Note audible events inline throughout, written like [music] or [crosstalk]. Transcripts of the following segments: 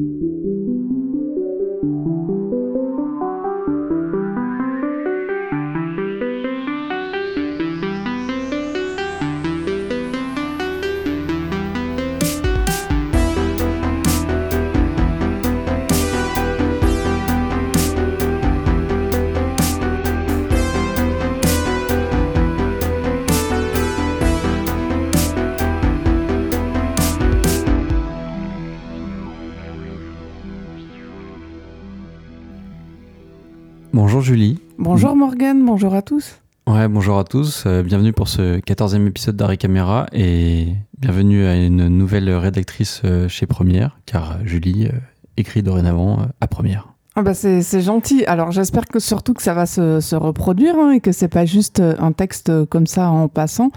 Bonjour Julie. Bonjour Morgane, bonjour à tous. Ouais, bonjour à tous. Euh, bienvenue pour ce 14e épisode d'Harry Caméra et bienvenue à une nouvelle rédactrice euh, chez Première, car euh, Julie écrit dorénavant à Première. Ah bah c'est gentil. Alors j'espère que surtout que ça va se, se reproduire hein, et que c'est pas juste un texte comme ça en passant.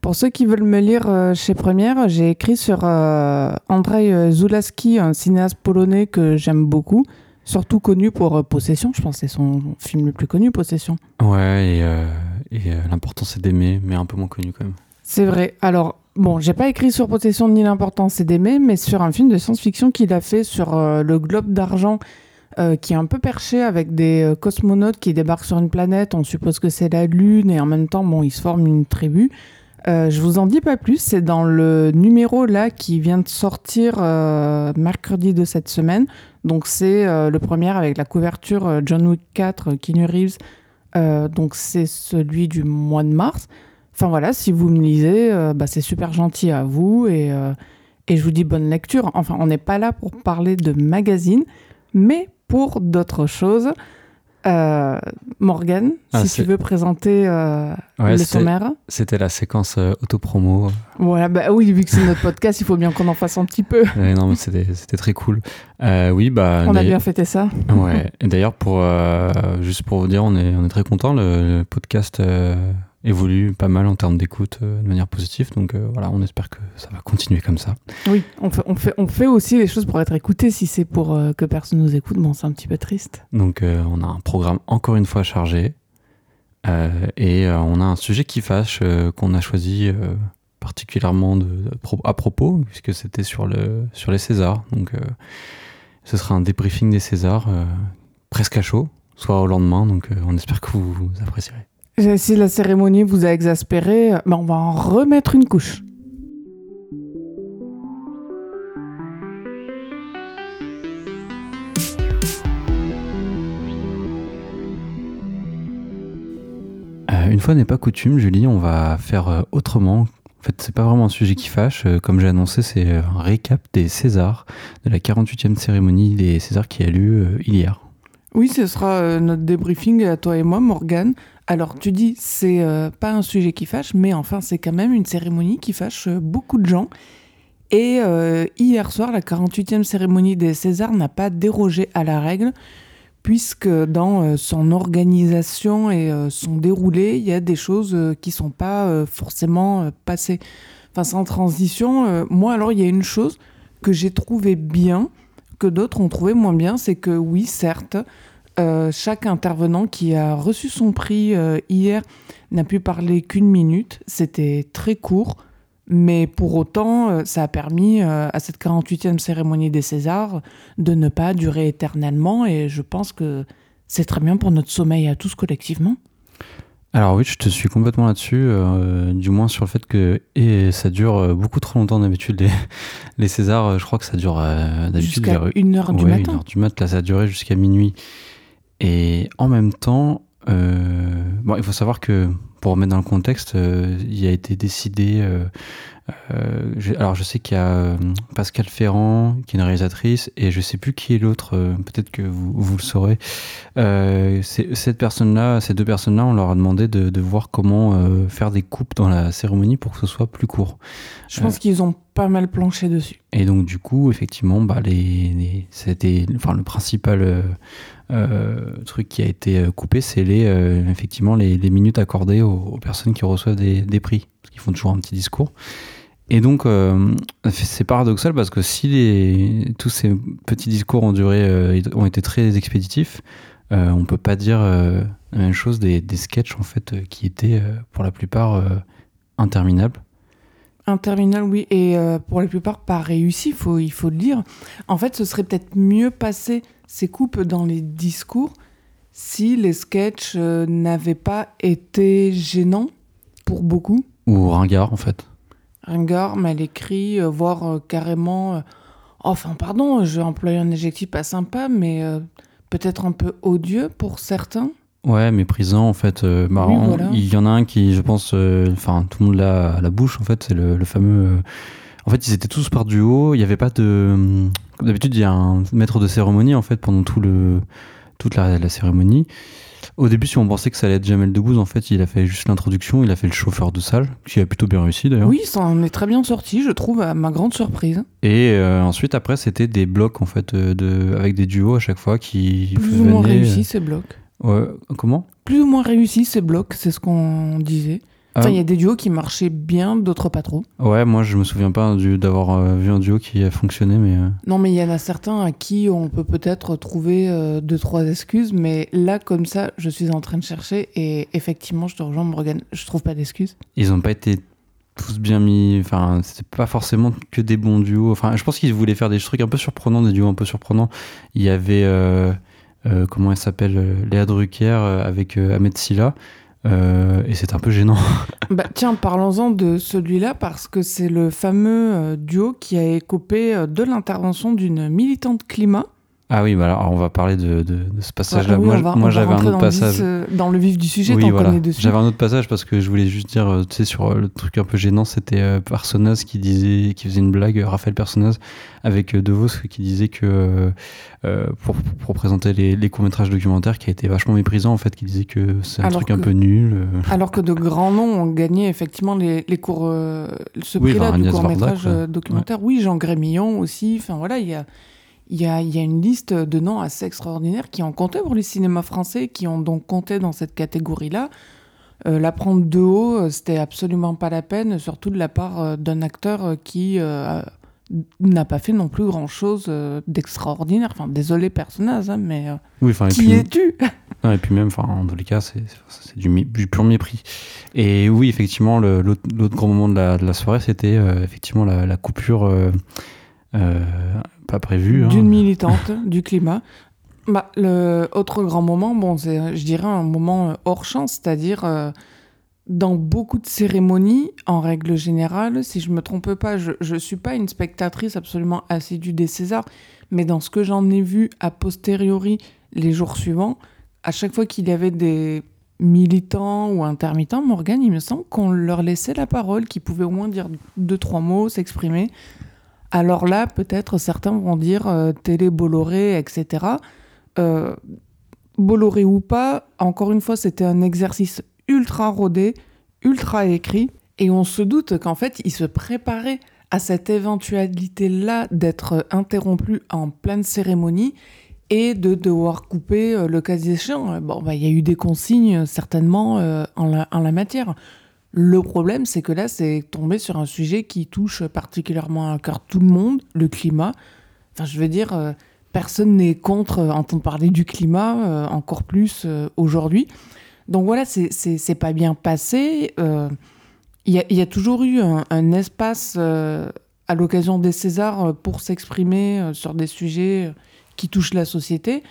Pour ceux qui veulent me lire chez Première, j'ai écrit sur Andrzej Zulaski, un cinéaste polonais que j'aime beaucoup surtout connu pour euh, Possession, je pense que c'est son film le plus connu, Possession. Ouais, et, euh, euh, l'important c'est d'aimer, mais un peu moins connu quand même. C'est vrai. Alors, bon, j'ai pas écrit sur Possession ni l'important c'est d'aimer, mais sur un film de science-fiction qu'il a fait sur le globe d'argent. qui est un peu perché avec des cosmonautes qui débarquent sur une planète. On suppose que c'est la Lune et en même temps, bon, ils se forment une tribu. je vous en dis pas plus, c'est dans le numéro là qui vient de sortir mercredi de cette semaine. Donc c'est euh, le premier avec la couverture euh, John Wick 4, euh, Keanu Reeves. donc c'est celui du mois de mars. Enfin voilà, si vous me lisez, bah, c'est super gentil à vous et, et je vous dis bonne lecture. Enfin, on n'est pas là pour parler de magazine, mais pour d'autres choses. Euh, Morgan, ah, si tu veux présenter euh, le sommaire. C'était la séquence euh, auto-promo. Voilà, bah oui, vu que c'est notre podcast, il faut bien qu'on en fasse un petit peu. [laughs] non, mais c'était très cool. oui, bah. On a bien fêté ça. Ouais. Et d'ailleurs, pour juste pour vous dire, on est on est très content. Le, le podcast évolue pas mal en termes d'écoute euh, de manière positive. Donc euh, voilà, on espère que ça va continuer comme ça. Oui, on fait, on fait, on fait aussi les choses pour être écouté. Si c'est pour euh, que personne nous écoute, bon, c'est un petit peu triste. Donc on a un programme encore une fois chargé. et on a un sujet qui fâche qu'on a choisi particulièrement de, à propos, puisque c'était sur, le, sur les Césars. Donc ce sera un débriefing des Césars presque à chaud, soit au lendemain. Donc on espère que vous, vous apprécierez. Si la cérémonie vous a exaspéré, ben on va en remettre une couche. Euh, une fois n'est pas coutume, Julie, on va faire euh, autrement. En fait, c'est pas vraiment un sujet qui fâche. Euh, comme j'ai annoncé, c'est un récap des Césars, de la 48e cérémonie des Césars qui a lieu hier. Oui, ce sera notre débriefing à toi et moi, Morgane, alors tu dis c'est euh, pas un sujet qui fâche, mais enfin c'est quand même une cérémonie qui fâche euh, beaucoup de gens. Et euh, hier soir, la 48e cérémonie des Césars n'a pas dérogé à la règle, puisque dans son organisation et son déroulé, il y a des choses qui sont pas forcément passées. Enfin, sans transition, moi alors il y a une chose que j'ai trouvé bien, que d'autres ont trouvé moins bien, c'est que oui, certes, euh, chaque intervenant qui a reçu son prix euh, hier n'a pu parler qu'une minute. C'était très court, mais pour autant, euh, ça a permis à cette 48e cérémonie des Césars de ne pas durer éternellement. Et je pense que c'est très bien pour notre sommeil à tous collectivement. Alors oui, je te suis complètement là-dessus, du moins sur le fait que et ça dure beaucoup trop longtemps d'habitude les, [laughs] les Césars. Je crois que ça dure d'habitude jusqu'à une heure du matin. Une heure du matin, là ça a duré jusqu'à minuit. Et en même temps, euh, bon, il faut savoir que pour remettre dans le contexte, euh, il a été décidé. Euh, euh alors, je sais qu'il y a euh, Pascal Ferrand, qui est une réalisatrice, et je sais plus qui est l'autre. Peut-être que vous, vous, le saurez. cette personne-là, ces deux personnes-là, on leur a demandé de, de voir comment faire des coupes dans la cérémonie pour que ce soit plus court. Je pense qu'ils ont pas mal planché dessus. Et donc, du coup, effectivement, bah, les, les c'était, enfin, le principal euh, truc qui a été euh, coupé, c'est les, euh, effectivement les, minutes accordées aux, personnes qui reçoivent des, prix, parce qu'ils font toujours un petit discours. Et donc, c'est paradoxal parce que si les, tous ces petits discours ont duré, ont été très expéditifs, on peut pas dire la même chose des, des sketchs en fait qui étaient pour la plupart interminables. Un terminal, oui, et euh, pour la plupart pas réussi, faut, il faut le dire. En fait, ce serait peut-être mieux passer ces coupes dans les discours si les sketchs euh, n'avaient pas été gênants pour beaucoup. Ou ringard, en fait. Ringard, mal écrit, euh, voire euh, carrément. euh, enfin, pardon, j'ai employé un adjectif pas sympa, mais peut-être un peu odieux pour certains. Ouais, méprisant, en fait. euh, bah, Oui, on- voilà. Il y en a un qui, je pense, euh, enfin, tout le monde l'a à la bouche, en fait, c'est le, le fameux. euh, en fait, ils étaient tous par duo, il n'y avait pas de. d'habitude, il y a un maître de cérémonie, en fait, pendant tout le, toute la, la cérémonie. Au début, si on pensait que ça allait être Jamel Debbouze, en fait, il a fait juste l'introduction, il a fait le chauffeur de salle, qui a plutôt bien réussi d'ailleurs. Oui, ça en est très bien sorti, je trouve, à ma grande surprise. Et euh, ensuite, après, c'était des blocs, en fait, euh, de, avec des duos à chaque fois qui. Plus ou moins venaient, réussi ces blocs. euh, ouais, comment? Plus ou moins réussi ces blocs, c'est ce qu'on disait. Enfin, Ah, il y a des duos qui marchaient bien, d'autres pas trop. Ouais, moi, je me souviens pas d'avoir euh, vu un duo qui a fonctionné, mais. euh, Non, mais il y en a certains à qui on peut peut-être trouver euh, deux, trois excuses, mais là, comme ça, je suis en train de chercher et effectivement, je te rejoins, Morgan, je trouve pas d'excuses. ils ont pas été tous bien mis. Enfin, c'était pas forcément que des bons duos. Enfin, je pense qu'ils voulaient faire des trucs un peu surprenants, des duos un peu surprenants. Il y avait. euh, euh, comment elle s'appelle euh, Léa Drucker euh, avec euh, Ahmed Silla. Euh, et c'était un peu gênant. [laughs] Bah, tiens, parlons-en de celui-là parce que c'est le fameux euh, duo qui a écopé euh, de l'intervention d'une militante climat. Ah oui, bah alors on va parler de, de- de ce passage-là. Ah oui, moi, j'avais un autre dans le passage. vif, euh, dans le vif du sujet, oui, voilà. J'avais un autre passage parce que je voulais juste dire, euh, tu sais, sur euh, le truc un peu gênant, c'était Personnaz qui disait, qui faisait une blague, Raphaël Personnaz, avec De Vos, qui disait que euh, pour, pour présenter les, les courts-métrages documentaires, qui a été vachement méprisant, en fait, qui disait que c'est un Alors truc un peu nul. Alors que de grands noms ont gagné effectivement les, les cours, euh, ce prix-là du court-métrage documentaire. Oui, Jean Grémillon aussi. Enfin voilà, il y a, il y, a, il y a une liste de noms assez extraordinaires qui ont compté pour les cinémas français, qui ont donc compté dans cette catégorie-là. Euh, la prendre de haut, euh, c'était absolument pas la peine, surtout de la part euh, d'un acteur qui euh, n'a pas fait non plus grand-chose d'extraordinaire. Enfin, désolé personnage, hein, mais Oui, qui puis, es-tu? [laughs] Non, et puis même, enfin, en tous les cas, c'est du, du pur mépris. Et oui, effectivement, l'autre l'autre grand moment de la, de la soirée, c'était euh, effectivement la, la coupure euh, euh, pas prévue. hein. d'une militante [laughs] du climat. Bah, le autre grand moment, bon, c'est, je dirais, un moment euh, hors champ, c'est-à-dire euh, dans beaucoup de cérémonies, en règle générale, si je me trompe pas, je ne suis pas une spectatrice absolument assidue des Césars, mais dans ce que j'en ai vu a posteriori les jours suivants, à chaque fois qu'il y avait des militants ou intermittents, Morgan, il me semble qu'on leur laissait la parole, qu'ils pouvaient au moins dire deux, trois mots, s'exprimer. Alors là, peut-être certains vont dire euh, télé Bolloré, etc. Euh, Bolloré ou pas, encore une fois, c'était un exercice ultra rodé, ultra écrit, et on se doute qu'en fait, il se préparait à cette éventualité-là d'être interrompu en pleine cérémonie et de devoir couper euh, le cas échéant. Bon, bah, il y a eu des consignes, certainement, euh, en la matière. Le problème, c'est que là, c'est tombé sur un sujet qui touche particulièrement à cœur tout le monde, le climat. Enfin, je veux dire, euh, personne n'est contre euh, entendre parler du climat, euh, encore plus euh, aujourd'hui. Donc voilà, c'est- pas bien passé. Il y, a- toujours eu un, espace à l'occasion des Césars pour s'exprimer sur des sujets qui touchent la société.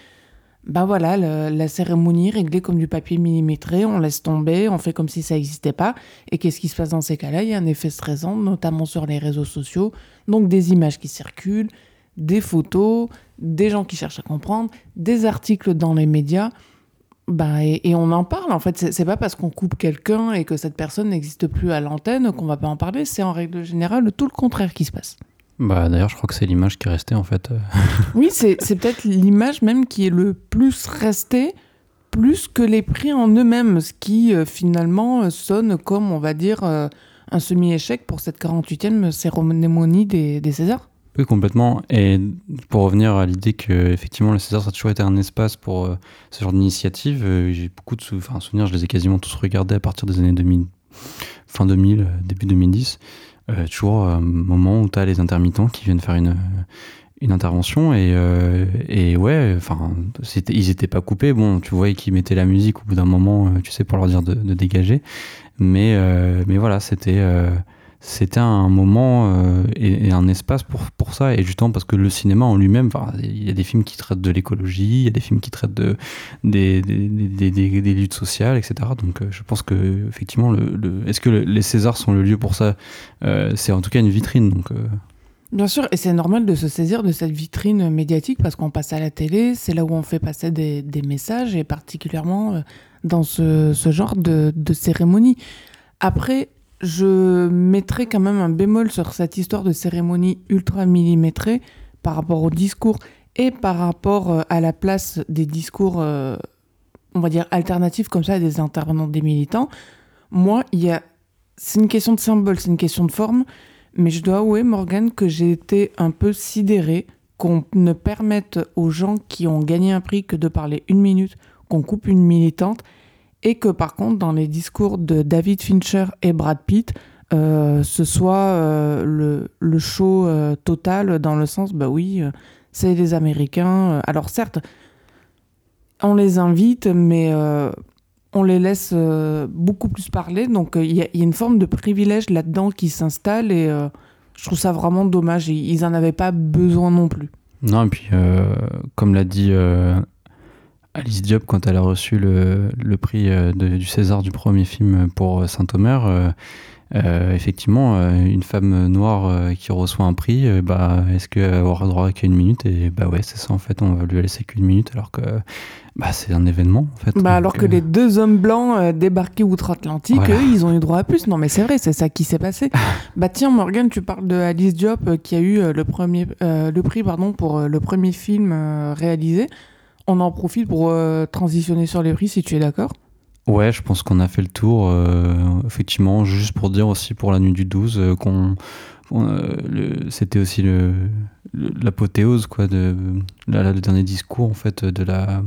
Bah voilà, la cérémonie réglée comme du papier millimétré, on laisse tomber, on fait comme si ça n'existait pas. Et qu'est-ce qui se passe dans ces cas-là? Il y a un effet stressant, notamment sur les réseaux sociaux. Donc des images qui circulent, des photos, des gens qui cherchent à comprendre, des articles dans les médias. Bah, et, et on en parle, en fait. C'est pas parce qu'on coupe quelqu'un et que cette personne n'existe plus à l'antenne qu'on va pas en parler. C'est en règle générale tout le contraire qui se passe. Bah, D'ailleurs, je crois que c'est l'image qui est restée, en fait. [laughs] Oui, c'est peut-être l'image même qui est le plus restée, plus que les prix en eux-mêmes, ce qui euh, finalement euh, sonne comme, on va dire, euh, un semi-échec pour cette 48e cérémonie des, des Césars. Oui, complètement. Et pour revenir à l'idée que effectivement le César ça a toujours été un espace pour euh, ce genre d'initiative, j'ai beaucoup de sou- souvenirs, je les ai quasiment tous regardés à partir des années 2000, fin 2000, euh, début 2010. Euh, toujours un moment où tu as les intermittents qui viennent faire une, une intervention et, euh, et ouais, enfin, ils étaient pas coupés. Bon, tu voyais qu'ils mettaient la musique au bout d'un moment, euh, tu sais, pour leur dire de, de dégager. Mais, euh, mais voilà, c'était. euh, c'était un moment euh, et, un espace pour, pour ça. Et justement parce que le cinéma en lui-même, il y a des films qui traitent de l'écologie, il y a des films qui traitent de, des, des, luttes sociales, etc. Donc euh, je pense que effectivement, le, est-ce que les Césars sont le lieu pour ça? Euh, C'est en tout cas une vitrine. Donc, Bien sûr, et c'est normal de se saisir de cette vitrine médiatique parce qu'on passe à la télé, c'est là où on fait passer des, des messages, et particulièrement dans ce, ce genre de, de cérémonie. Après, je mettrai quand même un bémol sur cette histoire de cérémonie ultra millimétrée par rapport au discours et par rapport euh, à la place des discours, euh, on va dire, alternatifs comme ça, des intervenants des militants. Moi, il y a... c'est une question de symbole, c'est une question de forme, mais je dois avouer, Morgan, que j'ai été un peu sidéré qu'on ne permette aux gens qui ont gagné un prix que de parler une minute, qu'on coupe une militante et que par contre dans les discours de David Fincher et Brad Pitt, euh, ce soit euh, le, le, show euh, total dans le sens, bah oui, c'est les Américains. Alors certes, on les invite, mais on les laisse beaucoup plus parler. Donc il y, y, a une forme de privilège là-dedans qui s'installe et je trouve ça vraiment dommage. Ils n'en avaient pas besoin non plus. Non, et puis comme l'a dit Alice Diop, quand elle a reçu le, le prix euh, du César du premier film pour euh, Saint-Omer, euh, euh, effectivement, une femme noire qui reçoit un prix, bah, est-ce qu'elle aura droit qu'à une minute? Et bah ouais, c'est ça en fait, on va lui laisser qu'une minute alors que bah, c'est un événement en fait. Bah, alors que les deux hommes blancs débarqués outre-Atlantique, eux, ils ont eu droit à plus. Non mais c'est vrai, c'est ça qui s'est passé. [laughs] bah tiens, Morgan, tu parles de Alice Diop qui a eu le, premier, le prix pardon, pour le premier film réalisé on en profite pour euh, transitionner sur les prix, si tu es d'accord? Ouais, je pense qu'on a fait le tour. Euh, effectivement, juste pour dire aussi pour la nuit du 12 euh, qu'on c'était aussi le, l'apothéose quoi de le dernier discours en fait de la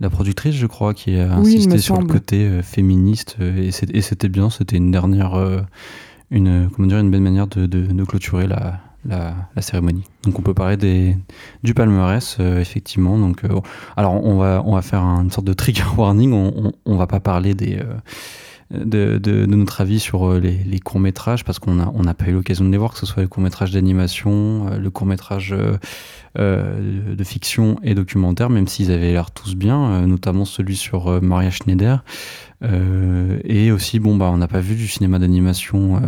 la productrice je crois qui a insisté sur le côté féministe et c'était bien c'était une dernière une comment dire une belle manière de, de clôturer la la, cérémonie. Donc on peut parler des, du palmarès, euh, effectivement. Donc, euh, alors on va, on va faire une sorte de trigger [laughs] warning, on, on, va pas parler des, euh, de, de, notre avis sur les, les courts-métrages, parce qu'on n'a on a pas eu l'occasion de les voir, que ce soit le court-métrage d'animation, le court-métrage de fiction et documentaire, même s'ils avaient l'air tous bien, notamment celui sur Maria Schneider. et aussi, bon, bah, on n'a pas vu du cinéma d'animation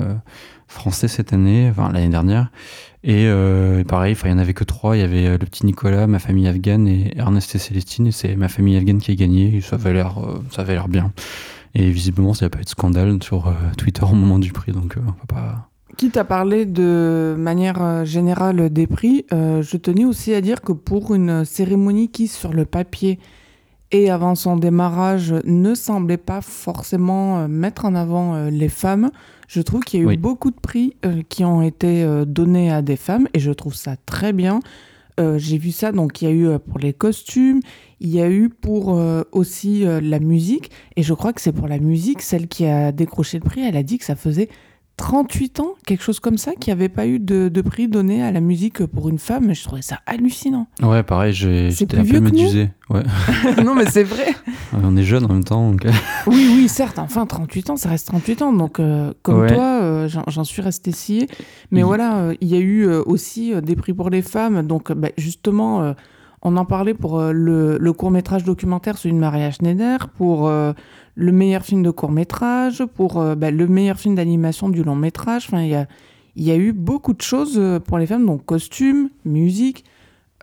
français cette année, enfin l'année dernière. Et euh, pareil, il y en avait que trois. Il y avait euh, le petit Nicolas, ma famille afghane et Ernest et Célestine. Et c'est ma famille afghane qui a gagné. ça avait l'air, euh, ça avait l'air bien. Et visiblement, ça n'a pas eu de scandale sur Twitter au moment du prix. Donc, on va pas. Quitte à parler de manière générale des prix, je tenais aussi à dire que pour une cérémonie qui, sur le papier et avant son démarrage, ne semblait pas forcément mettre en avant les femmes, je trouve qu'il y a eu beaucoup de prix euh, qui ont été euh, donnés à des femmes et je trouve ça très bien. Euh, j'ai vu ça, donc il y a eu pour les costumes, il y a eu pour aussi la musique, et je crois que c'est pour la musique, celle qui a décroché le prix, elle a dit que ça faisait 38 ans, quelque chose comme ça, qui avait pas eu de, prix donné à la musique pour une femme. Je trouvais ça hallucinant. Ouais, pareil, j'étais un peu médusé. Ouais. [laughs] non, mais c'est vrai. [laughs] on est jeune en même temps. Donc... [laughs] oui, oui, certes. Enfin, 38 ans, ça reste 38 ans. Donc, euh, comme toi, euh, j'en suis resté scié. Mais voilà, euh, il y a eu aussi des prix pour les femmes. Donc, bah, justement, on en parlait pour le, le court métrage documentaire, celui de Maria Schneider, pour le meilleur film de court métrage, pour euh, bah, le meilleur film d'animation du long métrage. Enfin, il y a, y a, eu beaucoup de choses euh, pour les femmes, donc costume, musique,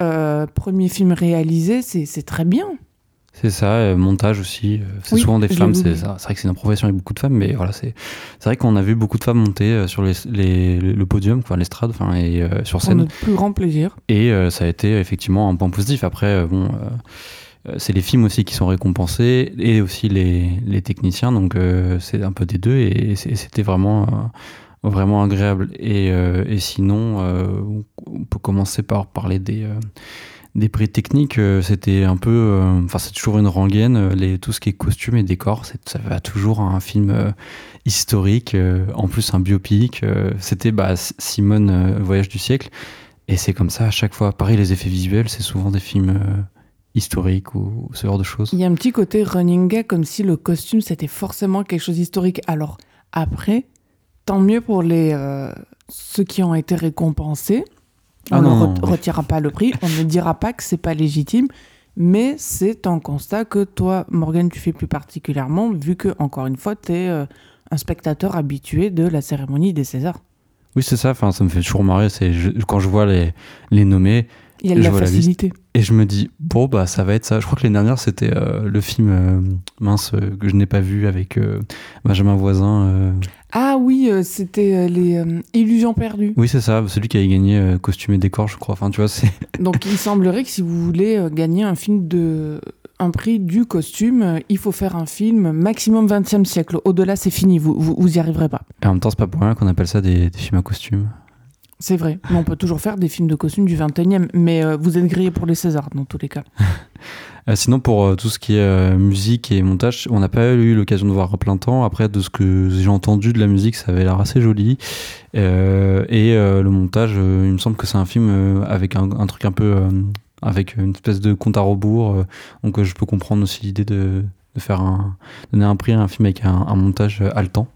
euh, premier film réalisé, c'est très bien. C'est ça, montage aussi. C'est souvent des femmes, c'est vrai que c'est une profession avec beaucoup de femmes, mais voilà, c'est vrai qu'on a vu beaucoup de femmes monter sur les, le podium, enfin l'estrade, enfin et sur scène. Pour notre plus grand plaisir. Et ça a été effectivement un point positif. Après, bon euh, c'est les films aussi qui sont récompensés et aussi les, les techniciens, donc euh, c'est un peu des deux et c'était vraiment, euh, vraiment agréable. Et, et sinon, on peut commencer par parler des, des prix techniques. C'était un peu, enfin c'est toujours une rengaine, les, tout ce qui est costume et décor, ça va toujours à un film historique, en plus un biopic. C'était bah, Simone, Voyage du siècle. Et c'est comme ça à chaque fois. Pareil, les effets visuels, c'est souvent des films historique ou ce genre de choses. Il y a un petit côté running gag comme si le costume c'était forcément quelque chose d'historique. Alors après, tant mieux pour les, euh, ceux qui ont été récompensés. On Ah ne re- non, mais- retirera pas le prix, on ne dira pas que c'est pas légitime, mais c'est un constat que toi, Morgan, tu fais plus particulièrement, vu que, encore une fois, tu es un spectateur habitué de la cérémonie des Césars. Oui, c'est ça. Enfin, ça me fait toujours marrer. C'est quand je vois les, les nommés Il y a de la facilité. Et je me dis bon bah ça va être ça. Je crois que l'année dernière c'était euh, le film euh, mince euh, que je n'ai pas vu avec Benjamin Voisin. Ah oui, c'était les Illusions perdues. Oui, c'est ça. Celui qui avait gagné costume et décor, je crois. Enfin, tu vois, c'est [laughs] Donc il semblerait que si vous voulez gagner un film de un prix du costume, il faut faire un film maximum 20e siècle. Au-delà, c'est fini, vous, vous, vous y arriverez pas. Et en même temps, c'est pas pour rien qu'on appelle ça des, des films à costume. C'est vrai. On peut toujours faire des films de costume du 21e, mais euh, vous êtes grillé pour les Césars dans tous les cas. [laughs] Euh, sinon, pour euh, tout ce qui est musique et montage, on n'a pas eu l'occasion de voir plein temps. Après, de ce que j'ai entendu de la musique, ça avait l'air assez joli. Et le montage, il me semble que c'est un film avec un, truc un peu. avec une espèce de compte à rebours. donc, je peux comprendre aussi l'idée de, de faire donner un prix à un film avec un, un montage haletant.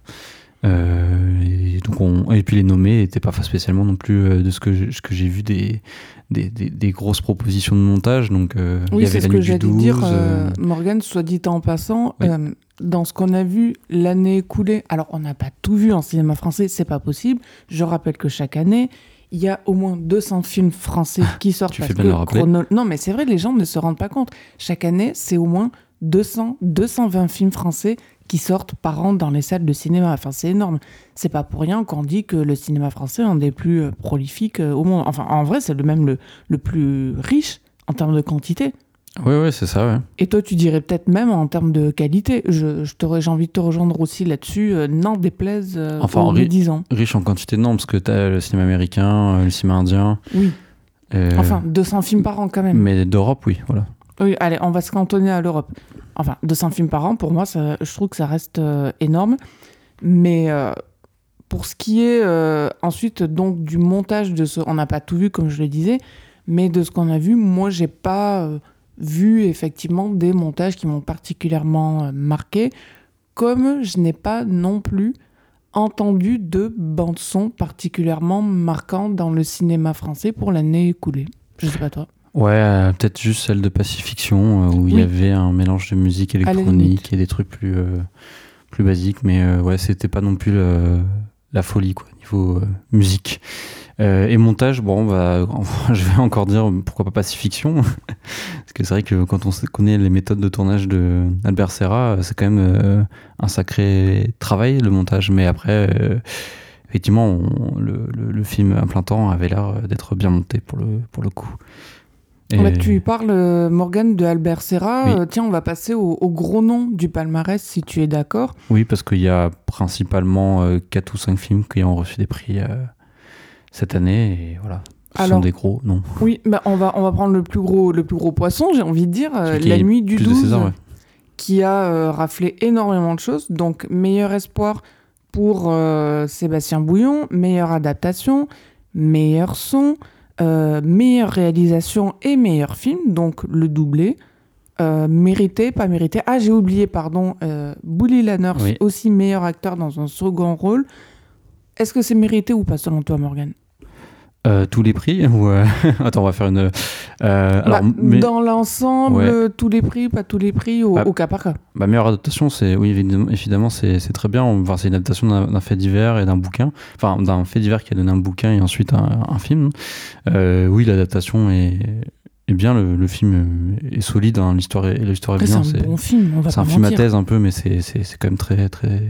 Euh, et, donc on, et puis les nommés n'étaient pas spécialement non plus euh, de ce que j'ai- que vu des, des, des, des grosses propositions de montage. Donc euh, Oui, c'est ce que j'allais 12. dire, euh, Morgane, soit dit en passant, Oui. euh, dans ce qu'on a vu l'année écoulée, alors on n'a pas tout vu en cinéma français, c'est pas possible. Je rappelle que chaque année, il y a au moins 200 films français qui sortent. Tu parce fais bien que chrono- Non, mais c'est vrai, les gens ne se rendent pas compte. Chaque année, c'est au moins 200, 220 films français qui sortent par an dans les salles de cinéma. Enfin, c'est énorme. C'est pas pour rien qu'on dit que le cinéma français est un des plus euh, prolifiques euh, au monde. Enfin, en vrai, c'est le même le, le plus riche en termes de quantité. Oui, oui, c'est ça, ouais. Et toi, tu dirais peut-être même en termes de qualité. Je, j'ai envie de te rejoindre aussi là-dessus. euh, n'en déplaise euh, Enfin, aux. Riche en quantité, non, parce que t'as le cinéma américain, le cinéma indien. Oui. euh, Enfin, 200 films par an quand même. Mais d'Europe, oui, voilà. Oui, allez, on va se cantonner à l'Europe. Enfin, 200 films par an, pour moi, je trouve que ça reste euh, énorme. Mais euh, pour ce qui est euh, ensuite donc du montage de ce, on n'a pas tout vu comme je le disais, mais de ce qu'on a vu, moi, j'ai pas vu effectivement des montages qui m'ont particulièrement marqué, comme je n'ai pas non plus entendu de bande son particulièrement marquant dans le cinéma français pour l'année écoulée. Je sais pas toi. Ouais, euh, peut-être juste celle de Pacifiction, euh, où il y avait un mélange de musique électronique et des trucs plus, euh, plus basiques, mais euh, ouais, c'était pas non plus la folie, quoi, niveau musique. Et montage, bon, bah, [laughs] je vais encore dire pourquoi pas Pacifiction, [laughs] parce que c'est vrai que quand on connaît les méthodes de tournage de Albert Serra, c'est quand même un sacré travail le montage, mais après. Effectivement, on- le, le- le film à plein temps avait l'air d'être bien monté pour le, pour le coup. Et- Là, tu parles, euh, Morgane, de Albert Serra. Oui. Euh, tiens, on va passer au, au gros nom du palmarès, si tu es d'accord. Oui, parce qu'il y a principalement 4 ou 5 films qui ont reçu des prix euh, cette année, et voilà. Ce Alors- sont des gros, non. Oui, bah, on, va, on va prendre le plus gros, le plus gros poisson, j'ai envie de dire, euh, La Nuit du Plus 12, de César, ouais. qui a euh, raflé énormément de choses. Donc, meilleur espoir pour euh, Sébastien Bouillon, meilleure adaptation, meilleur son, euh, meilleure réalisation et meilleur film, donc le doublé. Euh, mérité, pas mérité. Ah, j'ai oublié, pardon, euh, Bully Lanners, Oui. aussi meilleur acteur dans un second rôle. Est-ce que c'est mérité ou pas selon toi, Morgan Euh, tous les prix ou, euh, [laughs] Attends, on va faire une. euh, alors, Bah, mais- Dans l'ensemble, Ouais. tous les prix, pas tous les prix, au, Bah, au cas par cas. Ma meilleure adaptation, c'est oui évidemment, c'est très bien. Enfin, c'est une adaptation d'un fait divers et d'un bouquin, enfin d'un fait divers qui a donné un bouquin et ensuite un, un film. Oui, l'adaptation est, est bien. Le, le film est solide. hein, L'histoire est l'histoire bien. c'est un bon film, on va C'est un film à thèse un peu, mais c'est quand même très, très,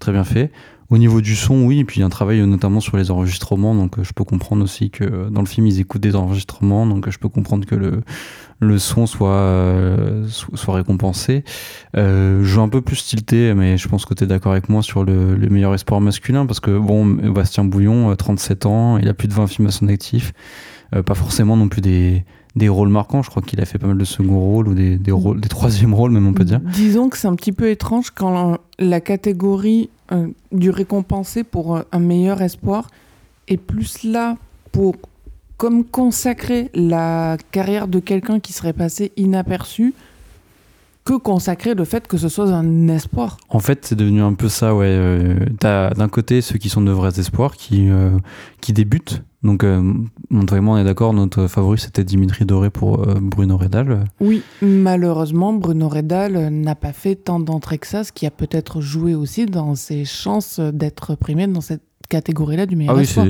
très bien fait. Au niveau du son, oui, et puis il y a un travail euh, notamment sur les enregistrements, donc euh, je peux comprendre aussi que euh, dans le film ils écoutent des enregistrements, donc je peux comprendre que le, son soit, so- soit récompensé. Je suis un peu plus tilté, mais je pense que tu es d'accord avec moi sur le, le meilleur espoir masculin, parce que bon, Bastien Bouillon, euh, 37 ans, il a plus de 20 films à son actif, pas forcément non plus des, des rôles marquants, je crois qu'il a fait pas mal de second rôles ou des, des, rôles, des troisièmes rôles même on peut dire. Disons que c'est un petit peu étrange quand la, la catégorie euh, du récompensé pour euh, un meilleur espoir est plus là pour comme consacrer la carrière de quelqu'un qui serait passé inaperçu que consacrer le fait que ce soit un espoir. En fait, c'est devenu un peu ça, ouais. Euh, T'as d'un côté ceux qui sont de vrais espoirs, qui, euh, qui débutent. Donc, euh, vraiment, on est d'accord, notre favori c'était Dimitri Doré pour euh, Bruno Redal. Oui, malheureusement, Bruno Redal n'a pas fait tant d'entrées que ça, ce qui a peut-être joué aussi dans ses chances d'être primé dans cette catégorie-là du meilleur Ah oui, espoir.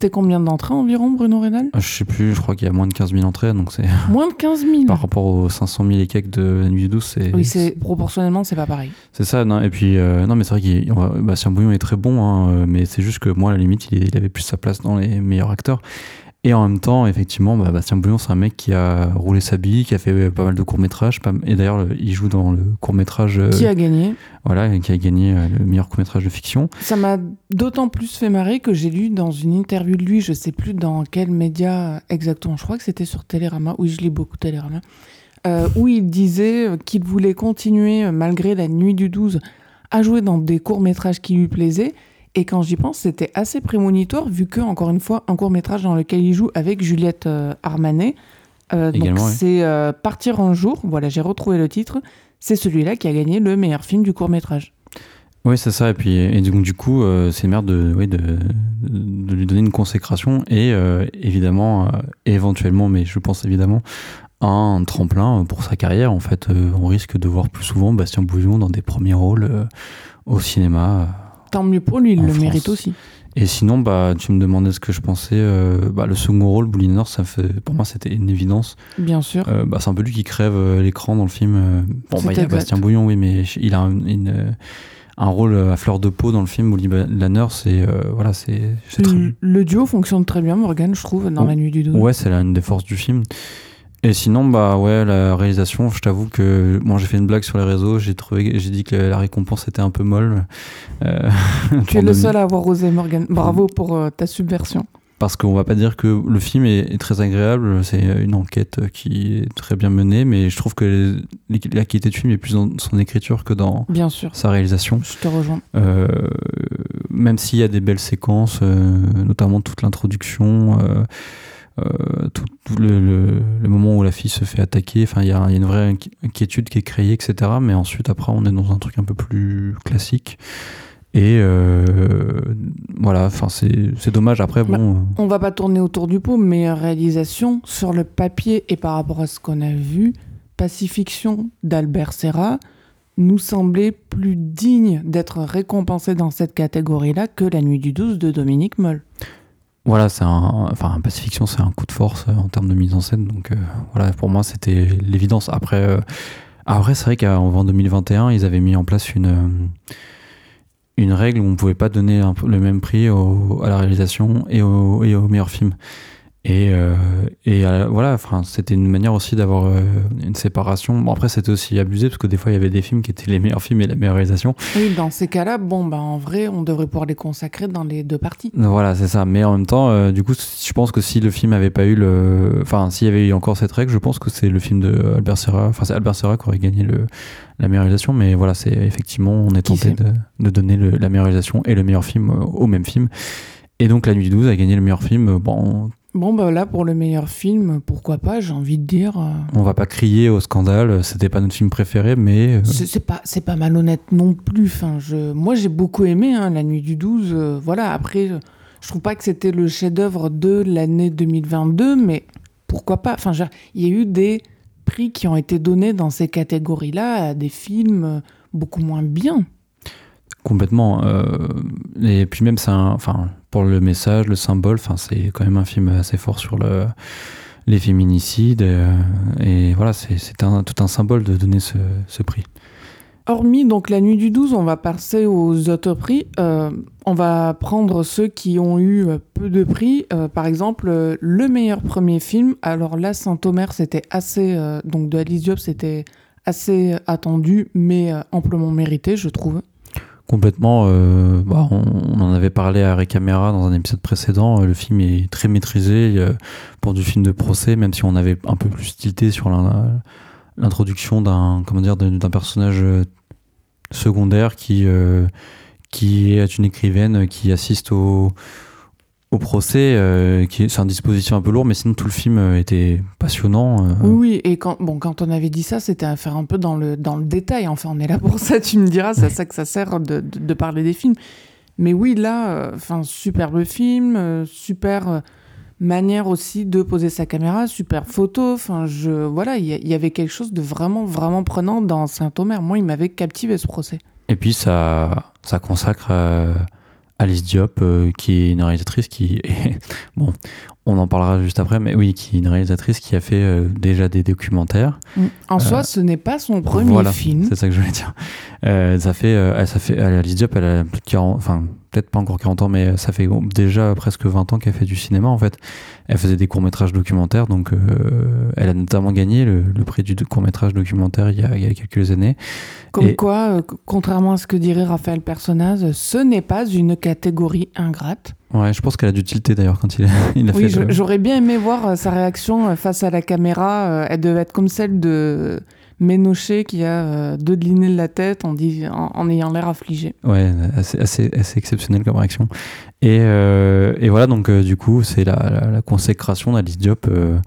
C'était combien d'entrées environ, Bruno Redal Je sais plus, je crois qu'il y a moins de 15 000 entrées, donc c'est. [laughs] Moins de 15 000. Par rapport aux 500 000 et quelques de La Nuit du 12, c'est. Oui, c'est proportionnellement, c'est pas pareil. C'est ça, non, et puis, euh, non, mais c'est vrai on va- Bastien Bouillon est très bon, hein, euh, mais c'est juste que moi, à la limite, il, il avait plus sa place dans les meilleurs acteurs. Et en même temps, effectivement, bah, Bastien Bouillon, c'est un mec qui a roulé sa bille, qui a fait euh, pas mal de courts-métrages, et d'ailleurs, le- il joue dans le court-métrage, euh, Qui a gagné voilà, qui a gagné euh, le meilleur court-métrage de fiction. Ça m'a d'autant plus fait marrer que j'ai lu dans une interview de lui, je sais plus dans quel média exactement, je crois que c'était sur Télérama, oui je lis beaucoup Télérama, euh, où il disait qu'il voulait continuer, malgré la nuit du 12, à jouer dans des courts-métrages qui lui plaisaient. Et quand j'y pense, c'était assez prémonitoire, vu que, encore une fois, un court-métrage dans lequel il joue avec Juliette euh, Armanet. Euh, donc c'est euh, Partir un jour, voilà, j'ai retrouvé le titre. C'est celui-là qui a gagné le meilleur film du court-métrage. Oui, c'est ça. Et puis, et donc, du coup, euh, c'est merde de, oui, de, de lui donner une consécration et évidemment, éventuellement, mais je pense évidemment, un tremplin pour sa carrière. En fait, on risque de voir plus souvent Bastien Bouillon dans des premiers rôles au cinéma. Tant mieux pour lui, il le France. mérite aussi. Et sinon, bah, tu me demandais ce que je pensais. euh, bah, le second rôle, Boulinor, ça fait, pour moi, c'était une évidence. Bien sûr. Euh, bah, c'est un peu lui qui crève euh, l'écran dans le film. Bon, bah, il y a. Bastien Bouillon, oui, mais il a un, une, un rôle à fleur de peau dans le film. Euh, voilà, c'est très. Le, le duo fonctionne très bien, Morgan, je trouve, dans Oh. La Nuit du 12. Ouais, c'est l'une des forces du film. Et sinon, bah ouais, la réalisation, je t'avoue que moi j'ai fait une blague sur les réseaux, j'ai trouvé, j'ai dit que la récompense était un peu molle. Euh, [laughs] Tu es le seul à avoir osé, Morgan. Bravo pour euh, ta subversion. Parce qu'on va pas dire que le film est, est très agréable, c'est une enquête qui est très bien menée, mais je trouve que les- la qualité du film est plus dans son écriture que dans Bien sûr. sa réalisation. Je te rejoins. Euh, même s'il y a des belles séquences, notamment toute l'introduction, tout, tout le, le- le moment où la fille se fait attaquer, enfin il y, a il y a une vraie inqui- inquiétude qui est créée, etc. Mais ensuite, après, on est dans un truc un peu plus classique. Et euh, voilà, enfin c'est c'est dommage. Après, Bah, bon. euh, On va pas tourner autour du pot, mais réalisation sur le papier et par rapport à ce qu'on a vu, Pacifiction d'Albert Serra nous semblait plus digne d'être récompensé dans cette catégorie-là que La Nuit du 12 de Dominique Moll. Voilà, c'est un, enfin, c'est un coup de force euh, en termes de mise en scène. Donc euh, voilà, pour moi, c'était l'évidence. Après, euh, après c'est vrai qu'en 2021, ils avaient mis en place une, règle où on pouvait pas donner le même prix à la réalisation et au, et au meilleur film. Et, euh, et euh, voilà, enfin, c'était une manière aussi d'avoir euh, une séparation. Bon, après, c'était aussi abusé parce que des fois, il y avait des films qui étaient les meilleurs films et la meilleure réalisation. Oui, dans ces cas-là, bon, bah, en vrai, on devrait pouvoir les consacrer dans les deux parties. Voilà, c'est ça. Mais en même temps, du coup, je pense que si le film avait pas eu le, enfin, s'il y avait eu encore cette règle, je pense que c'est le film de Albert Serra, enfin, c'est Albert Serra qui aurait gagné le, la meilleure réalisation. Mais voilà, c'est effectivement, on est tenté de, de donner le- la meilleure réalisation et le meilleur film au même film. Et donc, La Nuit du 12 a gagné le meilleur film. Bon, Bon, bah là, pour le meilleur film, pourquoi pas, j'ai envie de dire. euh, on va pas crier au scandale. C'était pas notre film préféré, mais euh, C'est pas, pas malhonnête non plus. Enfin, je, moi, j'ai beaucoup aimé hein, La Nuit du 12. euh, voilà, après, je trouve pas que c'était le chef-d'œuvre de l'année 2022, mais pourquoi pas Enfin, il y a eu des prix qui ont été donnés dans ces catégories-là à des films beaucoup moins bien. Complètement. euh, et puis même, c'est enfin, pour le message, le symbole, enfin, c'est quand même un film assez fort sur le, les féminicides. euh, et voilà, c'est tout un symbole de donner ce, prix. Hormis donc la nuit du 12, on va passer aux autres prix. Euh, on va prendre ceux qui ont eu peu de prix. Par exemple, le meilleur premier film. Alors là, Saint-Omer, c'était assez. donc de Alice Diop, c'était assez attendu, mais amplement mérité, je trouve. Complètement. euh, bah, on, en avait parlé à Caméra dans un épisode précédent. euh, Le film est très maîtrisé pour du film de procès, même si on avait un peu plus tilté sur l'introduction d'un personnage euh, secondaire qui est une écrivaine qui assiste au au procès, euh, qui c'est un dispositif un peu lourd, mais sinon tout le film euh, était passionnant. euh. Oui, et quand, bon, quand on avait dit ça, c'était à faire un peu dans le, dans le détail. Enfin, on est là pour ça, tu me diras, c'est à ça que ça sert de, de, de parler des films. Mais oui, là, euh, enfin, superbe film, euh, super euh, manière aussi de poser sa caméra, super photo. Enfin, je, voilà, il y, y avait quelque chose de vraiment, vraiment prenant dans Saint-Omer. Moi, il m'avait captivé ce procès. Et puis ça, ça consacre euh, Alice Diop, euh, qui est une réalisatrice qui est, [laughs] bon, on en parlera juste après, mais oui, qui est une réalisatrice qui a fait euh, déjà des documentaires. En soi, ce n'est pas son premier Voilà, film. C'est ça que je voulais dire. Euh, ça fait, euh, elle- ça fait, Alice Diop, elle a plus de 40, enfin, peut-être pas encore 40 ans, mais ça fait déjà presque 20 ans qu'elle fait du cinéma, en fait. Elle faisait des courts-métrages documentaires, donc euh, elle a notamment gagné le, le prix du court-métrage documentaire il y, a, il y a quelques années. Comme Et- quoi, euh, contrairement à ce que dirait Raphaël Personnaz, ce n'est pas une catégorie ingrate. Ouais, je pense qu'elle a dû tilter d'ailleurs quand il a, [laughs] il a Oui, fait j'aurais bien aimé voir euh, sa réaction euh, face à la caméra. Euh, Elle devait être comme celle de Ménochet qui a deux de l'inné de la tête en, en, en ayant l'air affligé. Ouais, assez, assez, assez exceptionnel comme réaction. Et, euh, et voilà, donc euh, du coup, c'est la, la, la consécration d'Alice Diop euh,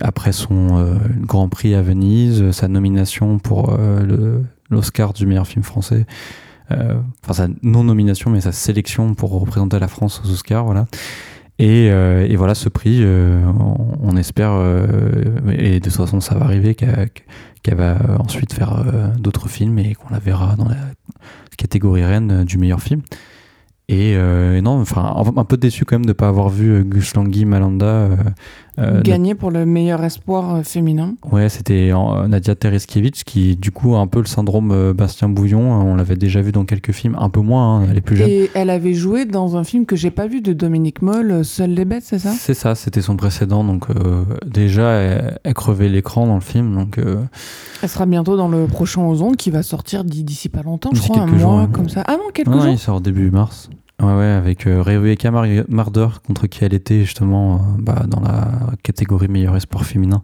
après son Grand Prix à Venise, sa nomination pour l'Oscar du meilleur film français. Euh, Enfin, sa non-nomination, mais sa sélection pour représenter la France aux Oscars, voilà. Et, euh, et voilà, ce prix, euh, on, espère, et de toute façon, ça va arriver, qu'elle va ensuite faire d'autres films et qu'on la verra dans la catégorie reine du meilleur film. Et, non, enfin, un, peu déçu quand même de ne pas avoir vu Gus Langui Malanda. Gagné pour le meilleur espoir euh, féminin. Ouais, c'était euh, Nadia Tereskiewicz qui, du coup, a un peu le syndrome euh, Bastien Bouillon. On l'avait déjà vu dans quelques films, un peu moins, hein, elle est plus jeune. Et elle avait joué dans un film que j'ai pas vu de Dominique Moll, euh, Seules les bêtes, c'est ça? C'est ça, c'était son précédent. Donc, euh, déjà, elle, elle crevait l'écran dans le film. Donc, euh, Elle sera bientôt dans le prochain Ozone qui va sortir d'i- d'ici pas longtemps, je crois, un mois, jours, comme ça. Ah non, quelques non, non, jours il sort début mars. Ouais, ouais, avec euh, Rebecca Marder, contre qui elle était justement euh, bah, dans la catégorie meilleur espoir féminin.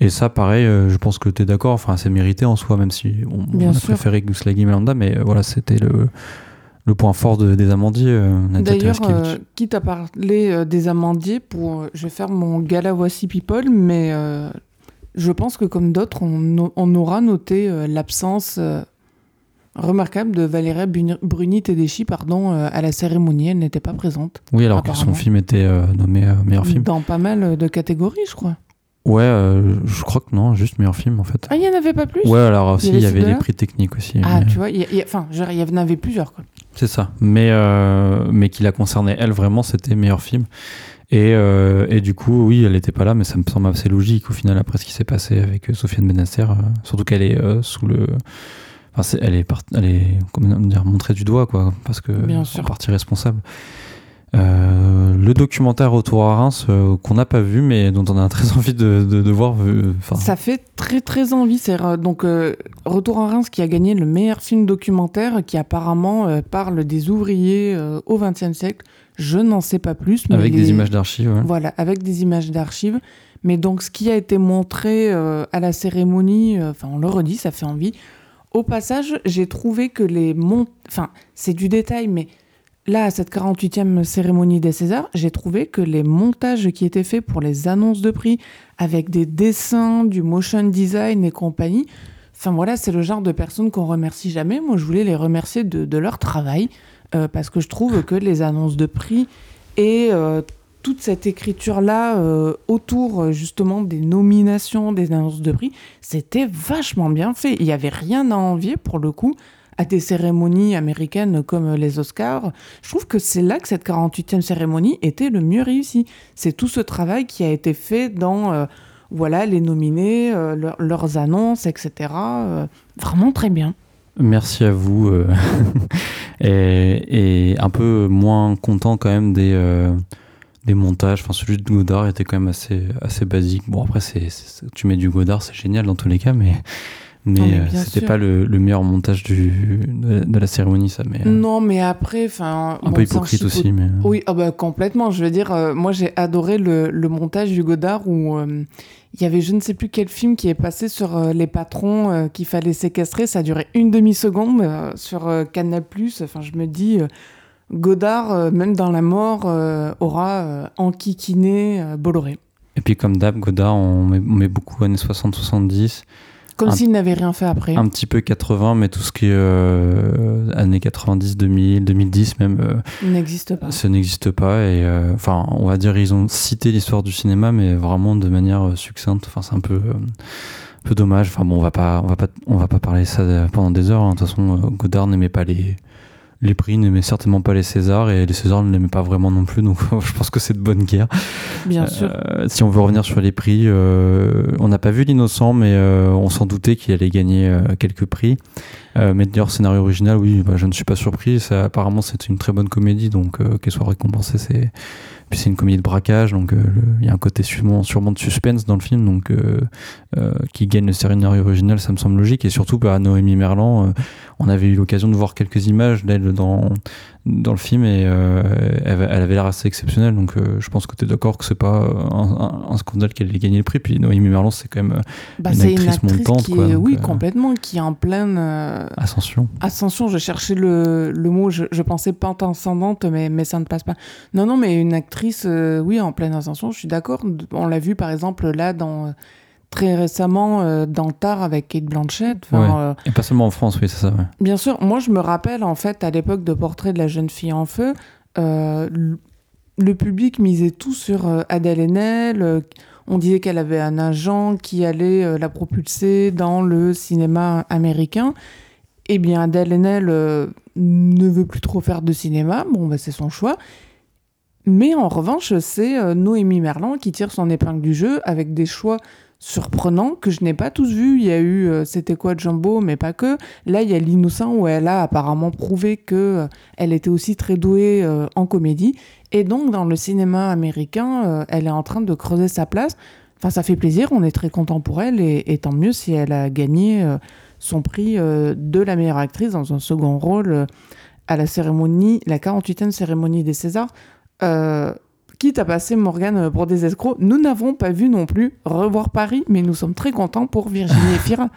Et ça, pareil, euh, je pense que tu es d'accord, enfin, c'est mérité en soi, même si on, a sûr. préféré Gus Lagi Melanda, mais euh, voilà, c'était le, le point fort de- des Amandiers, D'ailleurs, quitte à parler des amandiers, pour, je vais faire mon gala Voici People, mais je pense que comme d'autres, on, aura noté l'absence remarquable de Valéria Bruni-Tedeschi pardon, euh, à la cérémonie. Elle n'était pas présente. Oui, alors que son film était euh, nommé euh, meilleur film. Dans pas mal de catégories, je crois. Ouais, euh, je crois que non, juste meilleur film en fait. Ah, il n'y en avait pas plus? Ouais, alors aussi, Il y avait les prix techniques aussi. Ah, mais- tu vois, enfin, il y en avait plusieurs. Quoi. C'est ça. Mais, euh, mais qui la concernait, elle, vraiment, c'était meilleur film. Et, euh, et du coup, oui, elle n'était pas là, mais ça me semble assez logique au final, après ce qui s'est passé avec Sofiane Benasser. surtout qu'elle est sous le. Enfin, elle est, part- elle est comment dire, montrée du doigt, quoi, parce que Bien sûr. en partie responsable. Euh, le documentaire Retour à Reims, euh, qu'on n'a pas vu, mais dont on a très [laughs] envie de, de, de voir. euh, Ça fait très très envie. C'est euh, donc Retour à Reims qui a gagné le meilleur film documentaire, qui apparemment parle des ouvriers au XXe siècle. Je n'en sais pas plus. Mais avec les- des images d'archives. ouais. Voilà, avec des images d'archives. Mais donc ce qui a été montré à la cérémonie, enfin on le redit, ça fait envie. Au passage, j'ai trouvé que les mont... Enfin, c'est du détail, mais là, à cette 48e cérémonie des Césars, j'ai trouvé que les montages qui étaient faits pour les annonces de prix, avec des dessins, du motion design et compagnie, enfin voilà, c'est le genre de personnes qu'on remercie jamais. Moi, je voulais les remercier de, leur travail, euh, parce que je trouve que les annonces de prix et euh, toute cette écriture-là euh, autour euh, justement des nominations, des annonces de prix, c'était vachement bien fait. Il n'y avait rien à envier pour le coup à des cérémonies américaines comme les Oscars. Je trouve que c'est là que cette 48e cérémonie était le mieux réussie. C'est tout ce travail qui a été fait dans euh, voilà les nominés, leur- leurs annonces, etc. Vraiment très bien. Merci à vous. [laughs] et, un peu moins content quand même des, des montages. Enfin, celui de Godard était quand même assez, assez basique. Bon, après, c'est, tu mets du Godard, c'est génial dans tous les cas, mais, mais, mais euh, c'était pas le, le meilleur montage du, de, de la cérémonie, ça. Mais, euh, Non, mais après, enfin, un bon, peu un hypocrite aussi. Mais, euh, Oui, ah bah, complètement. Je veux dire, euh, moi j'ai adoré le, le montage du Godard où il y avait je ne sais plus quel film qui est passé sur les patrons qu'il fallait séquestrer. Ça a duré une demi-seconde sur Canal+. Enfin, je me dis, Godard, même dans la mort, aura enquiquiné Bolloré. Et puis comme d'hab, Godard, on met, on met beaucoup années 60-70. Comme s'il n'avait rien fait après. Un petit peu 80, mais tout ce qui est euh, années 90, 2000, 2010 même, euh, Il n'existe pas. ça n'existe pas. Et euh, enfin, on va dire, ils ont cité l'histoire du cinéma, mais vraiment de manière euh, succincte. Enfin, c'est un peu, euh, un peu dommage. Enfin bon, on va pas, on va pas, on va pas parler de ça euh, pendant des heures. hein. De toute façon, euh, Godard n'aimait pas les les prix, n'aimait certainement pas les Césars, et les Césars ne l'aimaient pas vraiment non plus. Donc, [laughs] je pense que c'est de bonne guerre. Bien sûr. Euh, si on veut revenir sur les prix, euh, on n'a pas vu l'innocent, mais euh, on s'en doutait qu'il allait gagner quelques prix. Meilleur scénario original, oui, bah, je ne suis pas surpris. Ça, apparemment, c'est une très bonne comédie, donc qu'elle soit récompensée, c'est. Puis c'est une comédie de braquage, donc euh, il y a un côté sûrement, de suspense dans le film, donc euh, euh, qui gagne le scénario original, ça me semble logique. Et surtout, bah, Noémie Merlan, on avait eu l'occasion de voir quelques images d'elle dans, dans le film et euh, elle, elle avait l'air assez exceptionnelle. Donc euh, je pense que tu es d'accord que c'est pas un, un- un scandale qu'elle ait gagné le prix. Puis Noémie Merlan, c'est quand même euh, Bah, une c'est une actrice actrice montante, qui quoi, est, donc, oui, complètement, qui est en pleine Ascension. ascension. Je cherchais le, le mot, je, je pensais pente ascendante, mais, mais ça ne passe pas. Non, non, mais une actrice, oui, en pleine ascension, je suis d'accord. On l'a vu, par exemple, là, dans, très récemment, euh, dans Tar avec Kate Blanchett. Enfin, Ouais. euh, Et pas seulement en France, oui, c'est ça. ouais. Bien sûr, moi je me rappelle en fait à l'époque de Portrait de la jeune fille en feu, euh, le public misait tout sur euh, Adèle Haenel. on disait qu'elle avait un agent qui allait la propulser dans le cinéma américain. Eh bien, Adèle Haenel ne veut plus trop faire de cinéma. Bon, bah, c'est son choix. Mais en revanche, c'est Noémie Merlan qui tire son épingle du jeu avec des choix surprenants que je n'ai pas tous vus. Il y a eu euh, C'était quoi Jumbo, mais pas que. Là, il y a L'Innocent où elle a apparemment prouvé que euh, elle était aussi très douée euh, en comédie. Et donc, dans le cinéma américain, elle est en train de creuser sa place. Enfin, ça fait plaisir, on est très content pour elle, et, et tant mieux si elle a gagné son prix de la meilleure actrice dans un second rôle à la cérémonie, la 48e cérémonie des Césars. Euh, quitte à passer Morgane pour des escrocs, nous n'avons pas vu non plus Revoir Paris, mais nous sommes très contents pour Virginie [laughs] Efira.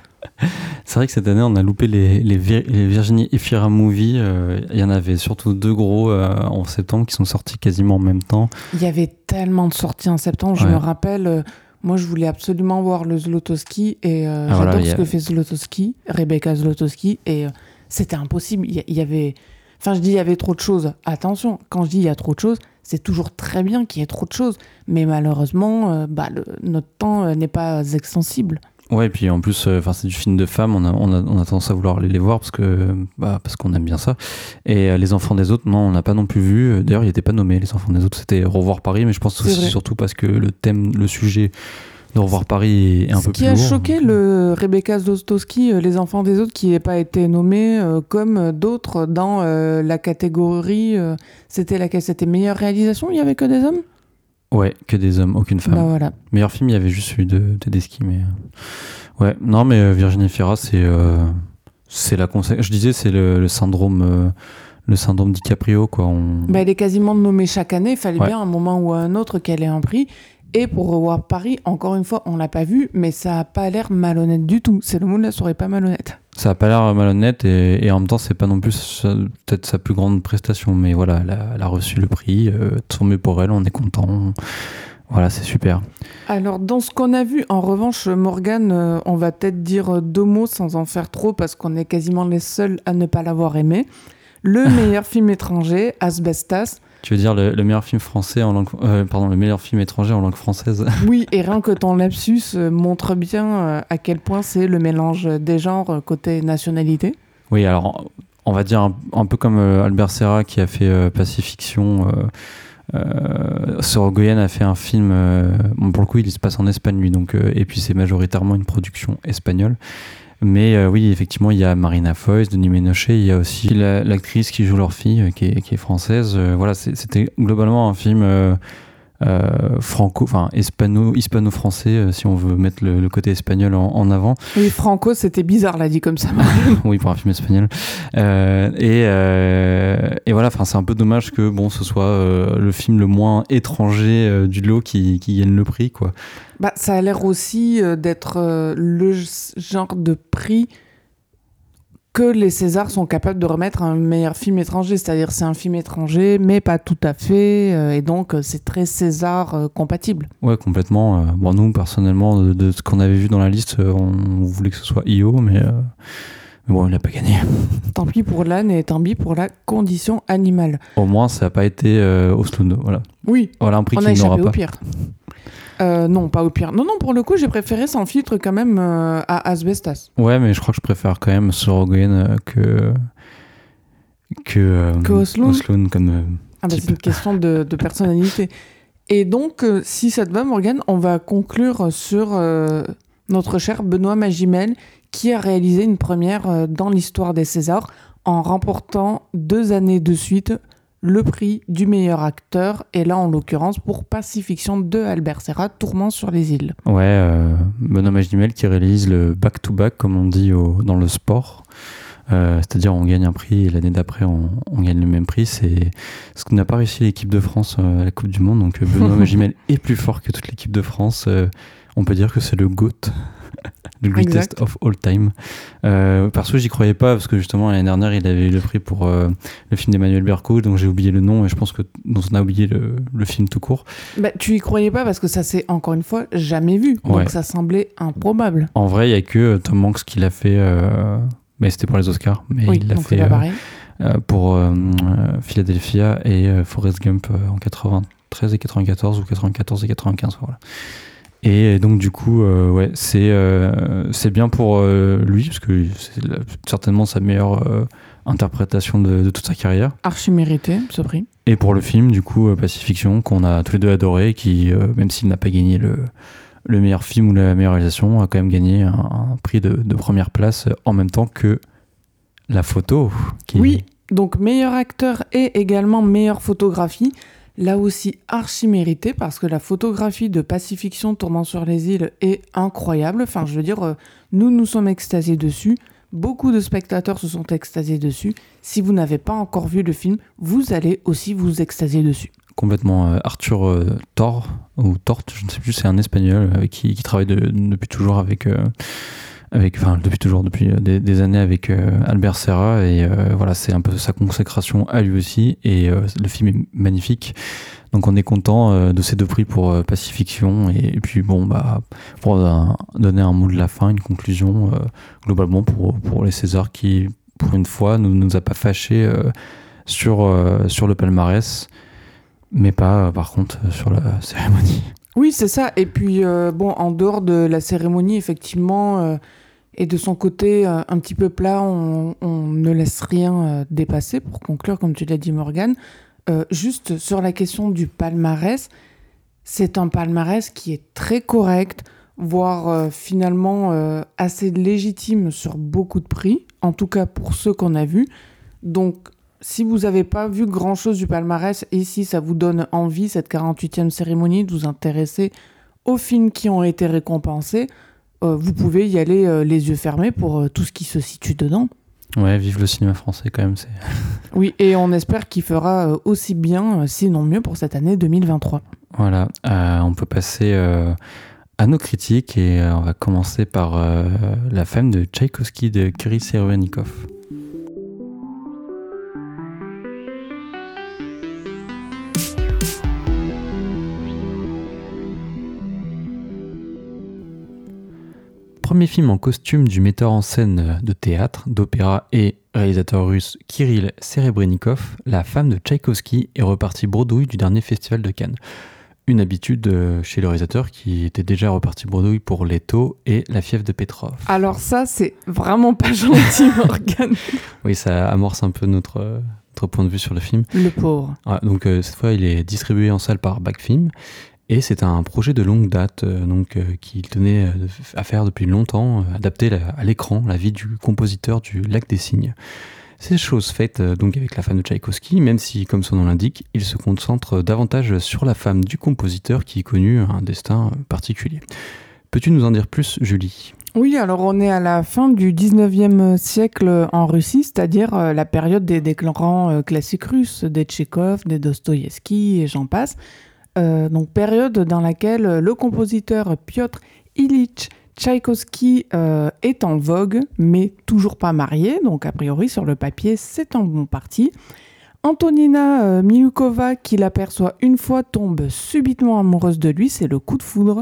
C'est vrai que cette année, on a loupé les, les, Vir- les Virginie Efira Movie. Euh, Il y en avait surtout deux gros euh, en septembre qui sont sortis quasiment en même temps. Il y avait tellement de sorties en septembre, je Ouais. me rappelle. euh, moi, je voulais absolument voir le Zlotowski et euh, voilà, j'adore ce a- que fait Zlotowski, Rebecca Zlotowski, et euh, c'était impossible. Il y, il y avait. Enfin, je dis il y avait trop de choses. Attention, quand je dis il y a trop de choses, c'est toujours très bien qu'il y ait trop de choses. Mais malheureusement, euh, bah, le- notre temps euh, n'est pas extensible. Ouais, et puis en plus, euh, c'est du film de femmes, on a, on, a, on a tendance à vouloir aller les voir parce que bah, parce qu'on aime bien ça. Et euh, les enfants des autres, non, on n'a pas non plus vu. D'ailleurs, il n'était pas nommé, les enfants des autres, c'était Revoir Paris, mais je pense C'est aussi vrai. surtout parce que le thème, le sujet de Revoir Paris est un Ce peu qui plus a lourd. choqué donc, euh, le Rebecca Zlotowski, euh, Les Enfants des Autres, qui n'ait pas été nommé euh, comme d'autres dans euh, la catégorie. euh, c'était laquelle? C'était meilleure réalisation? Il y avait que des hommes? Ouais, que des hommes, aucune femme. Bah voilà. Meilleur film, il y avait juste celui de Tedeschi, mais ouais, non, mais Virginie Fira, c'est c'est la conse- Je disais, c'est le, le syndrome, le syndrome DiCaprio, quoi. On... Bah, elle est quasiment nommée chaque année. Il fallait Ouais. bien à un moment ou à un autre qu'elle ait un prix. Et pour revoir Paris, encore une fois, on l'a pas vu, mais ça a pas l'air malhonnête du tout. C'est le mot de la soirée, pas malhonnête. Ça a pas l'air malhonnête et, et en même temps, c'est pas non plus peut-être sa plus grande prestation, mais voilà, elle a, elle a reçu le prix, euh, tant mieux pour elle, on est content. Voilà, c'est super. Alors, dans ce qu'on a vu, en revanche, Morgane, euh, on va peut-être dire deux mots sans en faire trop parce qu'on est quasiment les seuls à ne pas l'avoir aimé. Le [laughs] meilleur film étranger, Asbestas. Tu veux dire le, le meilleur film français en langue, euh, pardon, le meilleur film étranger en langue française [laughs] Oui, et rien que ton lapsus euh, montre bien euh, à quel point c'est le mélange des genres côté nationalité. Oui, alors on va dire un, un peu comme Albert Serra qui a fait Pacifiction. Euh, Sorogoyen a fait un film. euh, bon, pour le coup, il se passe en Espagne, lui, donc euh, et puis c'est majoritairement une production espagnole. Mais euh, oui, effectivement, il y a Marina Foïs, Denis Ménochet, il y a aussi la- l'actrice qui joue leur fille, euh, qui est, française. Euh, voilà, c'était globalement un film euh, franco, enfin hispano, hispano-français, euh, si on veut mettre le, le côté espagnol en, en avant. Oui, Franco, c'était bizarre, l'a dit comme ça. [laughs] oui, pour un film espagnol. Euh, et, euh, et voilà, enfin, c'est un peu dommage que bon, ce soit le film le moins étranger du lot qui, qui gagne le prix, quoi. Bah, ça a l'air aussi d'être le genre de prix que les Césars sont capables de remettre un meilleur film étranger. C'est-à-dire c'est un film étranger, mais pas tout à fait. euh, et donc euh, c'est très César euh, compatible. Ouais, complètement. bon, nous, personnellement, de, ce qu'on avait vu dans la liste, on voulait que ce soit IO, mais, mais bon, il n'a pas gagné. Tant pis pour l'âne et tant pis pour la condition animale. Au moins, ça n'a pas été euh. Voilà. Oui, Voilà un prix on a échappé pas. au pire. Euh, non, pas au pire. Non, non, pour le coup, j'ai préféré sans filtre quand même euh, à Asbestas. Ouais, mais je crois que je préfère quand même Sorogoyen euh, que. que. Que Oslo comme. Ah bah, c'est une question de, de personnalité. Et donc, si ça te va, Morgane, on va conclure sur notre cher Benoît Magimel, qui a réalisé une première euh, dans l'histoire des Césars en remportant deux années de suite le prix du meilleur acteur, et là en l'occurrence pour Pacifiction de Albert Serra, Tourment sur les îles. Ouais, euh, Benoît Magimel qui réalise le back-to-back, comme on dit au- dans le sport. Euh, C'est-à-dire, on gagne un prix et l'année d'après, on, on gagne le même prix. C'est ce que n'a pas réussi l'équipe de France euh, à la Coupe du Monde. Donc, Benoît [laughs] Magimel est plus fort que toute l'équipe de France. Euh, on peut dire que c'est le GOAT, [laughs] le greatest Exact. of all time. Euh, perso, j'y croyais pas parce que justement, l'année dernière, il avait eu le prix pour euh, le film d'Emmanuel Berco. Donc, j'ai oublié le nom et je pense que dont on a oublié le, le film tout court. Bah, tu y croyais pas parce que ça s'est encore une fois jamais vu, donc ça semblait improbable. En vrai, il y a que euh, Tom Hanks qui l'a fait. euh, mais c'était pour les Oscars. Mais oui, il l'a fait pour Philadelphia et Forrest Gump en 93 et 94 ou 94 et 95. Voilà. Et donc du coup, euh, ouais, c'est euh, c'est bien pour euh, lui parce que c'est la- certainement sa meilleure interprétation de, de toute sa carrière. Archi mérité, ce prix. Et pour le film, du coup, Pacifiction, qu'on a tous les deux adoré, qui, même s'il n'a pas gagné le, le meilleur film ou la meilleure réalisation, a quand même gagné un, un prix de, de première place en même temps que la photo. Qui... Oui, donc meilleur acteur et également meilleure photographie. Là aussi archi mérité parce que la photographie de Pacifiction tournant sur les îles est incroyable. Enfin, je veux dire, euh, nous nous sommes extasiés dessus. Beaucoup de spectateurs se sont extasiés dessus. Si vous n'avez pas encore vu le film, vous allez aussi vous extasier dessus. Complètement. euh, Arthur euh, Thor, ou Tort, je ne sais plus, c'est un espagnol qui, travaille de- depuis toujours avec. Depuis toujours, depuis euh, des, années avec euh, Albert Serra, et euh, voilà, c'est un peu sa consécration à lui aussi, et le film est magnifique. Donc on est content de ces deux prix pour Pacifiction, et, et puis bon, bah, pour donner un mot de la fin, une conclusion, globalement pour, les Césars qui, pour une fois, ne nous a pas fâchés sur, sur le palmarès, mais pas par contre sur la cérémonie. Oui, c'est ça. Et puis, euh, bon, en dehors de la cérémonie, effectivement, euh, et de son côté euh, un petit peu plat, on, on ne laisse rien dépasser, pour conclure, comme tu l'as dit, Morgane. Juste sur la question du palmarès, c'est un palmarès qui est très correct, voire finalement assez légitime sur beaucoup de prix, en tout cas pour ceux qu'on a vus. Donc, si vous n'avez pas vu grand-chose du palmarès et si ça vous donne envie, cette 48e cérémonie, de vous intéresser aux films qui ont été récompensés, euh, vous pouvez y aller euh, les yeux fermés pour euh, tout ce qui se situe dedans. Ouais, vive le cinéma français quand même. [laughs] Oui, et on espère qu'il fera aussi bien, sinon mieux, pour cette année 2023. Voilà, on peut passer à nos critiques et on va commencer par La femme de Tchaïkovski de Kirill Serebrennikov. Premier film en costume du metteur en scène de théâtre, d'opéra et réalisateur russe Kirill Serebrennikov, La femme de Tchaïkovski est reparti bredouille du dernier festival de Cannes. Une habitude euh, chez le réalisateur qui était déjà reparti bredouille pour Leto et La fièvre de Petrov. Alors ça, c'est vraiment pas [laughs] gentil, Morgane. Oui, ça amorce un peu notre, euh, notre point de vue sur le film. Le pauvre. Ouais, donc euh, cette fois, il est distribué en salle par Backfilm et c'est un projet de longue date euh, donc euh, qu'il tenait euh, à faire depuis longtemps, adapter à l'écran la vie du compositeur du Lac des Cygnes. C'est chose faite euh, donc avec la femme de Tchaïkovski, même si, comme son nom l'indique, il se concentre davantage sur la femme du compositeur qui connut un destin particulier. Peux-tu nous en dire plus, Julie? Oui, alors on est à la fin du 19e siècle en Russie, c'est-à-dire la période des, euh, classiques russes, des Tchekhov, des Dostoïevski et j'en passe. Euh, donc période dans laquelle le compositeur Piotr Ilyich Tchaïkovski euh, est en vogue, mais toujours pas marié, donc a priori sur le papier c'est un bon parti. Antonina euh, Milukova, qui l'aperçoit une fois, tombe subitement amoureuse de lui, c'est le coup de foudre.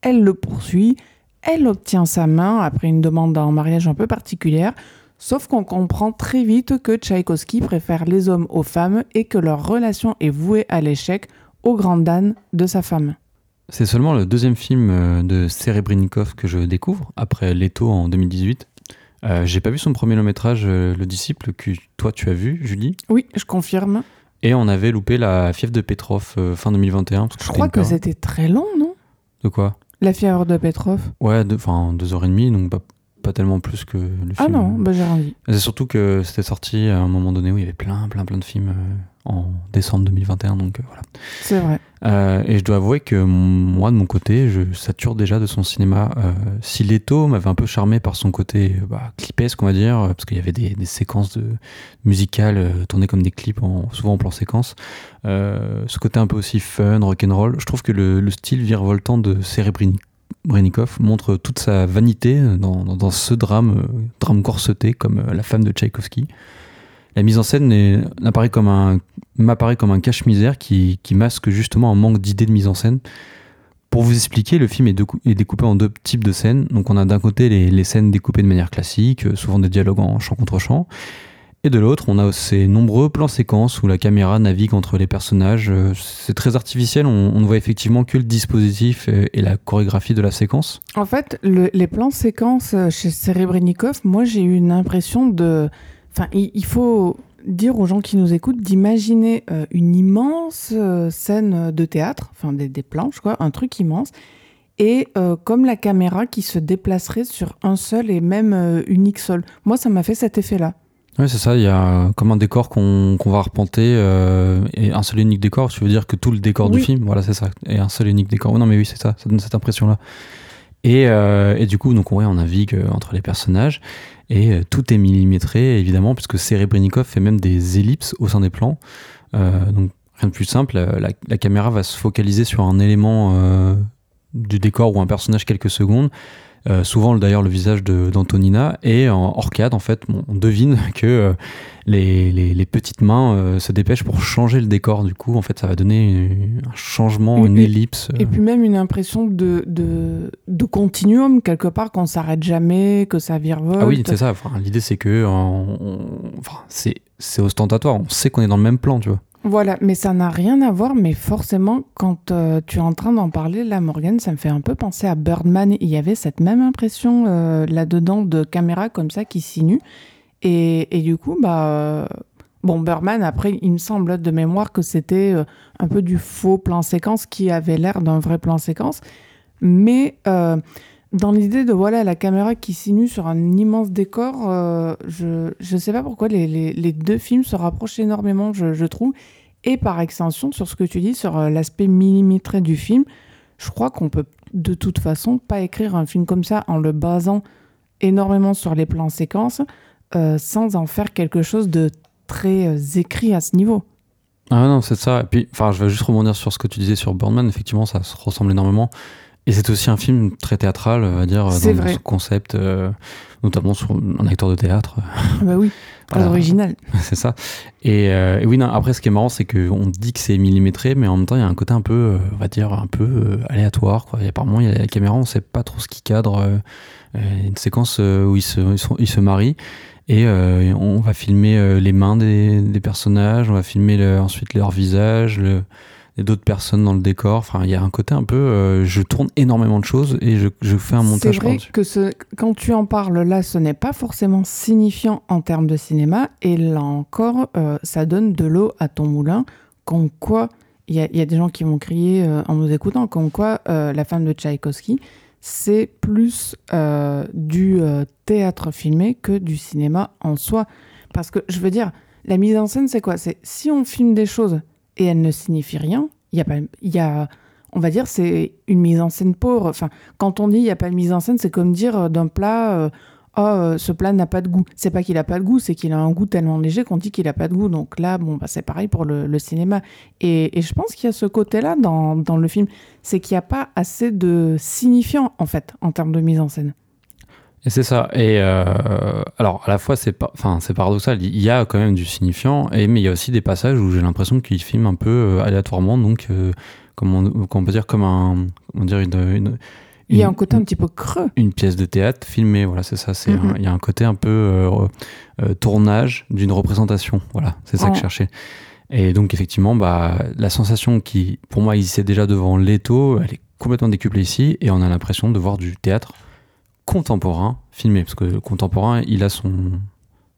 Elle le poursuit, elle obtient sa main après une demande en mariage un peu particulière, sauf qu'on comprend très vite que Tchaïkovski préfère les hommes aux femmes et que leur relation est vouée à l'échec au grand Dan de sa femme. C'est seulement le deuxième film euh, de Serebrennikov que je découvre, après Leto en 2018. Euh, J'ai pas vu son premier long métrage, euh, Le Disciple, que toi tu as vu, Julie? Oui, je confirme. Et on avait loupé la fièvre de Petrov euh, fin 2021. parce Je crois que c'était très long, non? De quoi? La fièvre de Petrov. Ouais, deux- enfin deux heures et demie, donc pas, pas tellement plus que le film. Ah non, bah j'ai rien dit. C'est surtout que c'était sorti à un moment donné où il y avait plein, plein, plein de films euh, en décembre 2021, donc euh, voilà. C'est vrai. Euh, et je dois avouer que moi, de mon côté, je sature déjà de son cinéma. Euh, si Leto m'avait un peu charmé par son côté bah, clipesque, on va dire, parce qu'il y avait des, des séquences de, musicales euh, tournées comme des clips, en, souvent en plan séquence. Ce côté un peu aussi fun, rock'n'roll. Je trouve que le, le style virevoltant de Serebrennikov montre toute sa vanité dans, dans- dans ce drame, euh, drame corseté comme euh, la femme de Tchaïkovski. La mise en scène n'apparaît comme un m'apparaît comme un cache-misère qui, qui masque justement un manque d'idées de mise en scène. Pour vous expliquer, le film est, est découpé en deux types de scènes. Donc on a d'un côté les, les scènes découpées de manière classique, euh, souvent des dialogues en chant contre chant. Et de l'autre, on a ces nombreux plans séquences où la caméra navigue entre les personnages. Euh, C'est très artificiel, on, ne voit effectivement que le dispositif et, la chorégraphie de la séquence. En fait, le- les plans séquences euh, chez Serebrennikov, moi j'ai eu une impression de. Enfin, il, faut dire aux gens qui nous écoutent d'imaginer euh, une immense scène de théâtre, enfin des, des planches, quoi, un truc immense, et comme la caméra qui se déplacerait sur un seul et même unique sol. Moi, ça m'a fait cet effet-là. Oui, c'est ça, il y a comme un décor qu'on va arpenter euh, et un seul et unique décor. Tu veux dire que tout le décor Oui. du film, voilà, c'est ça, et un seul et unique décor. Oh, non, mais oui, c'est ça, ça donne cette impression-là. Et, euh, et du coup, donc, ouais, on navigue euh, entre les personnages et euh, tout est millimétré, évidemment, puisque Serebrennikov fait même des ellipses au sein des plans. Donc, rien de plus simple, la, caméra va se focaliser sur un élément du décor ou un personnage quelques secondes. Euh, souvent d'ailleurs le visage de- d'Antonina et en hors cadre en fait. On on devine [laughs] que euh, les, les- les petites mains euh, se dépêchent pour changer le décor. Du coup en fait ça va donner un changement Une- ellipse Et puis même une impression de, de, de continuum, quelque part, qu'on s'arrête jamais, que ça virevolte. ah oui c'est ça. Enfin, l'idée c'est que enfin, c'est c'est ostentatoire. On sait qu'on est dans le même plan tu vois Voilà, mais ça n'a rien à voir, mais forcément, quand euh, tu es en train d'en parler, là, Morgan, ça me fait un peu penser à Birdman. Il y avait cette même impression euh, là-dedans de caméra comme ça qui sinue. Et, et du coup, bah. euh, Bon, Birdman, après, il me semble de mémoire que c'était un peu du faux plan séquence qui avait l'air d'un vrai plan séquence. Mais dans l'idée de voilà la caméra qui sinue sur un immense décor, euh, je ne sais pas pourquoi les, les- deux films se rapprochent énormément, je, je trouve. Et par extension, sur ce que tu dis, sur euh, l'aspect millimétré du film, je crois qu'on peut de toute façon pas écrire un film comme ça en le basant énormément sur les plans séquences euh, sans en faire quelque chose de très euh, écrit à ce niveau. ah non c'est ça et puis enfin je vais juste rebondir sur ce que tu disais sur Birdman effectivement ça se ressemble énormément et c'est aussi un film très théâtral on va dire C'est dans, vrai. ce concept euh, notamment sur un acteur de théâtre Ah bah oui, très [laughs] Voilà. original. [laughs] c'est ça. Et, euh, et oui, non, après, ce qui est marrant, c'est qu'on dit que c'est millimétré, mais en même temps, il y a un côté un peu, euh, on va dire, un peu euh, aléatoire. Quoi. Et apparemment, il y a la caméra, on sait pas trop ce qui cadre. euh, euh, une séquence euh, où ils se, ils, sont- ils se marient. Et euh, on va filmer euh, les mains des, des personnages, on va filmer le- ensuite leur visage, le, et d'autres personnes dans le décor. Enfin, il y a un côté un peu, euh, je tourne énormément de choses et je, je fais un C'est montage vrai par-dessus. que ce, quand tu en parles là, ce n'est pas forcément signifiant en termes de cinéma. Et là encore, euh, ça donne de l'eau à ton moulin. Comme quoi, il y, y a des gens qui vont crier euh, en nous écoutant, comme quoi la femme de Tchaïkovski, c'est plus du théâtre filmé que du cinéma en soi. Parce que je veux dire, la mise en scène, c'est quoi? C'est si on filme des choses et elles ne signifient rien, il y a pas, il y a, on va dire, c'est une mise en scène pauvre. Enfin, quand on dit il n'y a pas de mise en scène, c'est comme dire euh, d'un plat, euh, oh euh, ce plat n'a pas de goût. C'est pas qu'il a pas de goût, c'est qu'il a un goût tellement léger qu'on dit qu'il a pas de goût. Donc là, bon, bah, c'est pareil pour le, cinéma. Et, je pense qu'il y a ce côté-là dans, dans le film, c'est qu'il n'y a pas assez de signifiant en fait en termes de mise en scène. Et c'est ça. Et euh, alors, à la fois, c'est pas, enfin, c'est paradoxal. Il y a quand même du signifiant, et mais il y a aussi des passages où j'ai l'impression qu'il filme un peu euh, aléatoirement, donc, euh, comment, on, peut dire, comme un, on dirait une, il y a un côté un petit peu creux. Une pièce de théâtre filmée, voilà, c'est ça. C'est mm-hmm. il y a un côté un peu tournage d'une représentation. Voilà, c'est ça que je cherchais. Et donc, effectivement, bah, la sensation qui, pour moi, existait déjà devant Leto, elle est complètement décuplée ici, et on a l'impression de voir du théâtre contemporain filmé, parce que le contemporain, il a son,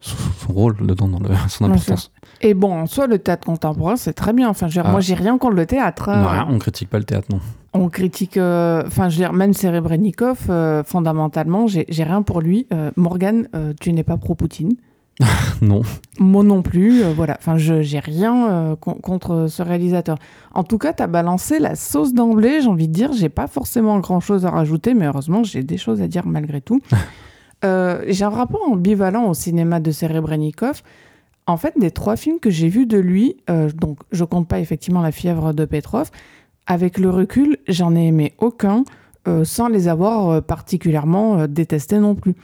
son, rôle dedans, dans le, [laughs] son importance. Et bon, en soi, le théâtre contemporain, c'est très bien. Enfin, je moi, ah. j'ai rien contre le théâtre. Non, rien, on critique pas le théâtre, non. On critique, euh, enfin, je veux dire, même Serebrennikov, euh, fondamentalement, j'ai rien pour lui. Euh, Morgan, tu n'es pas pro-Poutine. [laughs] non. Moi non plus. Euh, voilà. Enfin, je j'ai rien euh, contre ce réalisateur. En tout cas, tu as balancé la sauce d'emblée. J'ai envie de dire, j'ai pas forcément grand chose à rajouter, mais heureusement, j'ai des choses à dire malgré tout. [laughs] Euh, j'ai un rapport ambivalent au cinéma de Serebrennikov. En fait, des trois films que j'ai vus de lui, donc je compte pas effectivement La fièvre de Petrov, avec le recul, j'en ai aimé aucun, sans les avoir particulièrement détestés non plus.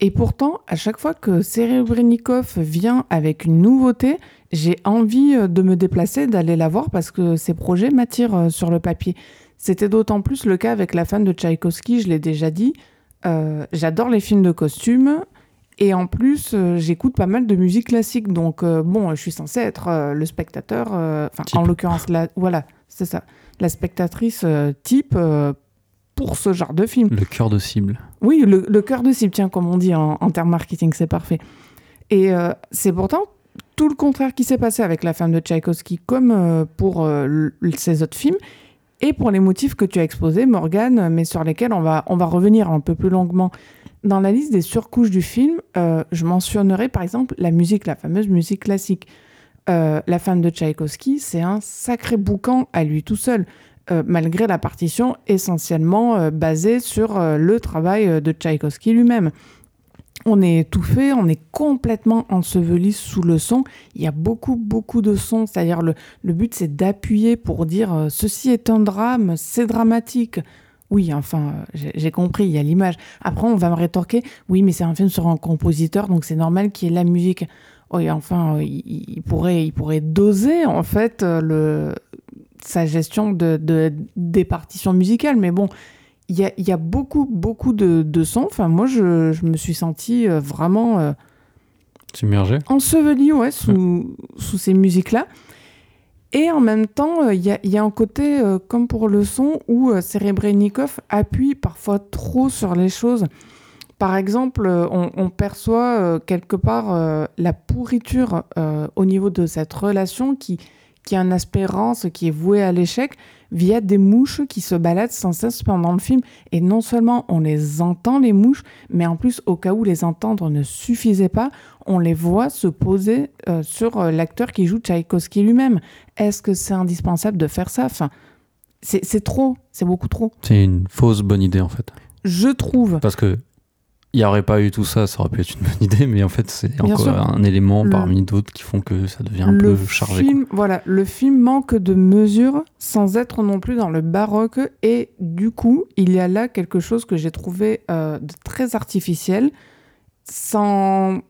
Et pourtant, à chaque fois que Serebrennikov vient avec une nouveauté, j'ai envie euh, de me déplacer, d'aller la voir parce que ses projets m'attirent euh, sur le papier. C'était d'autant plus le cas avec la fan de Tchaïkovski, je l'ai déjà dit. Euh, j'adore les films de costumes et en plus, j'écoute pas mal de musique classique. Donc, bon, je suis censée être le spectateur, enfin, en l'occurrence, voilà, c'est ça, la spectatrice type pour ce genre de film. Le cœur de cible. Oui, le, cœur de cible, tiens, comme on dit en, termes marketing, c'est parfait. Et euh, c'est pourtant tout le contraire qui s'est passé avec La femme de Tchaïkovski, comme euh, pour euh, ses autres films, et pour les motifs que tu as exposés, Morgane, mais sur lesquels on va, on va revenir un peu plus longuement. Dans la liste des surcouches du film, je mentionnerai par exemple la musique, la fameuse musique classique. la femme de Tchaïkovski, c'est un sacré boucan à lui tout seul. Euh, malgré la partition essentiellement euh, basée sur euh, le travail de Tchaïkovski lui-même. On est étouffé, on est complètement enseveli sous le son. Il y a beaucoup, beaucoup de sons. C'est-à-dire, le, but, c'est d'appuyer pour dire ceci est un drame, c'est dramatique. Oui, enfin, j'ai compris, il y a l'image. Après, on va me rétorquer oui, mais c'est un film sur un compositeur, donc c'est normal qu'il y ait la musique. Oui, enfin, il, pourrait, il pourrait doser, en fait, le, sa gestion de, des partitions musicales. Mais bon, il y a, beaucoup, beaucoup de, sons. Enfin, moi, je, me suis sentie euh, vraiment... Euh, Submergée Ensevelie, ouais, sous, sous ces musiques-là. Et en même temps, euh, il y, a, un côté, comme pour le son, où Serebrennikov appuie parfois trop sur les choses. Par exemple, on, on perçoit quelque part la pourriture au niveau de cette relation qui, qui a un espérance qui est voué à l'échec via des mouches qui se baladent sans cesse pendant le film. Et non seulement on les entend, les mouches, mais en plus, au cas où les entendre ne suffisait pas, on les voit se poser euh, sur euh, l'acteur qui joue Tchaïkovski lui-même. Est-ce que c'est indispensable de faire ça? Enfin, C'est trop, c'est beaucoup trop. C'est une fausse bonne idée en fait. Je trouve. Parce que il n'y aurait pas eu tout ça, ça aurait pu être une bonne [laughs] idée, mais en fait, c'est encore un élément parmi d'autres qui font que ça devient un peu chargé. voilà, le film manque de mesure sans être non plus dans le baroque, et du coup, il y a là quelque chose que j'ai trouvé euh, de très artificiel, sans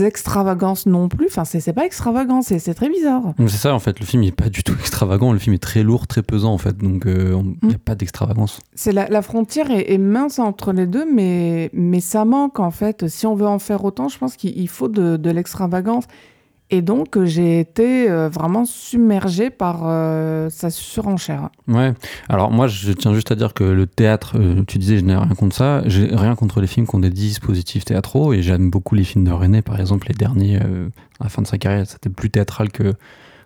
extravagances non plus. Enfin, c'est pas extravagant, c'est très bizarre. C'est ça, en fait. Le film n'est pas du tout extravagant. Le film est très lourd, très pesant, en fait. Donc, euh, il n'y a mm. pas d'extravagance. C'est la, la, frontière est, mince entre les deux, mais, mais ça manque, en fait. Si on veut en faire autant, je pense qu'il faut de, de l'extravagance. Et donc, euh, j'ai été euh, vraiment submergé par euh, sa surenchère. Ouais. Alors, moi, je tiens juste à dire que le théâtre, tu disais, je n'ai rien contre ça. J'ai rien contre les films qui ont des dispositifs théâtraux. Et j'aime beaucoup les films de René, par exemple, les derniers, à la fin de sa carrière, c'était plus théâtral que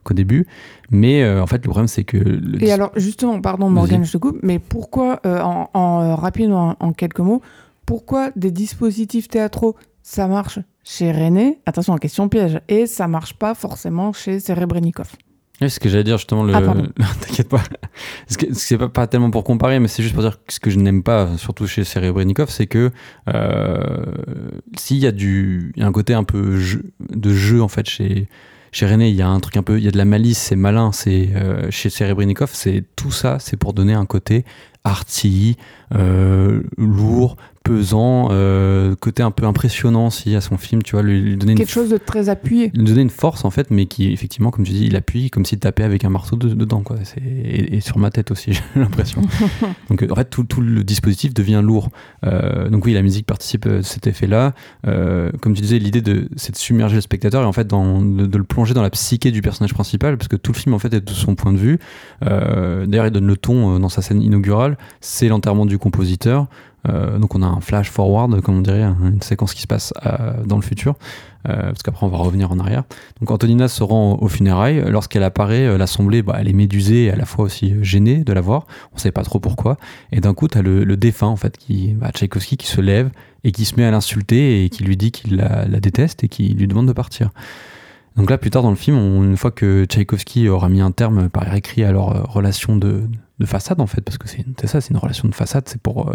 qu'au début. Mais en fait, le problème, c'est que. Et alors, justement, pardon, Morgane, je te coupe, mais pourquoi, en, en en, quelques mots, pourquoi des dispositifs théâtraux, ça marche chez René, attention, question piège, et ça marche pas forcément chez Serebrennikov. Oui, ce que j'allais dire justement, le... Ah, [laughs] t'inquiète pas. C'est pas, pas tellement pour comparer, mais c'est juste pour dire que ce que je n'aime pas, surtout chez Serebrennikov, c'est que euh, s'il y a du, il y a un côté un peu jeu- de jeu en fait chez chez René, il y a un truc un peu, il y a de la malice, c'est malin. C'est euh, chez Serebrennikov, c'est tout ça, c'est pour donner un côté arty, euh, lourd, pesant, euh, côté un peu impressionnant aussi à son film, tu vois, lui, lui donner une Quelque chose de très appuyé. nous donnait une force en fait, mais qui effectivement, comme tu dis, il appuie comme s'il tapait avec un marteau de- dedans, quoi. Et, et sur ma tête aussi, [laughs] j'ai l'impression. [laughs] donc en fait, tout, tout le dispositif devient lourd. Euh, donc oui, la musique participe à cet effet-là. Euh, comme tu disais, l'idée de c'est de submerger le spectateur et en fait dans- de, de le plonger dans la psyché du personnage principal, parce que tout le film en fait est de son point de vue. Euh, D'ailleurs, il donne le ton euh, dans sa scène inaugurale. C'est l'enterrement du compositeur. Euh, donc on a un flash forward, comme on dirait, un- une séquence qui se passe euh, dans le futur, euh, parce qu'après on va revenir en arrière. Donc Antonina se rend aux funérailles. Lorsqu'elle apparaît, l'assemblée, bah, elle est médusée et à la fois aussi gênée de la voir. On sait pas trop pourquoi. Et d'un coup, tu as le, défunt, en fait, qui, bah, Tchaïkovski, qui se lève et qui se met à l'insulter et qui lui dit qu'il la, déteste et qui lui demande de partir. Donc là, plus tard dans le film, une fois que Tchaïkovski aura mis un terme par écrit à leur relation de, de façade, en fait, parce que c'est ça, c'est une relation de façade, c'est pour,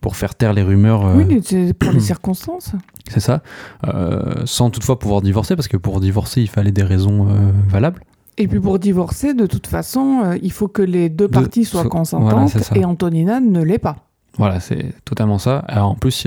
pour faire taire les rumeurs. euh, Oui, mais pour les [clears throat] circonstances. c'est ça. Euh, sans toutefois pouvoir divorcer, parce que pour divorcer, il fallait des raisons euh, valables. Et puis pour divorcer, de toute façon, il faut que les deux parties soient so- consentantes voilà, et Antonina ne l'est pas. Voilà, c'est totalement ça. Alors, en plus,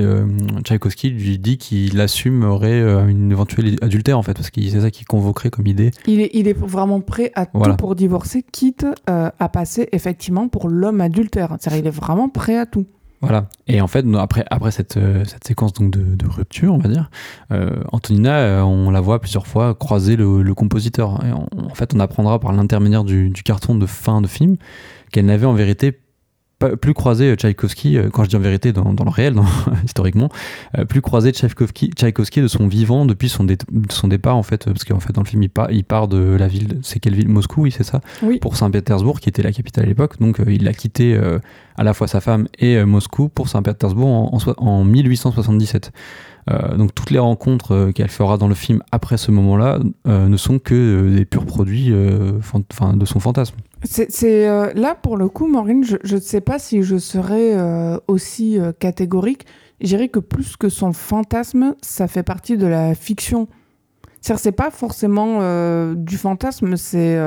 Tchaïkovski lui dit qu'il assumerait une éventuelle adultère, en fait, parce que c'est ça qu'il convoquerait comme idée. Il est, il est vraiment prêt à Voilà. tout pour divorcer, quitte à passer effectivement pour l'homme adultère. C'est-à-dire, il est vraiment prêt à tout. Voilà. Et en fait, après, après cette, euh, cette séquence donc de, de rupture, on va dire, euh, Antonina, euh, on la voit plusieurs fois croiser le, le compositeur. Et en fait, on apprendra par l'intermédiaire du, du carton de fin de film qu'elle n'avait en vérité plus croisé Tchaïkovski, euh, quand je dis en vérité dans, dans le réel, dans- [laughs] historiquement, euh, plus croisé Tchaïkovski, Tchaïkovski de son vivant depuis son, dé- de son départ, en fait, euh, parce qu'en fait, dans le film, il part, il part de la ville, c'est quelle ville? Moscou, oui, c'est ça? Oui. pour Saint-Pétersbourg, qui était la capitale à l'époque. Donc euh, il a quitté euh, à la fois sa femme et euh, Moscou pour Saint-Pétersbourg en, en soi- en 1877. Euh, donc toutes les rencontres euh, qu'elle fera dans le film après ce moment-là euh, ne sont que des purs produits de son fantasme. C'est là pour le coup, Maureen, je ne sais pas si je serais aussi catégorique. Je dirais que plus que son fantasme, ça fait partie de la fiction. C'est-à-dire, c'est pas forcément du fantasme, c'est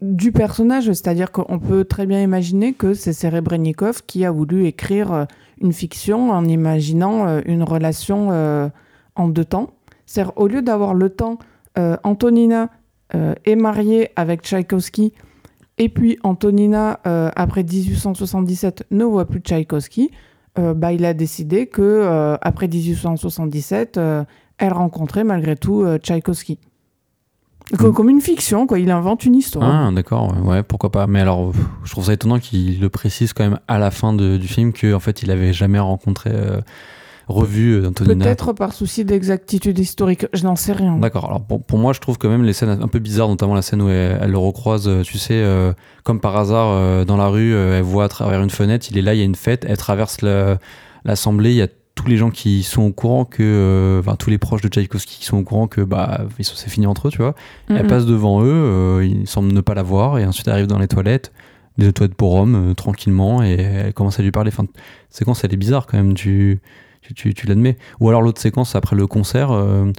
du personnage. C'est-à-dire qu'on peut très bien imaginer que c'est Serebrennikov qui a voulu écrire une fiction en imaginant euh, une relation euh, en deux temps. C'est-à-dire, au lieu d'avoir le temps, euh, Antonina est mariée avec Tchaïkovski et puis Antonina, après 1877, ne voit plus Tchaïkovski. Bah, il a décidé que après 1877, euh, elle rencontrait malgré tout Tchaïkovski. Mm. Comme une fiction, quoi. Il invente une histoire. Ah d'accord, ouais, pourquoi pas. Mais alors, je trouve ça étonnant qu'il le précise quand même à la fin de- du film qu'en en fait il avait jamais rencontré, euh, revu euh. Peut-être par souci d'exactitude historique. Je n'en sais rien. D'accord. Alors pour, pour moi, je trouve quand même les scènes un peu bizarres, notamment la scène où elle, elle le recroise, euh, tu sais, euh, comme par hasard euh, dans la rue, euh, elle voit à travers une fenêtre, il est là, il y a une fête, elle traverse l'assemblée, il y a tous les gens qui sont au courant que, euh, enfin tous les proches de Tchaïkovski qui sont au courant que bah ils sont- c'est fini entre eux, tu vois. Elle Mhm. passe devant eux, euh, ils semblent ne pas la voir, et ensuite elle arrive dans les toilettes, des toilettes pour hommes, euh, tranquillement, et elle commence à lui parler. Enfin, séquence, elle est bizarre quand même, tu, tu, tu, tu l'admets. Ou alors l'autre séquence, après le concert, euh,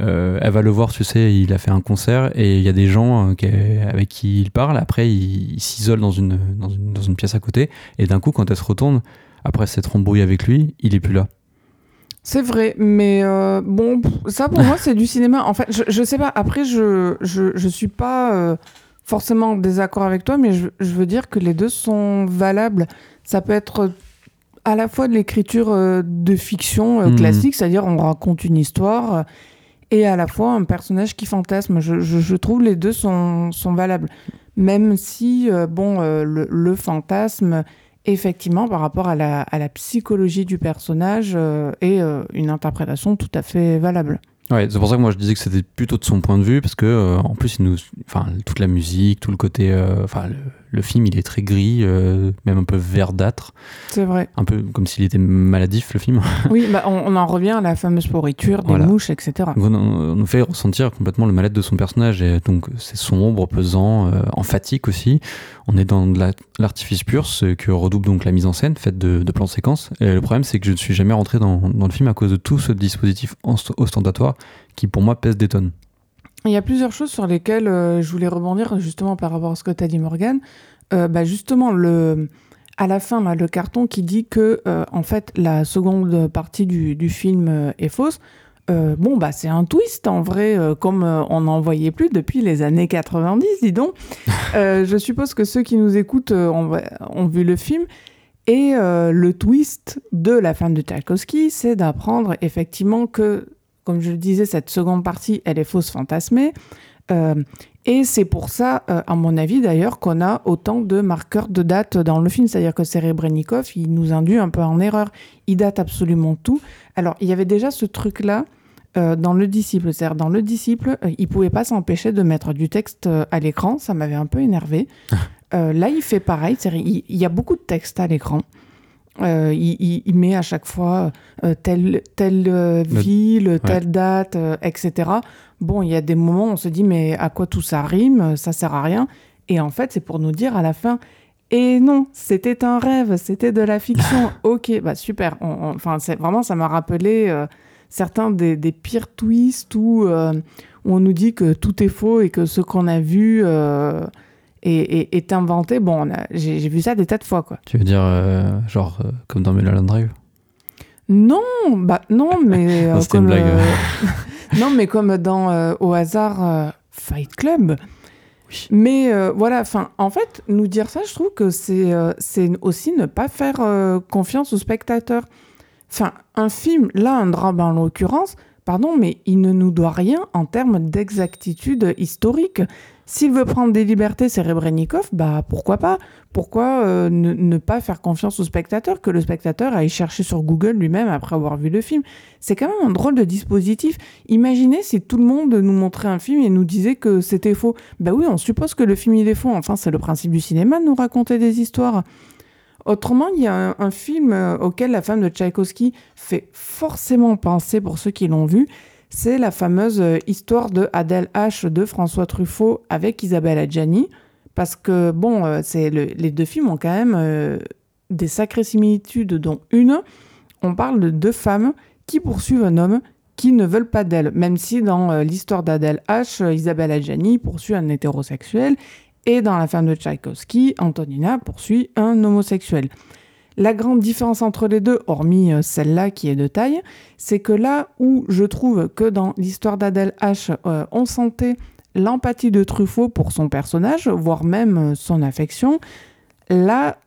euh, elle va le voir, tu sais, il a fait un concert, et il y a des gens euh, qui- avec qui il parle, après il, il s'isole dans une, dans, une, dans une pièce à côté, et d'un coup, quand elle se retourne, après s'être embrouillée avec lui, il est plus là. C'est vrai, mais euh, bon, ça pour moi c'est du cinéma. En fait, je, je sais pas. Après, je je, je suis pas euh, forcément en désaccord avec toi, mais je, je veux dire que les deux sont valables. Ça peut être à la fois de l'écriture euh, de fiction euh, Mhm. classique, c'est-à-dire on raconte une histoire, euh, et à la fois un personnage qui fantasme. Je, trouve les deux sont, sont valables. Même si, euh, bon, euh, le, le fantasme, effectivement, par rapport à la, psychologie du personnage, euh, est euh, une interprétation tout à fait valable. Ouais, c'est pour ça que moi je disais que c'était plutôt de son point de vue parce que euh, en plus nous, enfin toute la musique, tout le côté, euh, enfin le- film, il est très gris, euh, même un peu verdâtre. C'est vrai. Un peu comme s'il était maladif, le film. [laughs] Oui, bah, on, on en revient à la fameuse pourriture, des Voilà. mouches, etc. On, on nous fait ressentir complètement le mal-être de son personnage, et donc c'est sombre, pesant, euh, emphatique aussi. On est dans de la- l'artifice pur, ce que redouble donc la mise en scène, faite de, de plans séquences. Et le problème, c'est que je ne suis jamais rentré dans, dans le film à cause de tout ce dispositif ost- ostentatoire qui, pour moi, pèse des tonnes. Il y a plusieurs choses sur lesquelles euh, je voulais rebondir justement par rapport à ce que tu as dit Morgane. Euh, bah, justement, le, à la fin, là, le carton qui dit que euh, en fait la seconde partie du, du film euh, est fausse. Bon, bah, c'est un twist en vrai, comme on n'en voyait plus depuis les années 90, dis donc. [laughs] Je suppose que ceux qui nous écoutent ont, ont vu le film. Et le twist de la fin de Tchaikovsky, c'est d'apprendre effectivement que, comme je le disais, cette seconde partie, elle est fausse fantasmée. Euh, et c'est pour ça, euh, à mon avis d'ailleurs, qu'on a autant de marqueurs de date dans le film. C'est-à-dire que Serebrennikov, il nous induit un peu en erreur. Il date absolument tout. Alors, il y avait déjà ce truc-là euh, dans Le Disciple. C'est-à-dire, dans Le Disciple, il pouvait pas s'empêcher de mettre du texte à l'écran. Ça m'avait un peu énervé. [laughs] Là, il fait pareil. Il, il y a beaucoup de texte à l'écran. Euh, il, il- il met à chaque fois euh, telle, telle euh, Le- ville, telle date, etc. Bon, il y a des moments où on se dit, mais à quoi tout ça rime? Ça sert à rien. Et en fait, c'est pour nous dire à la fin, et non, c'était un rêve, c'était de la fiction. [laughs] ok, bah super. Enfin, vraiment, ça m'a rappelé certains des, des pires twists où, où on nous dit que tout est faux et que ce qu'on a vu est, inventé. Bon, j'ai vu ça des tas de fois, quoi. Tu veux dire, euh, genre, euh, comme dans Mulholland Drive? Non, bah non, mais [laughs] euh, Non, une blague. [laughs] non, mais comme dans au hasard Fight Club. Oui. Mais euh, voilà, enfin, en fait, nous dire ça, je trouve que c'est euh, aussi ne pas faire euh, confiance au spectateur. Enfin, un film, là, un drame en l'occurrence, pardon, mais il ne nous doit rien en termes d'exactitude historique. S'il veut prendre des libertés, Serebrennikov, bah pourquoi pas? Pourquoi euh, ne, pas faire confiance au spectateur, que le spectateur aille chercher sur Google lui-même après avoir vu le film? C'est quand même un drôle de dispositif. Imaginez si tout le monde nous montrait un film et nous disait que c'était faux. Bah oui, on suppose que le film il est faux. Enfin, c'est le principe du cinéma de nous raconter des histoires. Autrement, il y a un, un film euh, auquel la femme de Tchaïkovski fait forcément penser pour ceux qui l'ont vu. C'est la fameuse euh, histoire de Adèle H de François Truffaut avec Isabelle Adjani. Parce que, bon, euh, c'est le- les deux films ont quand même euh, des sacrées similitudes, dont une, on parle de deux femmes qui poursuivent un homme qui ne veulent pas d'elle. Même si dans l'histoire d'Adèle H, Isabelle Adjani poursuit un hétérosexuel et dans la de Tchaïkovski, Antonina poursuit un homosexuel. La grande différence entre les deux, hormis euh, celle-là qui est de taille, c'est que là où je trouve que dans l'histoire d'Adèle H, euh, on sentait l'empathie de Truffaut pour son personnage, voire même euh, son affection, là,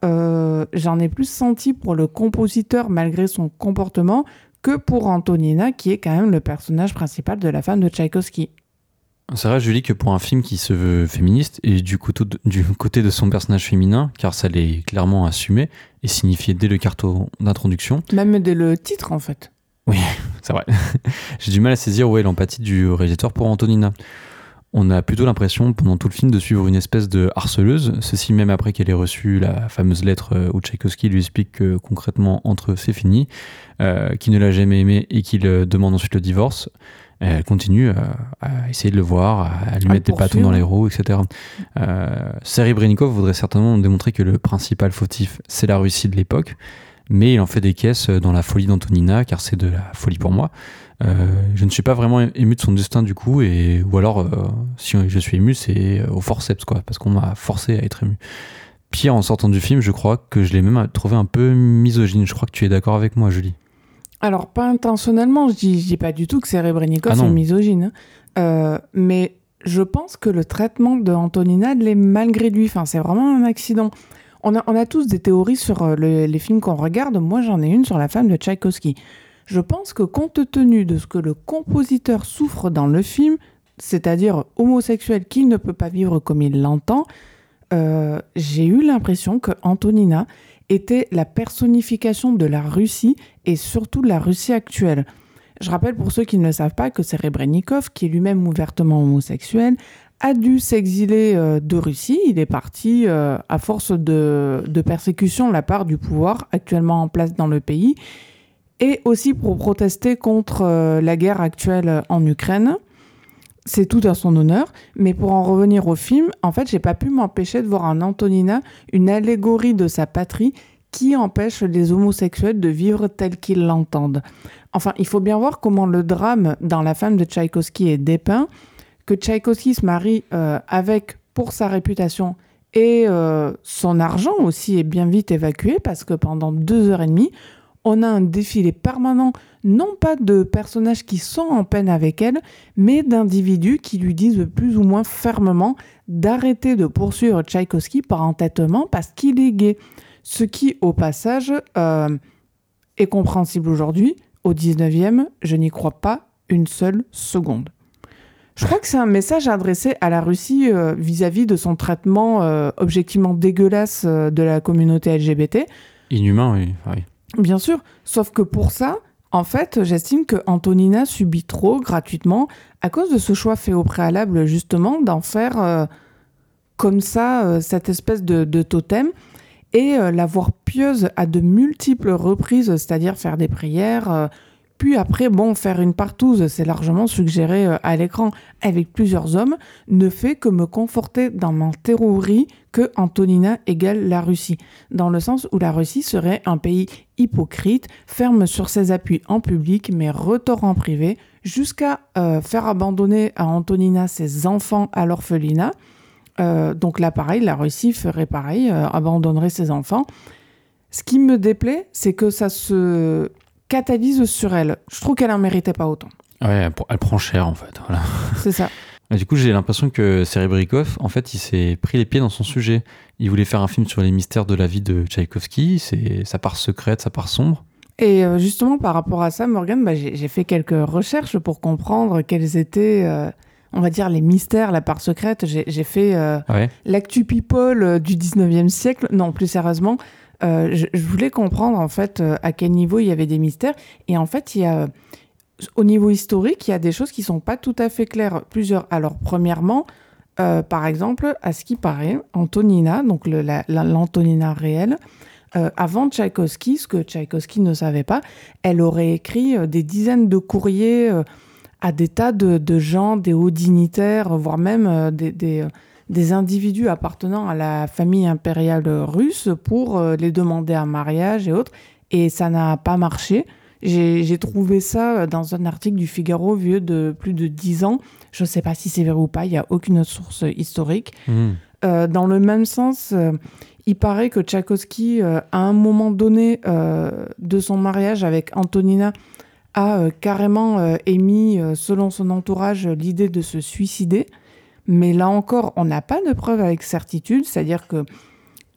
j'en ai plus senti pour le compositeur malgré son comportement que pour Antonina, qui est quand même le personnage principal de la femme de Tchaïkovski. C'est vrai, Julie, que pour un film qui se veut féministe et du côté de, du côté de son personnage féminin, car ça l'est clairement assumé et signifié dès le carton d'introduction, Même dès le titre, en fait. [laughs] c'est vrai, j'ai du mal à saisir où est l'empathie du réalisateur pour Antonina. On a plutôt l'impression pendant tout le film de suivre une espèce de harceleuse, ceci même après qu'elle ait reçu la fameuse lettre euh, où Tchaïkovski lui explique que concrètement entre eux c'est fini, euh, qu'il ne l'a jamais aimé et qu'il euh, demande ensuite le divorce. Elle continue euh, à essayer de le voir, à lui mettre des bâtons dans les roues, etc. Euh, Serebrennikov voudrait certainement démontrer que le principal fautif, c'est la Russie de l'époque, mais il en fait des caisses dans la folie d'Antonina, car c'est de la folie pour moi. Euh, je ne suis pas vraiment ému de son destin du coup, et ou alors, euh, si je suis ému, c'est au forceps, quoi, parce qu'on m'a forcé à être ému. Pire, en sortant du film, je crois que je l'ai même trouvé un peu misogyne. Je crois que tu es d'accord avec moi, Julie. Alors, pas intentionnellement, je dis, je dis pas du tout que Serebrennikov Ah est misogyne. hein. Euh, mais je pense que le traitement de Antonina l'est malgré lui. Enfin, c'est vraiment un accident. On a, on a tous des théories sur euh, le- les films qu'on regarde. Moi, j'en ai une sur la femme de Tchaïkovski. Je pense que compte tenu de ce que le compositeur souffre dans le film, c'est-à-dire homosexuel qu'il ne peut pas vivre comme il l'entend, euh, j'ai eu l'impression que Antonina était la personnification de la Russie et surtout de la Russie actuelle. Je rappelle pour ceux qui ne le savent pas que Serebrennikov, qui est lui-même ouvertement homosexuel, a dû s'exiler euh, de Russie. Il est parti euh, à force de, de persécution de la part du pouvoir actuellement en place dans le pays et aussi pour protester contre euh, la guerre actuelle en Ukraine. C'est tout à son honneur. Mais pour en revenir au film, en fait, j'ai pas pu m'empêcher de voir en Antonina une allégorie de sa patrie qui empêche les homosexuels de vivre tel qu'ils l'entendent. Enfin, il faut bien voir comment le drame dans La femme de Tchaïkovski est dépeint, que Tchaïkovski se marie euh, avec, pour sa réputation, et euh, son argent aussi est bien vite évacué parce que pendant deux heures et demie, on a un défilé permanent, non pas de personnages qui sont en peine avec elle, mais d'individus qui lui disent plus ou moins fermement d'arrêter de poursuivre Tchaïkovski par entêtement parce qu'il est gay. Ce qui, au passage, euh, est compréhensible aujourd'hui. Au 19e, je n'y crois pas une seule seconde. Je crois que c'est un message adressé à la Russie euh, vis-à-vis de son traitement euh, objectivement dégueulasse de la communauté LGBT. Inhumain, oui. Bien sûr, sauf que pour ça, en fait, j'estime que Antonina subit trop gratuitement à cause de ce choix fait au préalable justement d'en faire euh, comme ça euh, cette espèce de, totem et euh, la voir pieuse à de multiples reprises, c'est-à-dire faire des prières, puis après, bon, faire une partouze, c'est largement suggéré euh, à l'écran avec plusieurs hommes, ne fait que me conforter dans ma théorie que Antonina égale la Russie, dans le sens où la Russie serait un pays hypocrite, ferme sur ses appuis en public, mais retort en privé, jusqu'à euh, faire abandonner à Antonina ses enfants à l'orphelinat. Euh, donc là, pareil, la Russie ferait pareil, abandonnerait ses enfants. Ce qui me déplaît, c'est que ça se catalyse sur elle. Je trouve qu'elle en méritait pas autant. Ouais, elle, prend cher en fait. Voilà. [laughs] C'est ça. Et du coup, j'ai l'impression que Serebrikov, en fait, il s'est pris les pieds dans son sujet. Il voulait faire un film sur les mystères de la vie de Tchaïkovski, c'est sa part secrète, sa part sombre. Et euh, justement, par rapport à ça, Morgan, bah, j'ai fait quelques recherches pour comprendre quels étaient, euh, on va dire, les mystères, la part secrète. J'ai fait euh, Ouais. l'actu people du 19e siècle. Non, plus sérieusement, euh, je, voulais comprendre en fait euh, à quel niveau il y avait des mystères. Et en fait, il y a, au niveau historique, il y a des choses qui sont pas tout à fait claires. Plusieurs. Alors, premièrement, euh, par exemple, à ce qui paraît, Antonina, donc l'Antonina réelle, euh, avant Tchaïkovski, ce que Tchaïkovski ne savait pas, elle aurait écrit euh, des dizaines de courriers euh, à des tas de, gens, des hauts dignitaires, voire même euh, des, euh, des individus appartenant à la famille impériale russe pour euh, les demander en mariage et autres. Et ça n'a pas marché. J'ai trouvé ça euh, dans un article du Figaro vieux de plus de 10 ans. Je ne sais pas si c'est vrai ou pas, il n'y a aucune autre source historique. Mhm. Euh, dans le même sens, euh, il paraît que Tchaïkovski, euh, à un moment donné de son mariage avec Antonina, a carrément émis, selon son entourage, l'idée de se suicider. Mais là encore, on n'a pas de preuves avec certitude, c'est-à-dire que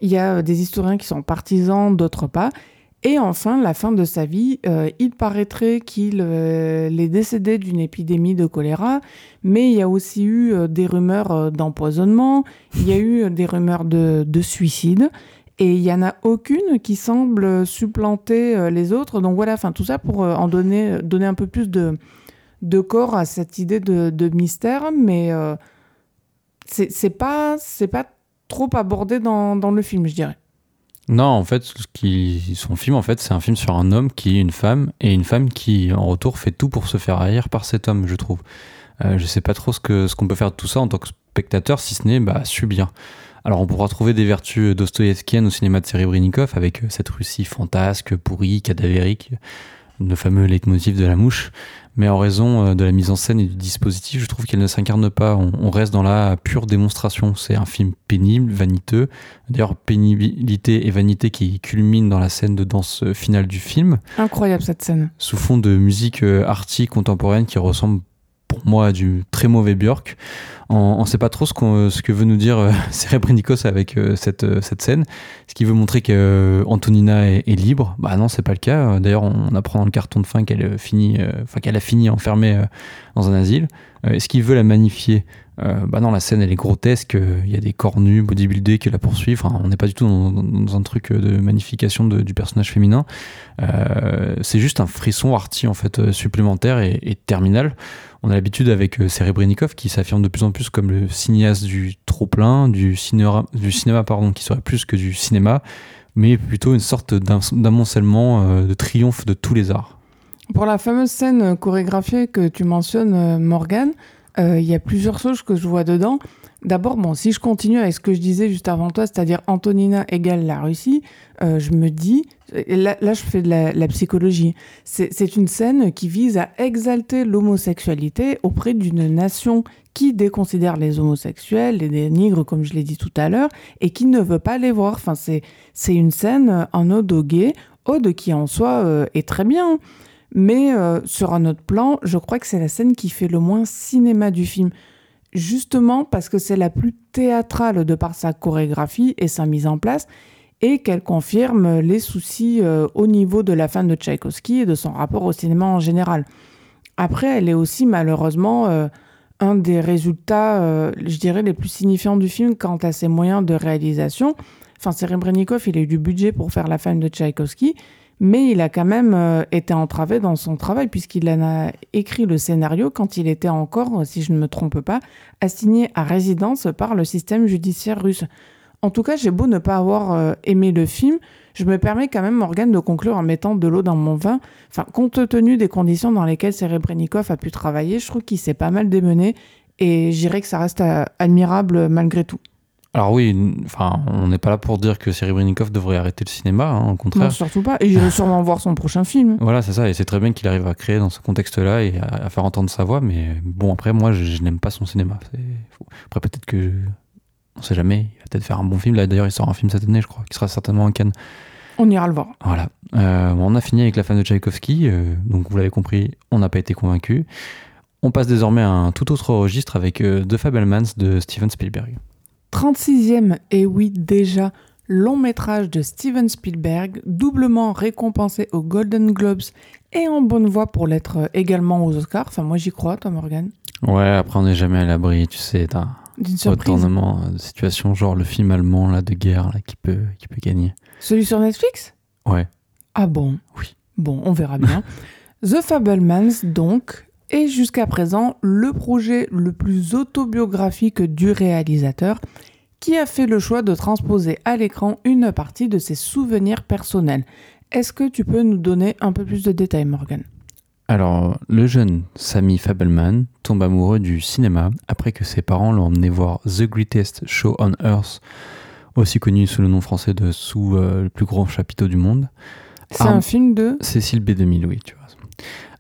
il y a euh, des historiens qui sont partisans, d'autres pas. Et enfin, la fin de sa vie, euh, il paraîtrait qu'il euh, est décédé d'une épidémie de choléra, mais il y a aussi eu des rumeurs d'empoisonnement, il y a eu des rumeurs de, de suicide, et il n'y en a aucune qui semble supplanter les autres. Donc voilà, enfin tout ça pour en donner, un peu plus de, corps à cette idée de, de mystère, mais c'est pas, pas trop abordé dans, dans le film, je dirais. Non, en fait, ce son film, en fait, c'est un film sur un homme qui est une femme et une femme qui, en retour, fait tout pour se faire haïr par cet homme, je trouve. Euh, je sais pas trop ce que ce qu'on peut faire de tout ça en tant que spectateur, si ce n'est bah, subir. Alors, on pourra trouver des vertus dostoïevskiennes au cinéma de Serebrennikov avec euh, cette Russie fantasque, pourrie, cadavérique, le fameux leitmotiv de la mouche. Mais en raison euh, de la mise en scène et du dispositif, je trouve qu'elle ne s'incarne pas. On, on reste dans la pure démonstration. C'est un film pénible, vaniteux. D'ailleurs, pénibilité et vanité qui culminent dans la scène de danse finale du film, Incroyable cette scène. sous fond de musique euh, arty contemporaine qui ressemble moi du très mauvais Björk. On ne sait pas trop ce, ce que veut nous dire euh, [laughs] Serebrennikos avec euh, cette, euh, cette scène. Est-ce qu'il veut montrer qu'Antonina est, est libre Bah non, c'est pas le cas. D'ailleurs, on apprend dans le carton de fin qu'elle finit, a fini enfermée dans un asile. Est-ce qu'il veut la magnifier? Bah non, la scène elle est grotesque, il y a des corps nus, bodybuildés qui la poursuivent. On n'est pas du tout dans, un truc de magnification du personnage féminin. c'est juste un frisson arty en fait supplémentaire et terminal. On a l'habitude avec Serebrennikov qui s'affirme de plus en plus comme le cinéaste du trop plein, du cinéma, du cinéma pardon, qui serait plus que du cinéma mais plutôt une sorte d'amoncellement euh, de triomphe de tous les arts. Pour la fameuse scène chorégraphiée que tu mentionnes, euh, Morgane, euh, il y a plusieurs choses que je vois dedans. D'abord, bon, si je continue avec ce que je disais juste avant toi, c'est-à-dire Antonina égale la Russie, je me dis, là, je fais de la, psychologie, c'est une scène qui vise à exalter l'homosexualité auprès d'une nation qui déconsidère les homosexuels, les dénigre, comme je l'ai dit tout à l'heure, et qui ne veut pas les voir. Enfin, c'est, c'est une scène en ode au gay, ode qui en soi euh, est très bien. Mais euh, sur un autre plan, je crois que c'est la scène qui fait le moins cinéma du film. Justement parce que c'est la plus théâtrale de par sa chorégraphie et sa mise en place, et qu'elle confirme les soucis euh, au niveau de la fin de Tchaïkovski et de son rapport au cinéma en général. Après, elle est aussi malheureusement un des résultats, euh, je dirais, les plus signifiants du film quant à ses moyens de réalisation. Enfin, Serebrennikov, il a eu du budget pour faire la femme de Tchaïkovski, mais il a quand même euh, été entravé dans son travail puisqu'il en a écrit le scénario quand il était encore, si je ne me trompe pas, assigné à résidence par le système judiciaire russe. En tout cas, j'ai beau ne pas avoir euh, aimé le film, je me permets quand même, Morgane, de conclure en mettant de l'eau dans mon vin. Enfin, compte tenu des conditions dans lesquelles Serebrennikov a pu travailler, je trouve qu'il s'est pas mal démené et j'irais que ça reste euh, admirable malgré tout. Alors oui, enfin, on n'est pas là pour dire que Serebrennikov devrait arrêter le cinéma, hein, au contraire. Non, surtout pas. Et j'irai [laughs] sûrement voir son prochain film. Voilà, c'est ça. Et c'est très bien qu'il arrive à créer dans ce contexte-là et à, faire entendre sa voix. Mais bon, après, moi, je, n'aime pas son cinéma. Après, peut-être que on sait jamais, il va peut-être faire un bon film. Là, d'ailleurs, il sort un film cette année, je crois, qui sera certainement en Cannes. On ira le voir. Voilà. Euh, on a fini avec la fin de Tchaïkovski. Euh, donc, vous l'avez compris, on n'a pas été convaincu. On passe désormais à un tout autre registre avec euh, The Fabelmans de Steven Spielberg. 36e, et oui, déjà, long métrage de Steven Spielberg, doublement récompensé aux Golden Globes et en bonne voie pour l'être également aux Oscars. Enfin, moi j'y crois, toi, Morgan. Ouais, après, on n'est jamais à l'abri, tu sais. Surprise. Retournement de situation, genre le film allemand là, de guerre là, qui, peut, qui peut gagner. Celui sur Netflix? Ouais. Ah bon? Oui. Bon, on verra bien. [laughs] The Fablemans, donc, est jusqu'à présent le projet le plus autobiographique du réalisateur qui a fait le choix de transposer à l'écran une partie de ses souvenirs personnels. Est-ce que tu peux nous donner un peu plus de détails, Morgan? Alors, le jeune Sammy Fabelman tombe amoureux du cinéma après que ses parents l'ont emmené voir The Greatest Show on Earth, aussi connu sous le nom français de Sous euh, le plus grand chapiteau du monde. C'est un film de Cécile B2000, oui, tu vois.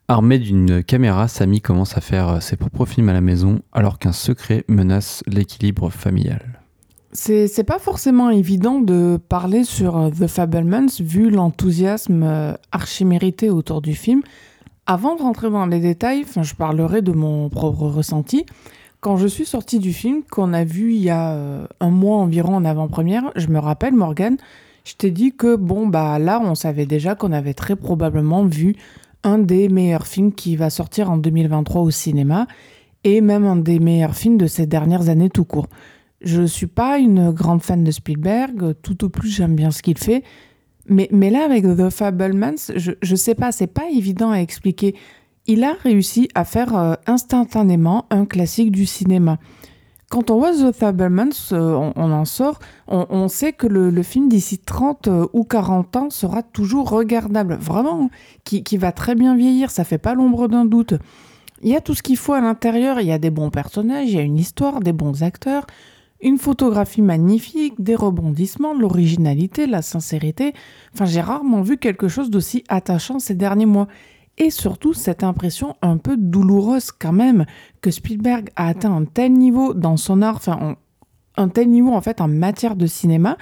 Armé d'une caméra, Sammy commence à faire euh, ses propres films à la maison alors qu'un secret menace l'équilibre familial. C'est pas forcément évident de parler sur euh, The Fabelmans vu l'enthousiasme archi-mérité autour du film. Avant de rentrer dans les détails, je parlerai de mon propre ressenti. Quand je suis sortie du film, qu'on a vu il y a euh, un mois environ en avant-première, je me rappelle, Morgan, je t'ai dit que bon, bah là, on savait déjà qu'on avait très probablement vu un des meilleurs films qui va sortir en 2023 au cinéma, et même un des meilleurs films de ces dernières années tout court. Je ne suis pas une grande fan de Spielberg, tout au plus j'aime bien ce qu'il fait, mais, mais là, avec The Fablemans, je, je sais pas, c'est pas évident à expliquer. Il a réussi à faire euh, instantanément un classique du cinéma. Quand on voit The Fablemans, euh, on, en sort, on, sait que le, film d'ici 30 euh, ou 40 ans sera toujours regardable. Vraiment, qui, qui va très bien vieillir, ça fait pas l'ombre d'un doute. Il y a tout ce qu'il faut à l'intérieur, il y a des bons personnages, il y a une histoire, des bons acteurs, une photographie magnifique, des rebondissements, l'originalité, la sincérité. Enfin, j'ai rarement vu quelque chose d'aussi attachant ces derniers mois. Et surtout, cette impression un peu douloureuse quand même, que Spielberg a atteint un tel niveau dans son art, enfin, un tel niveau en fait en matière de cinéma,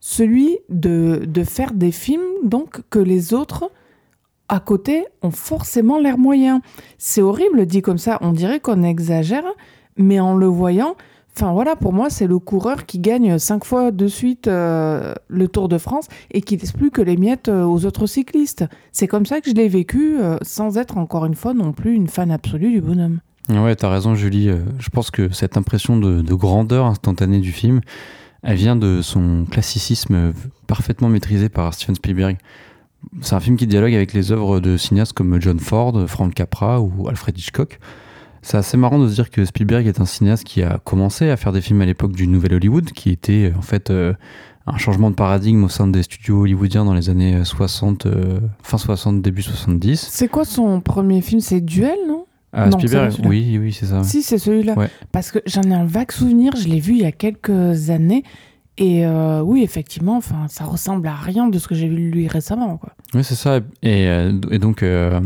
celui de, de faire des films donc que les autres à côté ont forcément l'air moyens. C'est horrible dit comme ça, on dirait qu'on exagère, mais en le voyant, Enfin voilà, pour moi, c'est le coureur qui gagne cinq fois de suite euh, le Tour de France et qui laisse plus que les miettes euh, aux autres cyclistes. C'est comme ça que je l'ai vécu, euh, sans être encore une fois non plus une fan absolue du bonhomme. Ouais, t'as raison, Julie. Je pense que cette impression de, grandeur instantanée du film, elle vient de son classicisme parfaitement maîtrisé par Steven Spielberg. C'est un film qui dialogue avec les œuvres de cinéastes comme John Ford, Frank Capra ou Alfred Hitchcock. C'est assez marrant de se dire que Spielberg est un cinéaste qui a commencé à faire des films à l'époque du Nouvel Hollywood, qui était en fait euh, un changement de paradigme au sein des studios hollywoodiens dans les années 60, euh, fin 60, début 70. C'est quoi son premier film? C'est Duel, non? Ah, Spielberg, oui, oui, c'est ça. Si, c'est celui-là. Parce que j'en ai un vague souvenir, je l'ai vu il y a quelques années. Et euh, oui, effectivement, enfin, ça ressemble à rien de ce que j'ai vu lui récemment. Quoi. Oui, c'est ça. Et, euh, et donc, euh,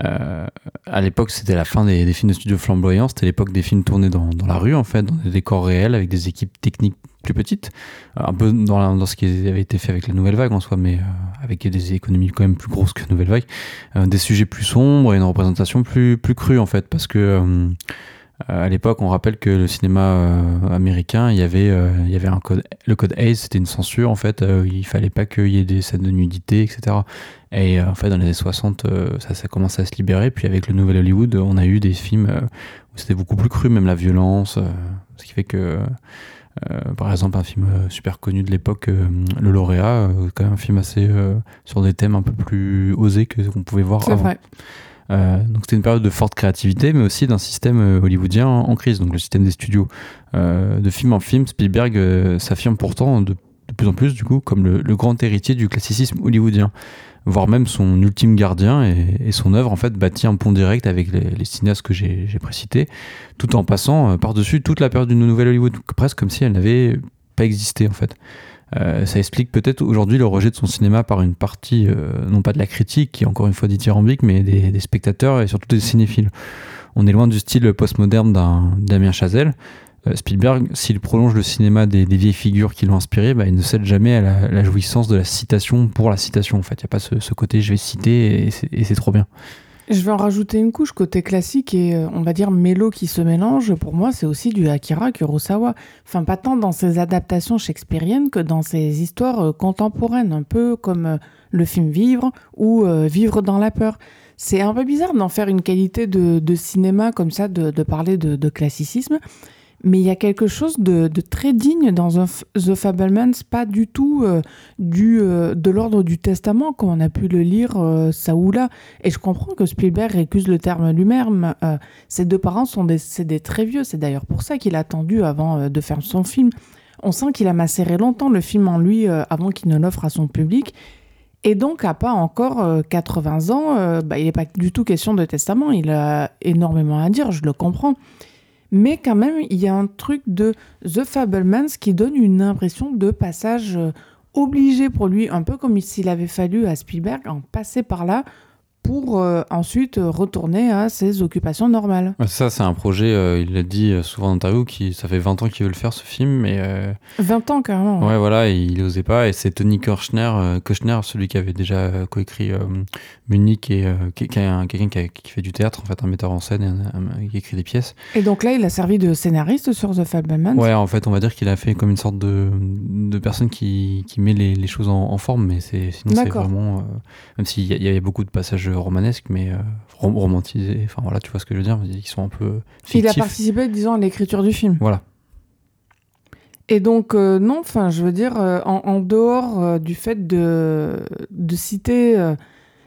à l'époque, c'était la fin des, films de studio flamboyants. C'était l'époque des films tournés dans, la rue, en fait, dans des décors réels, avec des équipes techniques plus petites. Euh, un peu dans, ce qui avait été fait avec la Nouvelle Vague en soi, mais euh, avec des économies quand même plus grosses que Nouvelle Vague. des sujets plus sombres et une représentation plus, plus crue, en fait, parce que à l'époque, on rappelle que le cinéma américain, il y avait, il y avait un code, le code Hays, c'était une censure en fait. il fallait pas qu'il y ait des scènes de nudité, etc. Et euh, en fait, dans les années 60, euh, ça, ça commence à se libérer. Puis avec le nouvel Hollywood, on a eu des films euh, où c'était beaucoup plus cru, même la violence. ce qui fait que, par exemple, un film super connu de l'époque, Le Lauréat, quand même un film assez sur des thèmes un peu plus osés que qu'on pouvait voir avant. Vrai. Donc c'était une période de forte créativité, mais aussi d'un système hollywoodien en, crise, donc le système des studios. de film en film, Spielberg s'affirme pourtant de, plus en plus, du coup, comme le, grand héritier du classicisme hollywoodien voire même son ultime gardien, et, son œuvre en fait bâtit un pont direct avec les, cinéastes que j'ai précités, tout en passant euh, par-dessus toute la période du Nouvelle Hollywood, presque comme si elle n'avait pas existé en fait. Euh, ça explique peut-être aujourd'hui le rejet de son cinéma par une partie, euh, non pas de la critique, qui est encore une fois dithyrambique, mais des, des spectateurs et surtout des cinéphiles. On est loin du style postmoderne d'un Damien Chazelle, euh, Spielberg, s'il prolonge le cinéma des, vieilles figures qui l'ont inspiré, bah, il ne cède jamais à la, jouissance de la citation pour la citation. En fait, il n'y a pas ce, côté je vais citer et c'est trop bien. Je vais en rajouter une couche côté classique et euh, on va dire mélo qui se mélange. Pour moi, c'est aussi du Akira Kurosawa. Enfin, pas tant dans ses adaptations shakespeariennes que dans ses histoires euh, contemporaines, un peu comme le film Vivre ou Vivre dans la peur. C'est un peu bizarre d'en faire une qualité de, cinéma comme ça, de, parler de classicisme. Mais il y a quelque chose de, très digne dans The Fablemans, pas du tout euh, du, euh, de l'ordre du testament, comme on a pu le lire euh, ça ou là. Et je comprends que Spielberg récuse le terme lui-même. ses deux parents sont décédés très vieux, c'est d'ailleurs pour ça qu'il a attendu avant de faire son film. On sent qu'il a macéré longtemps le film en lui avant qu'il ne l'offre à son public. Et donc, à pas encore 80 ans, bah, il n'est pas du tout question de testament. Il a énormément à dire, je le comprends. Mais quand même, il y a un truc de The Fablemans qui donne une impression de passage euh, obligé pour lui, un peu comme s'il avait fallu à Spielberg en passer par là pour euh, ensuite retourner à ses occupations normales. Ça, c'est un projet, euh, il l'a dit souvent en interview, qui, ça fait 20 ans qu'il veut le faire ce film. Mais, 20 ans carrément. Ouais, voilà, il n'osait pas. Et c'est Tony Kirchner, celui qui avait déjà coécrit Munich et quelqu'un qui, fait du théâtre, en fait, un metteur en scène et qui écrit des pièces. Et donc là, il a servi de scénariste sur The Fablemans Ouais, en fait, on va dire qu'il a fait comme une sorte de, de personne qui, qui met les, les choses en, forme, mais sinon c'est vraiment. même s'il y, y, avait beaucoup de passages romanesque, mais euh, romantisé. Enfin voilà, tu vois ce que je veux dire Ils sont un peu. Il a participé, disons, à l'écriture du film. Voilà. Et donc, euh, non, enfin, je veux dire, euh, en, dehors du fait de, de citer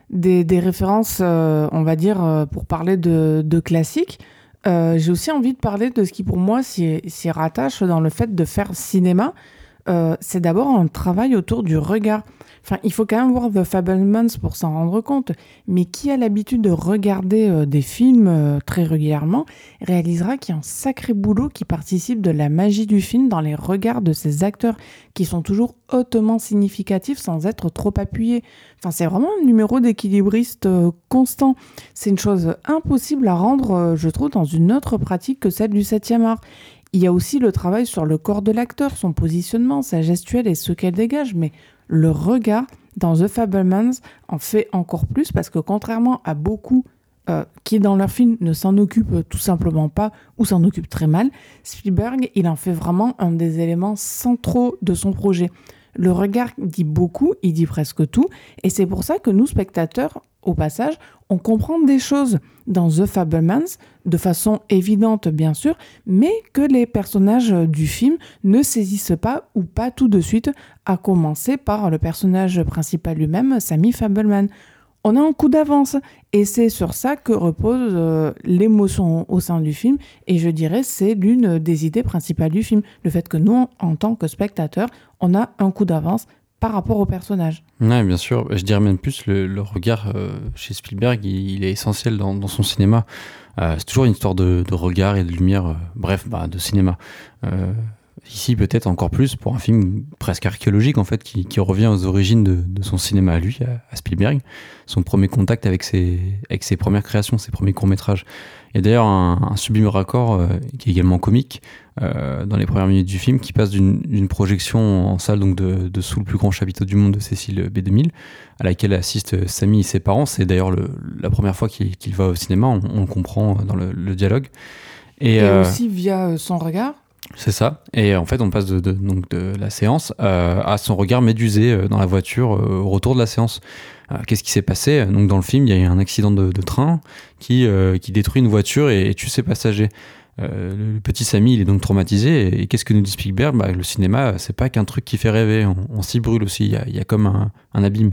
des, des, références, on va dire, pour parler de, de classiques, j'ai aussi envie de parler de ce qui, pour moi, s'y rattache dans le fait de faire cinéma. c'est d'abord un travail autour du regard. Il faut quand même voir The Fablemans pour s'en rendre compte. Mais qui a l'habitude de regarder euh, des films euh, très régulièrement réalisera qu'il y a un sacré boulot qui participe de la magie du film dans les regards de ces acteurs qui sont toujours hautement significatifs sans être trop appuyés. Enfin, c'est vraiment un numéro d'équilibriste euh, constant. C'est une chose impossible à rendre, je trouve, dans une autre pratique que celle du 7e art. Il y a aussi le travail sur le corps de l'acteur, son positionnement, sa gestuelle et ce qu'elle dégage, mais le regard dans The Fablemans en fait encore plus parce que contrairement à beaucoup euh, qui dans leur film ne s'en occupent tout simplement pas ou s'en occupent très mal, Spielberg, il en fait vraiment un des éléments centraux de son projet. Le regard dit beaucoup, il dit presque tout, et c'est pour ça que nous, spectateurs, au passage, on comprend des choses dans The Fablemans, de façon évidente bien sûr, mais que les personnages du film ne saisissent pas ou pas tout de suite, à commencer par le personnage principal lui-même, Sammy Fableman. On a un coup d'avance et c'est sur ça que repose euh, l'émotion au sein du film et je dirais c'est l'une des idées principales du film, le fait que nous en tant que spectateurs, on a un coup d'avance par rapport au personnage. Oui, bien sûr. Je dirais même plus, le, regard euh, chez Spielberg, il, est essentiel dans, son cinéma. Euh, c'est toujours une histoire de, regard et de lumière, bref, bah, de cinéma. Ici, peut-être encore plus pour un film presque archéologique, en fait, qui, revient aux origines de, son cinéma à lui, à, Spielberg. Son premier contact avec ses, avec ses premières créations, ses premiers courts-métrages. Il y a d'ailleurs un, sublime raccord euh, qui est également comique euh, dans les premières minutes du film qui passe d'une projection en salle donc de, sous le plus grand chapiteau du monde de Cécile B2000 à laquelle assistent Samy et ses parents. C'est d'ailleurs la première fois qu'il va au cinéma, on, le comprend dans le, dialogue. Et, euh, aussi via son regard c'est ça. Et en fait, on passe de, de la séance à son regard médusé dans la voiture au retour de la séance. Euh, qu'est-ce qui s'est passé? Donc dans le film, il y a eu un accident de, train qui, euh, qui détruit une voiture et, tue ses passagers. Euh, le petit Samy, il est donc traumatisé. Et, qu'est-ce que nous dit Spielberg? Bah, Le cinéma, c'est pas qu'un truc qui fait rêver. On, s'y brûle aussi. Il y a, comme un abîme.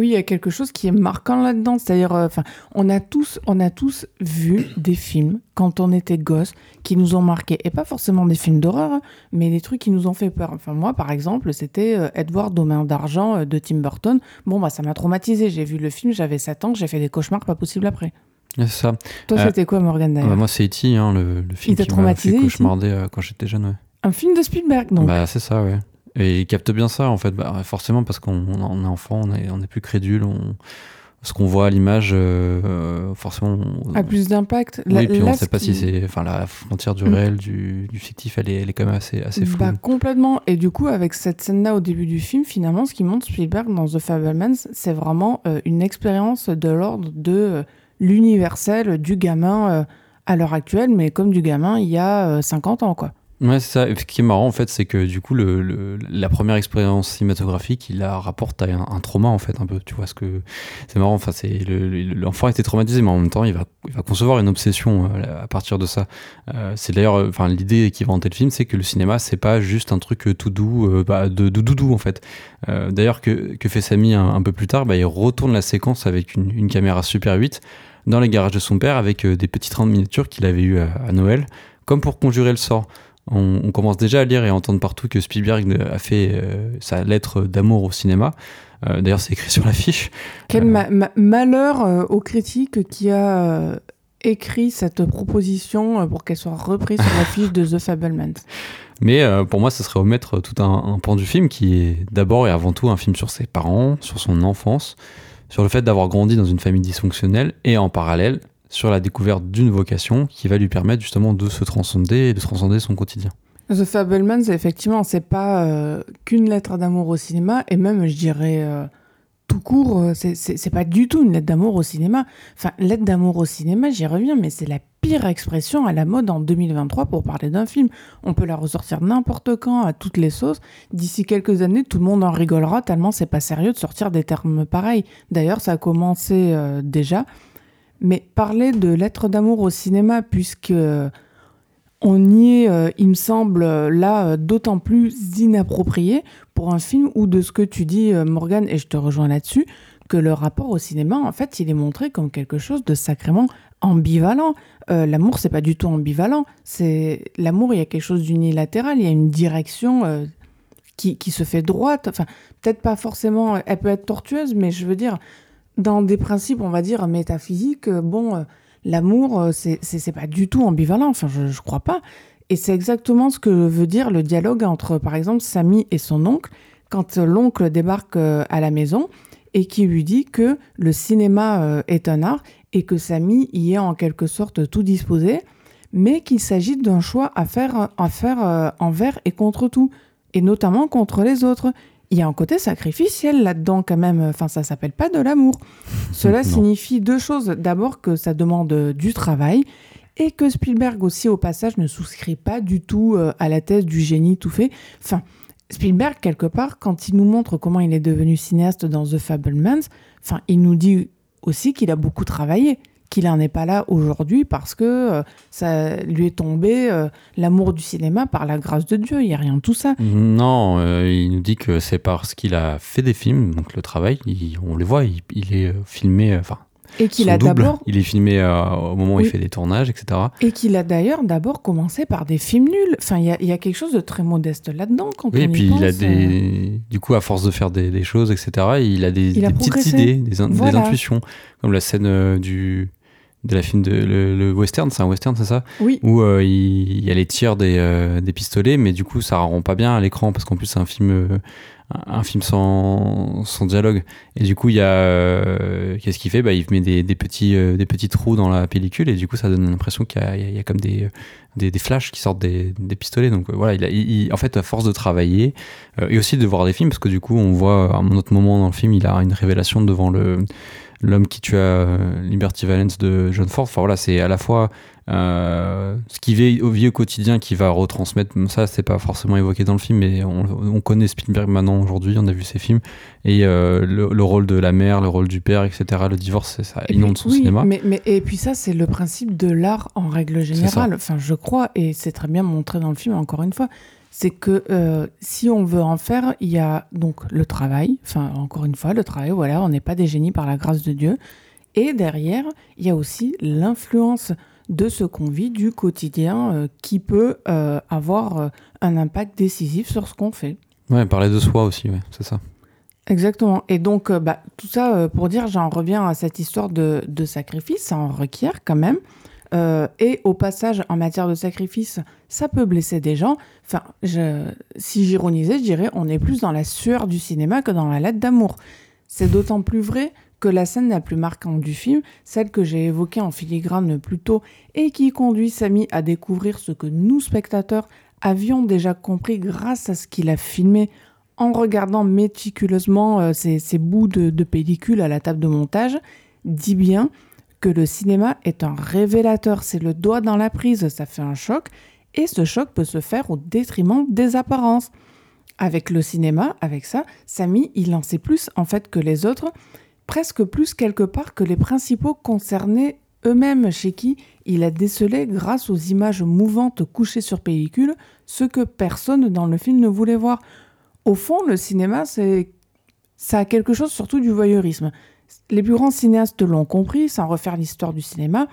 Oui, il y a quelque chose qui est marquant là-dedans. C'est-à-dire, euh, on a tous, on a tous vu des films quand on était gosse qui nous ont marqué, et pas forcément des films d'horreur, hein, mais des trucs qui nous ont fait peur. Enfin, moi, par exemple, c'était euh, Edward aux mains d'argent euh, de Tim Burton. Bon, bah, ça m'a traumatisé. J'ai vu le film, j'avais 7 ans, j'ai fait des cauchemars pas possible après. C'est ça. Toi, c'était quoi, Morgan d'ailleurs bah, Moi, c'est E.T., hein, le, film qui m'a fait cauchemarder quand j'étais jeune. Ouais. Un film de Spielberg, donc. Bah, c'est ça, ouais. Et il capte bien ça, en fait, bah, forcément, parce qu'on est enfant, on est, on est plus crédule, on, ce qu'on voit à l'image, euh, forcément. A plus d'impact. Oui, puis on ne sait pas si c'est. Enfin, la frontière du mm. réel, du, du, fictif, elle est, elle est quand même assez, assez floue. Bah, complètement. Et du coup, avec cette scène-là au début du film, finalement, ce qui montre Spielberg dans The Fablemans, c'est vraiment euh, une expérience de l'ordre de euh, l'universel du gamin à l'heure actuelle, mais comme du gamin il y a 50 ans, quoi. Ouais, c'est ça. ce qui est marrant, en fait, c'est que du coup, le, la première expérience cinématographique, il la rapporte à un, trauma, en fait, un peu. Tu vois, ce que c'est marrant. Enfin, c'est l'enfant était traumatisé, mais en même temps, il va, concevoir une obsession euh, à partir de ça. Euh, c'est d'ailleurs, euh, enfin, l'idée qui va hanter le film, c'est que le cinéma, c'est pas juste un truc tout doux, bah, de, de, doudou, en fait. d'ailleurs, que, fait Samy un, peu plus tard, bah, il retourne la séquence avec une, caméra Super 8 dans les garages de son père avec des petites trains de miniatures qu'il avait eu à Noël, comme pour conjurer le sort on, commence déjà à lire et à entendre partout que Spielberg a fait euh, sa lettre d'amour au cinéma. Euh, d'ailleurs, c'est écrit [laughs] sur l'affiche. Quel euh, malheur aux critiques qui a écrit cette proposition pour qu'elle soit reprise sur l'affiche de The Fablemans? [laughs] Mais pour moi, ce serait omettre tout un, un pan du film qui est d'abord et avant tout un film sur ses parents, sur son enfance, sur le fait d'avoir grandi dans une famille dysfonctionnelle et en parallèle sur la découverte d'une vocation qui va lui permettre justement de se transcender et de transcender son quotidien. The Fablemans, effectivement, c'est pas euh, qu'une lettre d'amour au cinéma, et même, je dirais, euh, tout court, euh, c'est pas du tout une lettre d'amour au cinéma. Enfin, lettre d'amour au cinéma, j'y reviens, mais c'est la pire expression à la mode en 2023 pour parler d'un film. On peut la ressortir n'importe quand, à toutes les sauces. D'ici quelques années, tout le monde en rigolera tellement c'est pas sérieux de sortir des termes pareils. D'ailleurs, ça a commencé déjà mais parler de lettres d'amour au cinéma, puisque on y est, euh, il me semble, là, euh, d'autant plus inapproprié pour un film où, de ce que tu dis, euh, Morgan, et je te rejoins là-dessus, que le rapport au cinéma, en fait, il est montré comme quelque chose de sacrément ambivalent. l'amour, c'est pas du tout ambivalent. C'est l'amour, il y a quelque chose d'unilatéral, il y a une direction qui, qui, se fait droite. Enfin, peut-être pas forcément, elle peut être tortueuse, mais je veux dire, dans des principes, on va dire, métaphysiques, euh, bon, euh, l'amour, euh, c'est pas du tout ambivalent, enfin, je, je crois pas. Et c'est exactement ce que veut dire le dialogue entre, par exemple, Samy et son oncle, quand l'oncle débarque à la maison et qui lui dit que le cinéma est un art et que Samy y est en quelque sorte tout disposé, mais qu'il s'agit d'un choix à faire, à faire envers et contre tout, et notamment contre les autres il y a un côté sacrificiel là-dedans quand même. Enfin, ça s'appelle pas de l'amour. Cela signifie deux choses. D'abord que ça demande du travail et que Spielberg aussi au passage ne souscrit pas du tout euh, à la thèse du génie tout fait. Enfin, Spielberg, quelque part, quand il nous montre comment il est devenu cinéaste dans The Fablemans, enfin, il nous dit aussi qu'il a beaucoup travaillé, qu'il n'en est pas là aujourd'hui parce que euh, ça lui est tombé euh, l'amour du cinéma par la grâce de Dieu. Il n'y a rien de tout ça. Non, euh, il nous dit que c'est parce qu'il a fait des films, donc le travail, il- on le voit, il, il est filmé, enfin, Et qu'il a d'abord il est filmé au moment où il fait des tournages, etc. et qu'il a d'ailleurs d'abord commencé par des films nuls. Enfin, il y y a quelque chose de très modeste là-dedans quand Oui, on et y puis il a pense, des. Du coup, à force de faire des, des choses, etc., il a des, Il a des petites idées, des, in- des Voilà. intuitions. Comme la scène du. De la film de le, le western, c'est un western, c'est ça Oui, Où euh, il, il y a les tirs des, euh, des pistolets, mais du coup ça rend pas bien à l'écran parce qu'en plus c'est un film, euh, un film sans, sans dialogue. Et du coup il y a qu'est-ce qu'il fait? Bah, il met des, des petits des petits trous dans la pellicule et du coup ça donne l'impression qu'il y y a- comme des, des, des flashs qui sortent des, des pistolets. Donc voilà, il a, il- il- en fait à force de travailler et aussi de voir des films parce que du coup on voit à un autre moment dans le film il a une révélation devant le l'homme qui tua euh, Liberty Valance de John Ford. Enfin voilà, c'est à la fois euh, ce qu'il vit au, au quotidien qui va retransmettre. Ça, c'est pas forcément évoqué dans le film, mais on, on connaît Spielberg maintenant aujourd'hui. On a vu ses films et euh, le, le rôle de la mère, le rôle du père, etc. Le divorce, ça Et inonde puis- son oui, cinéma. Mais, mais- et puis ça, c'est le principe de l'art en règle générale. Enfin, je crois, et c'est très bien montré dans le film, encore une fois, c'est que euh, si on veut en faire, il y a donc le travail. Enfin, encore une fois, le travail, voilà, on n'est pas des génies par la grâce de Dieu. Et derrière, il y a aussi l'influence de ce qu'on vit du quotidien euh, qui peut euh, avoir un impact décisif sur ce qu'on fait. Ouais, parler de soi aussi, ouais, c'est ça. Exactement. Et donc, bah, tout ça pour dire, j'en reviens à cette histoire de, de sacrifice, ça en requiert quand même. Euh, et au passage, en matière de sacrifice, ça peut blesser des gens. Enfin, si j'ironisais, je dirais, on est plus dans la sueur du cinéma que dans la lettre d'amour. C'est d'autant plus vrai que la scène la plus marquante du film, celle que j'ai évoquée en filigrane plus tôt et qui conduit Samy à découvrir ce que nous, spectateurs, avions déjà compris grâce à ce qu'il a filmé en regardant méticuleusement euh, ces, ces bouts de pellicule à la table de montage, dit bien que le cinéma est un révélateur. C'est le doigt dans la prise, ça fait un choc, et ce choc peut se faire au détriment des apparences. Avec le cinéma, avec ça, Samy, il en sait plus en fait que les autres, presque plus quelque part que les principaux concernés eux-mêmes, chez qui il a décelé, grâce aux images mouvantes couchées sur pellicule, ce que personne dans le film ne voulait voir. Au fond, le cinéma, c'est ça a quelque chose surtout du voyeurisme. Les plus grands cinéastes l'ont compris, sans refaire l'histoire du cinéma,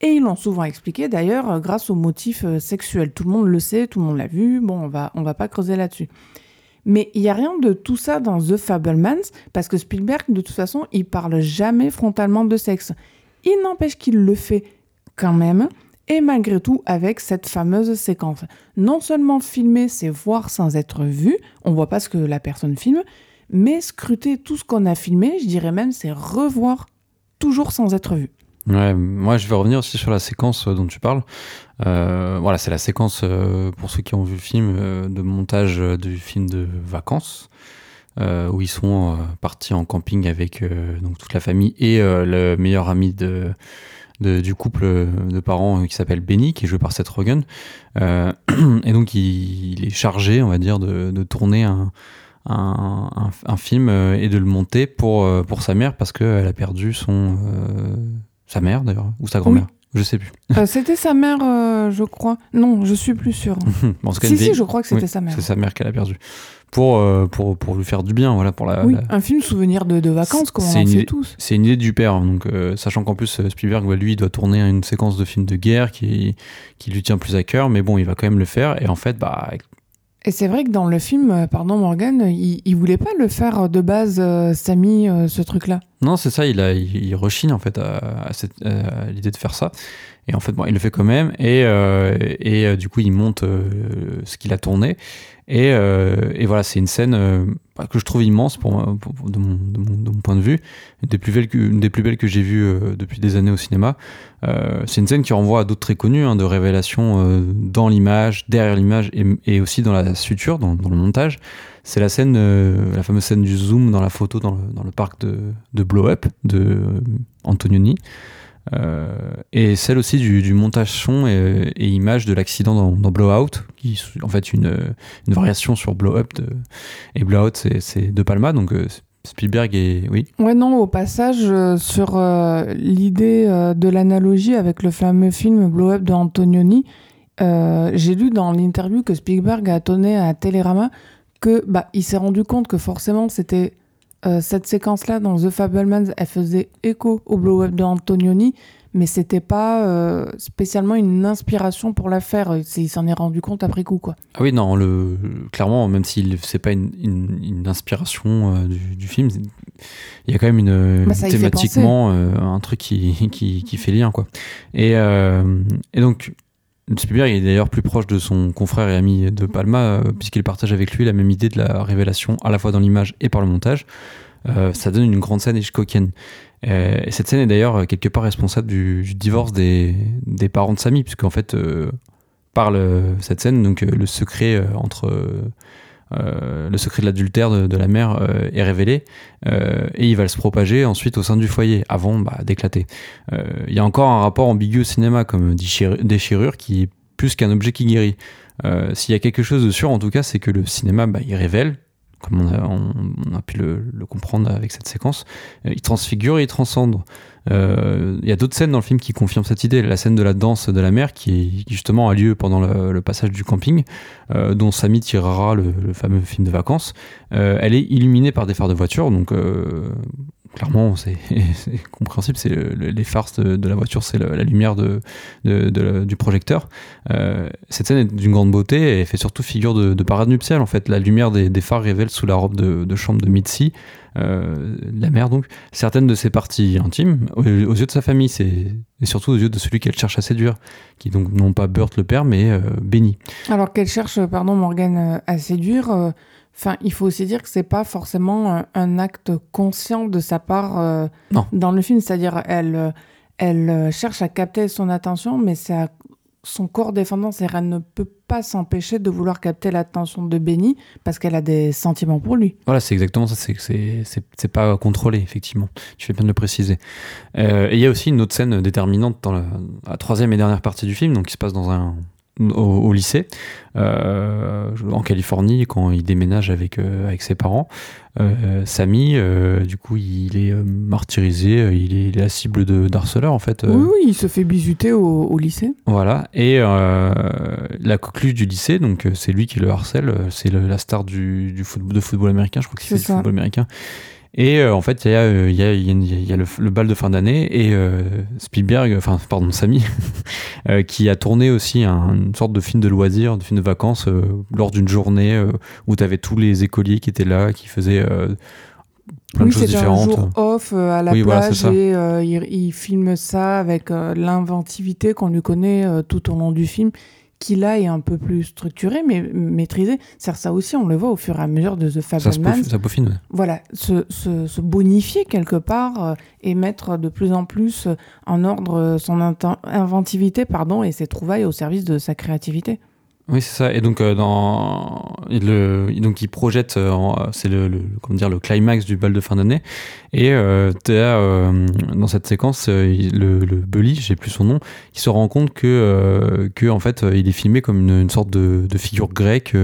et ils l'ont souvent expliqué d'ailleurs euh, grâce aux motifs euh, sexuels. Tout le monde le sait, tout le monde l'a vu, bon, on va, on va pas creuser là-dessus. Mais il n'y a rien de tout ça dans The Fablemans, parce que Spielberg, de toute façon, il parle jamais frontalement de sexe. Il n'empêche qu'il le fait quand même, et malgré tout avec cette fameuse séquence. Non seulement filmer, c'est voir sans être vu, on voit pas ce que la personne filme, mais scruter tout ce qu'on a filmé, je dirais même, c'est revoir toujours sans être vu. Ouais, moi je vais revenir aussi sur la séquence euh, dont tu parles. Euh, voilà, c'est la séquence, euh, pour ceux qui ont vu le film, de montage du film de vacances, où ils sont partis en camping avec donc toute la famille et le meilleur ami de, du couple de parents qui s'appelle Benny, qui est joué par Seth Rogen. [clears throat] Et donc il, il est chargé, on va dire, de, de tourner un, un, un- un film euh, et de le monter pour, euh, pour sa mère parce qu'elle a perdu son euh, sa mère d'ailleurs ou sa grand-mère, je sais plus. Euh, c'était sa mère, euh, je crois. Non, je suis plus. [laughs] Bon, cas, si, si, je crois que c'était oui, sa mère. C'est sa mère qu'elle a perdue. Pour, euh, pour, pour lui faire du bien, voilà, pour la, Oui, la- un film souvenir de, de vacances, comme on en fait idée- tous. C'est une idée du père, hein, donc sachant qu'en plus Spielberg, bah, lui, doit tourner une séquence de films de guerre qui, qui lui tient plus à cœur, mais bon, il va quand même le faire. Et en fait, bah, Et c'est vrai que dans le film, euh, pardon Morgan, il, voulait pas le faire de base, euh, Samy, euh, ce truc-là. non, c'est ça, il, a, il, rechigne en fait à, l'idée de faire ça. Et en fait, bon, il le fait quand même. Et, euh, et euh, du coup, il monte euh, ce qu'il a tourné. Et, euh, et voilà, c'est une scène euh, que je trouve immense pour, de, mon, point de vue. Une des plus belles que, des plus belles que j'ai vues euh, depuis des années au cinéma. Euh, c'est une scène qui renvoie à d'autres très connus, hein, de révélation euh, dans l'image, derrière l'image et, aussi dans la suture, dans, le montage. C'est la scène, la fameuse scène du zoom dans la photo dans le, dans le parc de, de Blow Up de Antonioni. Et celle aussi du, montage son et, image de l'accident dans, Blowout, qui est en fait une, variation sur Blow Up. De, et Blowout, c'est De Palma, donc Spielberg et oui. Ouais non, au passage sur l'idée de l'analogie avec le fameux film Blow Up de Antonioni, j'ai lu dans l'interview que Spielberg a donné à Télérama que bah il s'est rendu compte que forcément c'était euh, cette séquence-là dans The Fablemans, elle faisait écho au blow-up de Antonioni, mais c'était pas euh, spécialement une inspiration pour la faire. Il s'en est rendu compte après coup, quoi. Ah oui, non, le, clairement, même si c'est pas une, une, inspiration euh, du, film, il y a quand même une, bah, thématiquement un truc qui, qui, qui, fait lien, quoi. Et, et donc, Spielberg est d'ailleurs plus proche de son confrère et ami de Palma, euh, puisqu'il partage avec lui la même idée de la révélation à la fois dans l'image et par le montage. Euh, ça donne une grande scène Hitchcockienne. Euh, et cette scène est d'ailleurs quelque part responsable du, divorce des, parents de Samy, puisqu'en fait, par cette scène, donc le secret entre euh, le secret de l'adultère de, la mère euh, est révélé euh, et il va se propager ensuite au sein du foyer avant bah, d'éclater. Il y a encore un rapport ambigu au cinéma comme déchirure qui est plus qu'un objet qui guérit. S'il y a quelque chose de sûr en tout cas c'est que le cinéma bah, il révèle comme on a, pu le, comprendre avec cette séquence, il transfigure et il transcende. Il y a d'autres scènes dans le film qui confirment cette idée. La scène de la danse de la mer, qui, justement a lieu pendant le, passage du camping, euh, dont Samy tirera le, fameux film de vacances, euh, elle est illuminée par des phares de voiture, donc euh, clairement, [laughs] c'est compréhensible. C'est les phares de, la voiture, c'est la, lumière de, du projecteur. cette scène est d'une grande beauté et fait surtout figure de, parade nuptiale. En fait, la lumière des, phares révèle sous la robe de, chambre de Mitzi euh, la mère donc, certaines de ses parties intimes aux, yeux de sa famille, c'est et surtout aux yeux de celui qu'elle cherche à séduire, qui donc non pas Burt le père, mais euh, Benny. Alors qu'elle cherche, pardon Morgane, euh, à séduire. Enfin, il faut aussi dire que c'est pas forcément un, acte conscient de sa part dans le film, c'est-à-dire elle, elle cherche à capter son attention, mais c'est à son corps défendant, c'est elle ne peut pas s'empêcher de vouloir capter l'attention de Benny parce qu'elle a des sentiments pour lui. Voilà, c'est exactement ça. C'est pas contrôlé, effectivement. Tu fais bien de le préciser. Euh, et il y a aussi une autre scène déterminante dans la, troisième et dernière partie du film, donc qui se passe dans un au, lycée euh, en Californie quand il déménage avec euh, avec ses parents. Euh, Samy, du coup, il est martyrisé, il est, la cible de d'harceleurs en fait. Oui, oui, il se fait bisuter au, lycée. Voilà, et la coqueluche du lycée, donc c'est lui qui le harcèle, c'est la star du, du football, de football américain, je crois qu'il fait du football américain. Et euh, en fait, il y a, euh, y a, y a le, le, bal de fin d'année et euh, Spielberg, enfin, pardon, [laughs] Samy, qui a tourné aussi un, une sorte de film de loisirs, de film de vacances, lors d'une journée où tu avais tous les écoliers qui étaient là, qui faisaient plein de choses différentes. un jour off à la plage et il, il, filme ça avec l'inventivité qu'on lui connaît tout au long du film qui là est un peu plus structuré, mais maîtrisé. C'est ça aussi, on le voit au fur et à mesure de The Fableman. Ça, peaufine, Voilà, se, se, bonifier quelque part euh, et mettre de plus en plus en ordre son inventivité pardon, et ses trouvailles au service de sa créativité. Oui, c'est ça. Et donc, euh, dans, le, donc il projette, euh, c'est le, comment dire, le climax du bal de fin d'année. Et euh, dans cette séquence, le, le Bully, j'ai plus son nom, qui se rend compte que, que en fait, il est filmé comme une, une sorte de, de, figure grecque.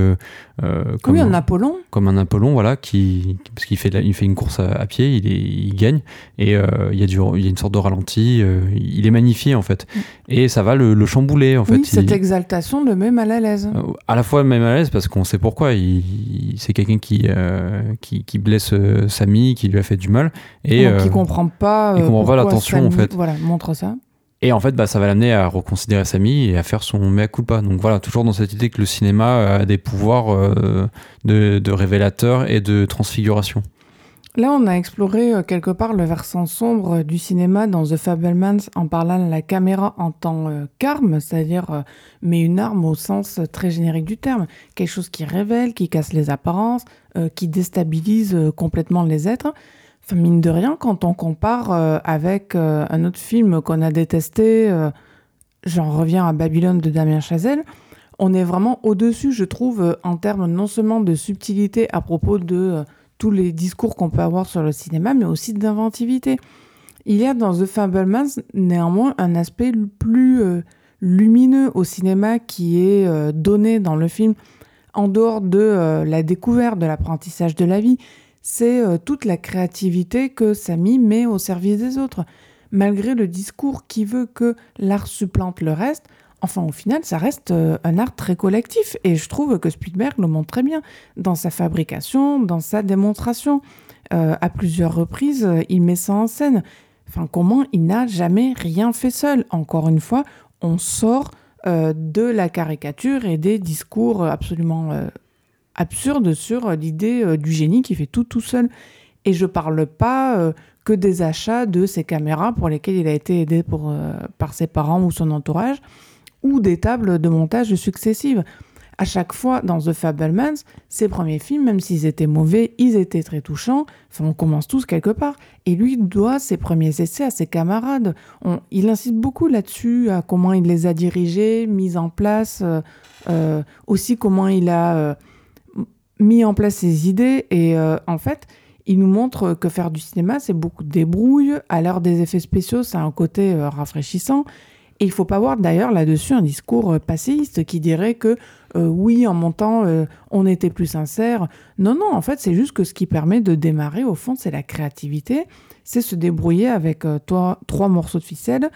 Comme, oui, un Apollon. Comme un Apollon, voilà, qui, parce qu'il fait, il fait une course à, pied, il, est, il gagne, et il, y a du, il y a une sorte de ralenti, il est magnifié, en fait. Mm. Et ça va le, chambouler, en fait. Oui, cette exaltation le met mal à l'aise. Euh, à la fois même à l'aise parce qu'on sait pourquoi. Il, c'est quelqu'un qui, euh, qui, qui, blesse euh, Samy, qui lui a fait du mal. Et, qui comprend pas. il comprend pas l'attention en fait. Voilà, montre ça. Et en fait, bah, ça va l'amener à reconsidérer Samy et à faire son mea culpa. Donc voilà, toujours dans cette idée que le cinéma a des pouvoirs de, de révélateur et de transfiguration. Là, on a exploré euh, quelque part le versant sombre du cinéma dans The Fablemans en parlant de la caméra en tant euh, qu'arme, c'est-à-dire euh, mais une arme au sens très générique du terme, quelque chose qui révèle, qui casse les apparences, qui déstabilise complètement les êtres. Mine de rien, quand on compare avec un autre film qu'on a détesté, j'en reviens à Babylone de Damien Chazelle, on est vraiment au-dessus, je trouve, en termes non seulement de subtilité à propos de tous les discours qu'on peut avoir sur le cinéma, mais aussi d'inventivité. Il y a dans The Fablemans néanmoins un aspect plus euh, lumineux au cinéma qui est euh, donné dans le film en dehors de euh, la découverte, de l'apprentissage de la vie. C'est toute la créativité que Samy met au service des autres. Malgré le discours qui veut que l'art supplante le reste, enfin au final ça reste un art très collectif et je trouve que Spielberg le montre très bien dans sa fabrication, dans sa démonstration. à plusieurs reprises, il met ça en scène. Enfin, comment il n'a jamais rien fait seul Encore une fois, on sort euh, de la caricature et des discours absolument euh, absurdes sur l'idée euh, du génie qui fait tout tout seul. Et je parle pas que des achats de ces caméras pour lesquelles il a été aidé par ses parents ou son entourage, ou des tables de montage successives à chaque fois dans The Fablemans, ses premiers films, même s'ils étaient mauvais, ils étaient très touchants. Enfin, on commence tous quelque part. Et lui doit ses premiers essais à ses camarades. il insiste beaucoup là-dessus, à comment il les a dirigés, mis en place, euh, euh, aussi comment il a euh, mis en place ses idées. Et en fait, il nous montre que faire du cinéma, c'est beaucoup de débrouille. À l'heure des effets spéciaux, ça a un côté rafraîchissant. Et il faut pas voir d'ailleurs là-dessus un discours passéiste qui dirait que euh, oui, en montant, euh, on était plus sincère. Non, non, en fait, c'est juste que ce qui permet de démarrer, au fond, c'est la créativité. C'est se débrouiller avec euh, trois morceaux de ficelle,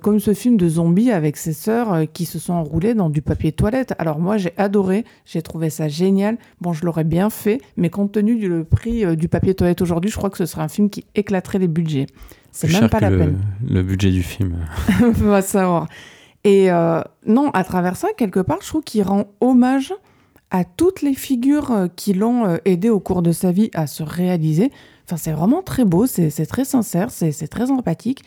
comme ce film de zombies avec ses sœurs qui se sont enroulées dans du papier toilette. Alors moi, j'ai adoré, j'ai trouvé ça génial. Bon, je l'aurais bien fait, mais compte tenu du prix du papier toilette aujourd'hui, je crois que ce serait un film qui éclaterait les budgets. C'est même pas la peine. Le budget du film. [laughs] On va savoir. Et euh, non, à travers ça, quelque part, je trouve qu'il rend hommage à toutes les figures euh, qui l'ont euh, aidé au cours de sa vie à se réaliser. Enfin, c'est vraiment très beau, c'est très sincère, c'est très empathique.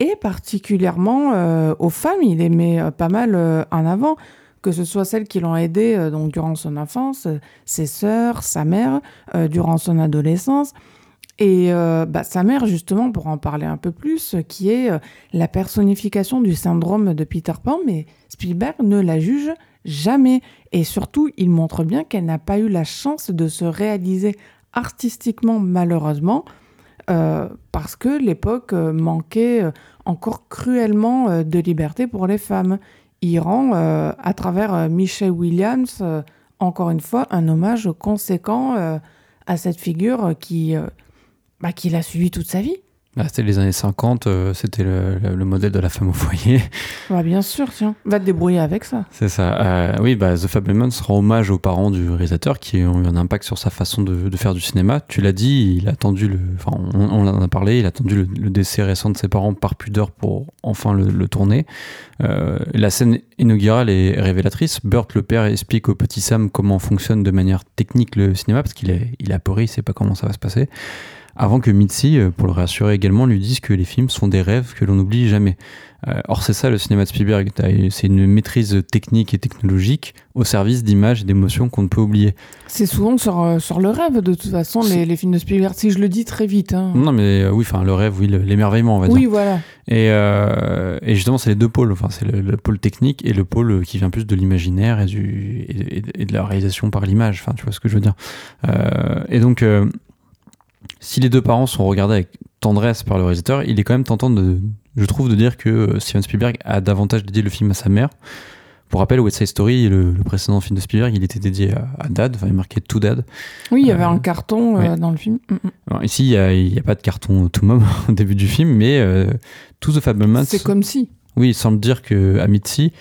Et particulièrement aux femmes, il les met pas mal en avant, que ce soit celles qui l'ont aidé durant son enfance, ses sœurs, sa mère, durant son adolescence. Et euh, bah, sa mère, justement, pour en parler un peu plus, qui est euh, la personnification du syndrome de Peter Pan, mais Spielberg ne la juge jamais. Et surtout, il montre bien qu'elle n'a pas eu la chance de se réaliser artistiquement, malheureusement, euh, parce que l'époque manquait encore cruellement de liberté pour les femmes. Il rend, à travers Michelle Williams, encore une fois, un hommage conséquent à cette figure qui bah, qu'il a suivi toute sa vie. Bah, c'était les années 50, euh, c'était le, modèle de la femme au foyer. [laughs] Bah, bien sûr, tiens, va te débrouiller avec ça. C'est ça. Euh, oui, bah, The Fablemans rend hommage aux parents du réalisateur qui ont eu un impact sur sa façon de, faire du cinéma. Tu l'as dit, il a attendu le, enfin, on, en a parlé, il a attendu le, décès récent de ses parents par pudeur pour enfin le, tourner. Euh, la scène inaugurale est révélatrice. Burt, le père, explique au petit Sam comment fonctionne de manière technique le cinéma parce qu'il est, il est apeuré, il sait pas comment ça va se passer avant que Mitzi, euh, pour le rassurer également, lui dise que les films sont des rêves que l'on n'oublie jamais. Euh, or, c'est ça le cinéma de Spielberg, c'est une maîtrise technique et technologique au service d'images et d'émotions qu'on ne peut oublier. C'est souvent sur, euh, sur le rêve, de toute façon, les, les, films de Spielberg, si je le dis très vite. Hein. Non, mais oui, enfin, le rêve, oui, l'émerveillement, on va dire. Oui, voilà. Et, et justement, c'est les deux pôles, enfin, c'est le, pôle technique et le pôle qui vient plus de l'imaginaire et, du, et, de la réalisation par l'image, enfin, tu vois ce que je veux dire. et donc, si les deux parents sont regardés avec tendresse par le réalisateur, il est quand même tentant de, je trouve, de dire que euh, Steven Spielberg a davantage dédié le film à sa mère. Pour rappel, West Side Story, le, précédent film de Spielberg, il était dédié à, Dad, enfin, il marquait To Dad. Oui, il y avait euh, un carton euh, dans le film. Mm, mm. ici, il n'y a, pas de carton tout mom [laughs] au début du film, mais euh, To the Fablemans. C'est comme si. Oui, il semble dire que à Mitzi,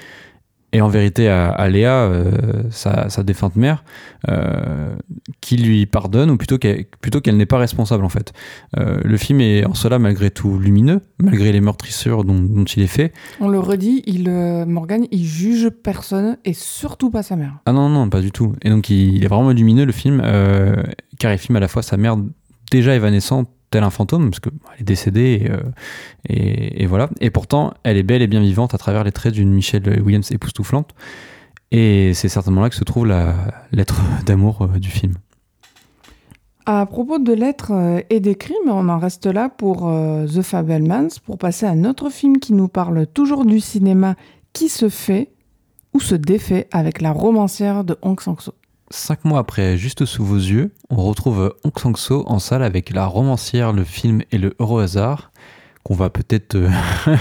et en vérité à, Léa, euh, sa, défunte mère, euh, qui lui pardonne, ou plutôt qu'elle plutôt qu'elle n'est pas responsable en fait. Euh, le film est en cela malgré tout lumineux, malgré les meurtrissures dont, il est fait. On le redit, il, Morgan, il juge personne et surtout pas sa mère. Ah non, non, pas du tout. Et donc il, est vraiment lumineux le film, car il filme à la fois sa mère déjà évanescente tel un fantôme, parce qu'elle est décédée, euh, et, voilà. Et pourtant, elle est belle et bien vivante à travers les traits d'une Michelle Williams époustouflante. Et c'est certainement là que se trouve la lettre [laughs] d'amour euh, du film. À propos de lettres euh, et des crimes, on en reste là pour The Fabelmans, pour passer à un autre film qui nous parle toujours du cinéma qui se fait ou se défait avec la romancière de Hong Sang-soo. Cinq mois après Juste sous vos yeux, on retrouve Hong Sang-soo en salle avec La romancière, le film et le heureux hasard, qu'on va peut-être euh, [laughs]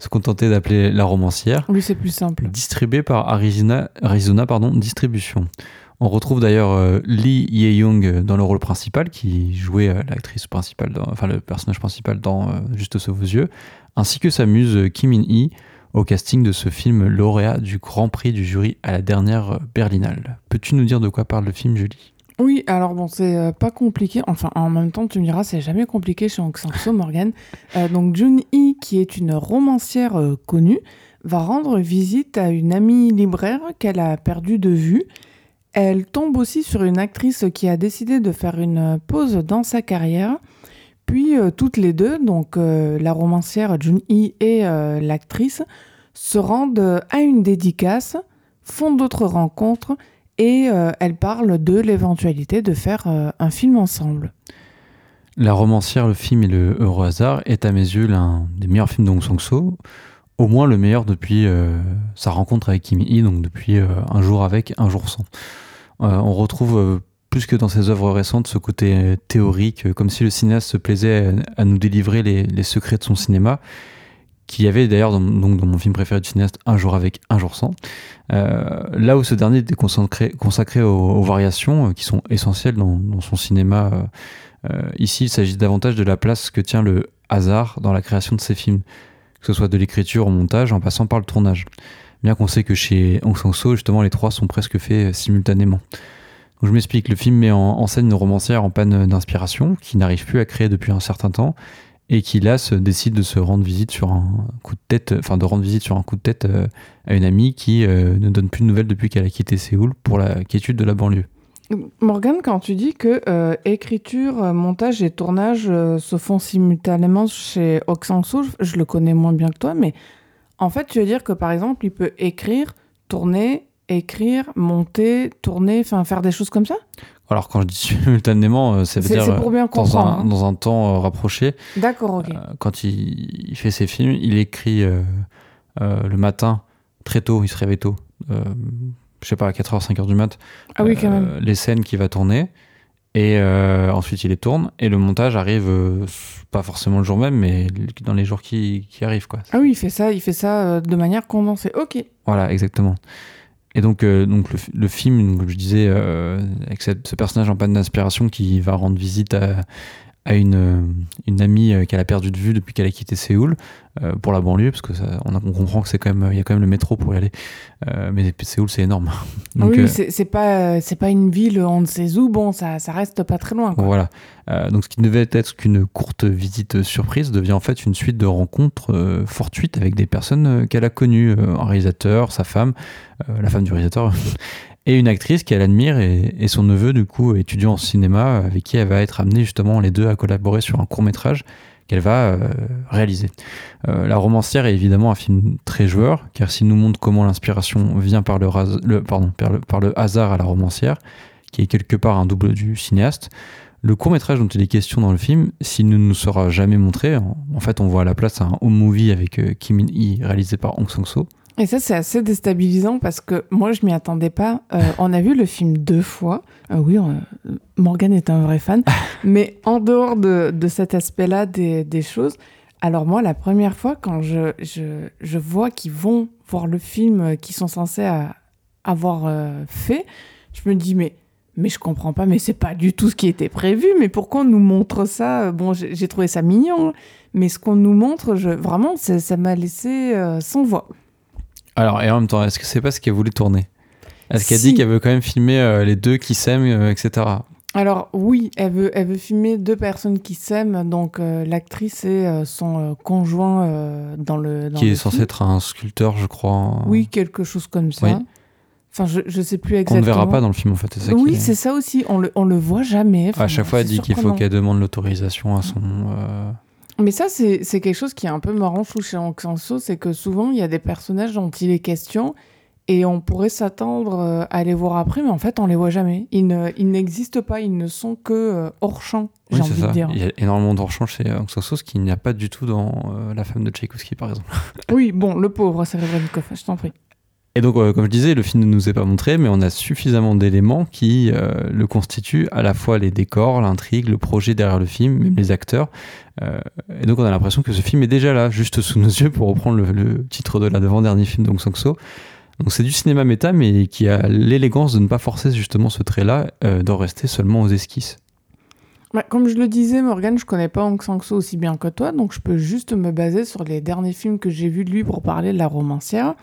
se contenter d'appeler La Romancière. Oui, c'est plus simple. Distribué par Arizona, Arizona pardon, Distribution. On retrouve d'ailleurs euh, Lee Ye-young dans le rôle principal, qui jouait euh, l'actrice principale, dans- enfin le personnage principal dans Juste sous vos yeux, ainsi que sa muse Kim In-hee au casting de ce film lauréat du Grand Prix du jury à la dernière Berlinale. Peux-tu nous dire de quoi parle le film, Julie? Oui, alors bon, c'est euh, pas compliqué. Enfin, en même temps, tu me diras, c'est jamais compliqué chez Oxenso Morgan. Euh, donc, Jun-hee, qui est une romancière euh, connue, va rendre visite à une amie libraire qu'elle a perdue de vue. Elle tombe aussi sur une actrice qui a décidé de faire une pause dans sa carrière. Puis, euh, toutes les deux, donc euh, la romancière Jun-hee et euh, l'actrice, se rendent à une dédicace, font d'autres rencontres et euh, elle parle de l'éventualité de faire un film ensemble. La romancière, le film et le heureux hasard est à mes yeux l'un des meilleurs films d'Ong Sang-soo, au moins le meilleur depuis sa rencontre avec Kim Hee, donc depuis Un jour avec, un jour sans. On retrouve plus que dans ses œuvres récentes ce côté euh, théorique, euh, comme si le cinéaste se plaisait à, nous délivrer les, secrets de son cinéma, qui y avait d'ailleurs dans, dans mon film préféré du cinéaste Un jour avec, un jour sans. Euh, là où ce dernier était consacré, aux, variations qui sont essentielles dans, son cinéma. ici, il s'agit davantage de la place que tient le hasard dans la création de ses films, que ce soit de l'écriture au montage en passant par le tournage. Bien qu'on sait que chez Hong Sang-soo, justement, les trois sont presque faits simultanément. Je m'explique, le film met en, scène une romancière en panne d'inspiration, qui n'arrive plus à créer depuis un certain temps, et qui là se décide de se rendre visite sur un coup de tête, enfin de rendre visite sur un coup de tête euh, à une amie qui euh, ne donne plus de nouvelles depuis qu'elle a quitté Séoul pour la quiétude de la banlieue. Morgane, quand tu dis que euh, écriture, euh, montage et tournage euh, se font simultanément chez Oxenso, je, je le connais moins bien que toi, mais en fait, tu veux dire que par exemple, il peut écrire, tourner, écrire, monter, tourner, enfin faire des choses comme ça? Alors quand je dis [laughs] simultanément, euh, ça veut dire pour bien dans comprendre. un, hein. dans un temps euh, rapproché. D'accord, ok. Euh, quand il, il fait ses films, il écrit euh, euh, le matin, très tôt, il se réveille tôt, euh, je sais pas, à 4h, 5h du mat, ah oui, quand euh, même. les scènes qu'il va tourner, et euh, ensuite il les tourne, et le montage arrive, euh, pas forcément le jour même, mais dans les jours qui, qui arrivent. Quoi. Ah oui, il fait ça, il fait ça euh, de manière condensée. Ok. Voilà, exactement. Et donc, euh, donc le, le film, comme je disais, euh, avec cette- ce personnage en panne d'inspiration qui va rendre visite à, à une, euh, une amie euh, qu'elle a perdu de vue depuis qu'elle a quitté Séoul euh, pour la banlieue, parce que ça, on, a- on comprend que c'est quand même, il y a quand même le métro pour y aller. Euh, mais Séoul, c'est énorme. [laughs] Donc, oui, euh, c'est pas, c'est pas une ville, on ne sait où, bon, ça, ça reste pas très loin. Quoi. Voilà. Donc, ce qui ne devait être qu'une courte visite surprise devient en fait une suite de rencontres fortuites avec des personnes qu'elle a connues, un réalisateur, sa femme, la femme du réalisateur, [laughs] et une actrice qu'elle admire et, son neveu, du coup, étudiant en cinéma, avec qui elle va être amenée justement les deux à collaborer sur un court métrage qu'elle va euh, réaliser. Euh, la romancière est évidemment un film très joueur, car s'il nous montre comment l'inspiration vient par le, hasard à la romancière, qui est quelque part un double du cinéaste, le court métrage dont il est question dans le film, s'il ne nous sera jamais montré, en, en fait on voit à la place un home movie avec euh, Kim In-hee réalisé par Hong Sang-soo. Et ça, c'est assez déstabilisant parce que moi, je m'y attendais pas. Euh, on a vu le film deux fois. Euh, oui, on- Morgan est un vrai fan. [laughs] mais en dehors de, de cet aspect-là des, des choses, alors moi, la première fois, quand je, je, je vois qu'ils vont voir le film qu'ils sont censés à- avoir euh, fait, je me dis, mais, mais je comprends pas, mais c'est pas du tout ce qui était prévu. Mais pourquoi on nous montre ça? Bon, j'ai trouvé ça mignon, mais ce qu'on nous montre, je, vraiment, ça ça m'a laissé euh, sans voix. Alors, et en même temps, est-ce que c'est pas ce qu'elle voulait tourner? Est-ce qu'elle Si. dit qu'elle veut quand même filmer euh, les deux qui s'aiment, euh, etc. Alors oui, elle veut, elle veut filmer deux personnes qui s'aiment, donc euh, l'actrice et euh, son euh, conjoint dans le dans Qui le est censé être un sculpteur, je crois. Oui, quelque chose comme ça. Oui. Enfin, je, je sais plus exactement. ne verra pas dans le film, en fait. ça Oui, c'est ça aussi. On le, on le voit jamais. Enfin, À chaque fois, elle dit qu'il faut qu'elle demande l'autorisation à son. Euh, Mais ça, c'est quelque chose qui est un peu marrant, trouve, chez Oxenso, c'est que souvent, il y a des personnages dont il est question et on pourrait s'attendre euh, à les voir après, mais en fait, on les voit jamais. Ils ne- ils n'existent pas, ils ne sont que euh, hors champ, j'ai Oui, envie c'est de ça. dire. Il y a énormément d'enchants chez Hong Sang-soo, ce qu'il n'y a pas du tout dans euh, La femme de Tchaïkovski, par exemple. Oui, bon, le pauvre Serebrennikov, je t'en prie. Et donc, euh, comme je disais, le film ne nous est pas montré, mais on a suffisamment d'éléments qui euh, le constituent, à la fois les décors, l'intrigue, le projet derrière le film, même les acteurs. Euh, et donc, on a l'impression que ce film est déjà là, juste sous nos yeux, pour reprendre le, titre de l'avant-dernier film d'Ong Sang-so. Donc, c'est du cinéma méta, mais qui a l'élégance de ne pas forcer justement ce trait-là, d'en rester seulement aux esquisses. Bah, comme je le disais, Morgan, je connais pas Hong Sang-soo aussi bien que toi, donc je peux juste me baser sur les derniers films que j'ai vus de lui pour parler de la romancière.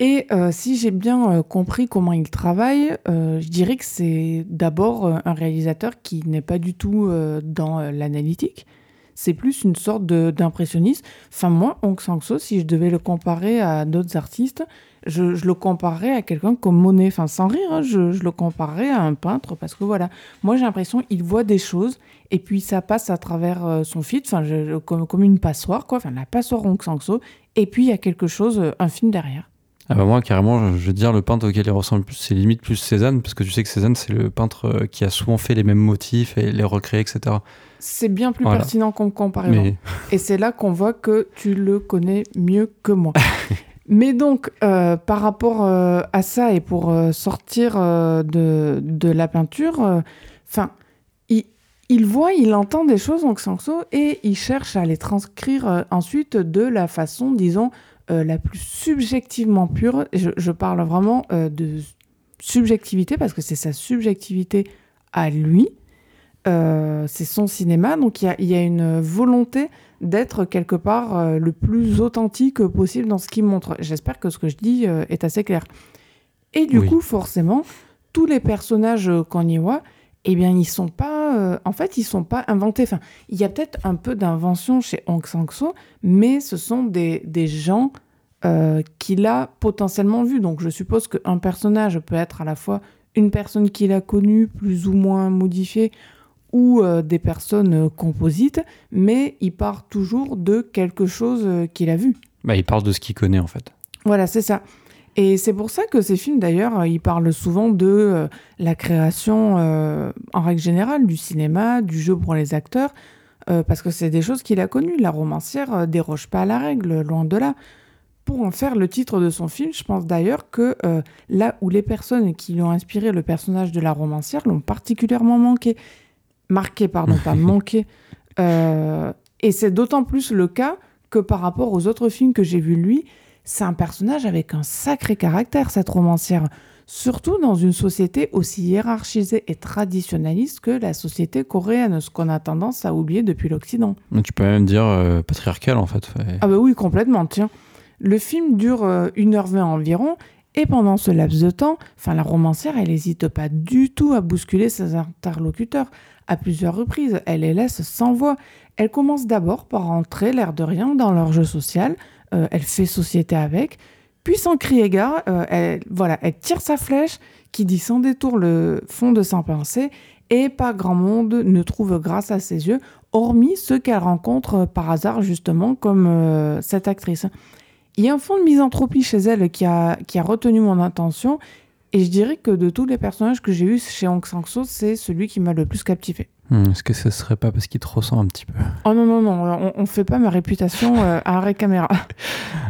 Et euh, si j'ai bien euh, compris comment il travaille, euh, je dirais que c'est d'abord un réalisateur qui n'est pas du tout dans l'analytique. C'est plus une sorte d'impressionniste. Enfin, moi, Hong Sang-soo, si je devais le comparer à d'autres artistes, je, le comparerais à quelqu'un comme Monet. Enfin, sans rire, hein, je, le comparerais à un peintre parce que voilà, moi j'ai l'impression qu'il voit des choses et puis ça passe à travers son feed, enfin, comme, une passoire, quoi. Enfin, la passoire Hong Sang-soo. Et puis il y a quelque chose, un film derrière. Ah bah moi, carrément, je je veux dire, le peintre auquel il ressemble le plus, c'est limite plus Cézanne, parce que tu sais que Cézanne, c'est le peintre euh, qui a souvent fait les mêmes motifs et les recréer, etc. C'est bien plus Voilà. pertinent comme comparaison. Mais Et c'est là qu'on voit que tu le connais mieux que moi. [laughs] Mais donc, euh, par rapport euh, à ça et pour euh, sortir de, de la peinture, enfin, il, il voit, il entend des choses en Xanxo et il cherche à les transcrire ensuite de la façon, disons, euh, la plus subjectivement pure. Je, je parle vraiment euh, de subjectivité parce que c'est sa subjectivité à lui. Euh, c'est son cinéma, donc il y a, il y a une volonté d'être quelque part le plus authentique possible dans ce qu'il montre. J'espère que ce que je dis est assez clair. Et du Oui. coup, forcément, tous les personnages qu'on y voit, eh bien, ils sont pas, euh, en fait, ils sont pas inventés. Enfin, il y a peut-être un peu d'invention chez Hong Sang-soo, mais ce sont des, des gens euh, qu'il a potentiellement vus. Donc, je suppose qu'un personnage peut être à la fois une personne qu'il a connue, plus ou moins modifiée, ou euh, des personnes composites, mais il part toujours de quelque chose qu'il a vu. bah, il parle de ce qu'il connaît, en fait. Voilà, c'est ça. Et c'est pour ça que ces films, d'ailleurs, euh, ils parlent souvent de euh, la création, euh, en règle générale, du cinéma, du jeu pour les acteurs, euh, parce que c'est des choses qu'il a connues. La romancière déroge pas à la règle, loin de là. Pour en faire le titre de son film, je pense d'ailleurs que là où les personnes qui lui ont inspiré le personnage de la romancière l'ont particulièrement manqué. Marqué, pardon, pas [laughs] manqué. Et c'est d'autant plus le cas que par rapport aux autres films que j'ai vus lui, c'est un personnage avec un sacré caractère, cette romancière. Surtout dans une société aussi hiérarchisée et traditionnaliste que la société coréenne, ce qu'on a tendance à oublier depuis l'Occident. Tu peux même dire euh, patriarcal, en fait. Ouais. Ah bah oui, complètement, tiens. Le film dure euh, 1h20 environ, et pendant ce laps de temps, enfin la romancière, elle n'hésite pas du tout à bousculer ses interlocuteurs. À plusieurs reprises, elle les laisse sans voix. Elle commence d'abord par entrer, l'air de rien, dans leur jeu social. Euh, elle fait société avec. Puis sans crier gare, euh, elle, voilà, elle tire sa flèche qui dit sans détour le fond de sa pensée et pas grand monde ne trouve grâce à ses yeux, hormis ceux qu'elle rencontre euh, par hasard justement comme cette actrice. Il y a un fond de misanthropie chez elle qui a, qui a retenu mon attention et je dirais que de tous les personnages que j'ai eus chez Hong Sang-soo, c'est celui qui m'a le plus captivé. Hmm, Est-ce que ce serait pas parce qu'il te ressent un petit peu? Oh non, non, non, on, on fait pas ma réputation euh, à arrêt caméra. [laughs]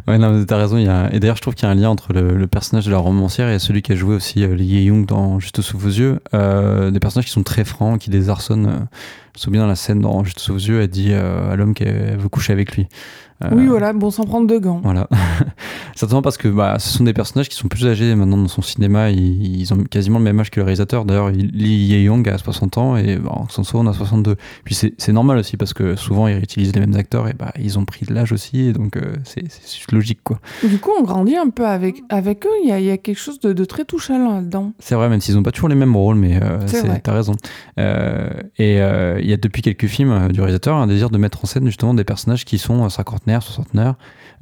Ouais, non, mais t'as raison. Y a... Et d'ailleurs, je trouve qu'il y a un lien entre le, le personnage de la romancière et celui qui a joué aussi euh, Lee Young dans Juste sous vos yeux. Euh, des personnages qui sont très francs, qui désarçonnent. euh, Je me souviens dans la scène dans Juste sous vos yeux, elle dit euh, à l'homme qu'elle veut coucher avec lui. Euh, oui, voilà, bon, sans prendre de gants. Voilà. [laughs] Certainement parce que bah, ce sont des personnages qui sont plus âgés maintenant dans son cinéma. Ils, ont quasiment le même âge que le réalisateur. D'ailleurs, Lee Ye-young a 60 ans et bah, Sang on a 62. Puis c'est normal aussi parce que souvent ils réutilisent les mêmes acteurs et bah, ils ont pris de l'âge aussi. Et donc euh, c'est logique quoi. Du coup, on grandit un peu avec, avec eux. Il y a, quelque chose de, très touchant là-dedans. C'est vrai, même s'ils n'ont pas toujours les mêmes rôles, mais euh, t'as raison. Euh, et euh, il y a depuis quelques films du réalisateur un désir de mettre en scène justement des personnages qui sont à 50 quarantenaires, soixantenaires,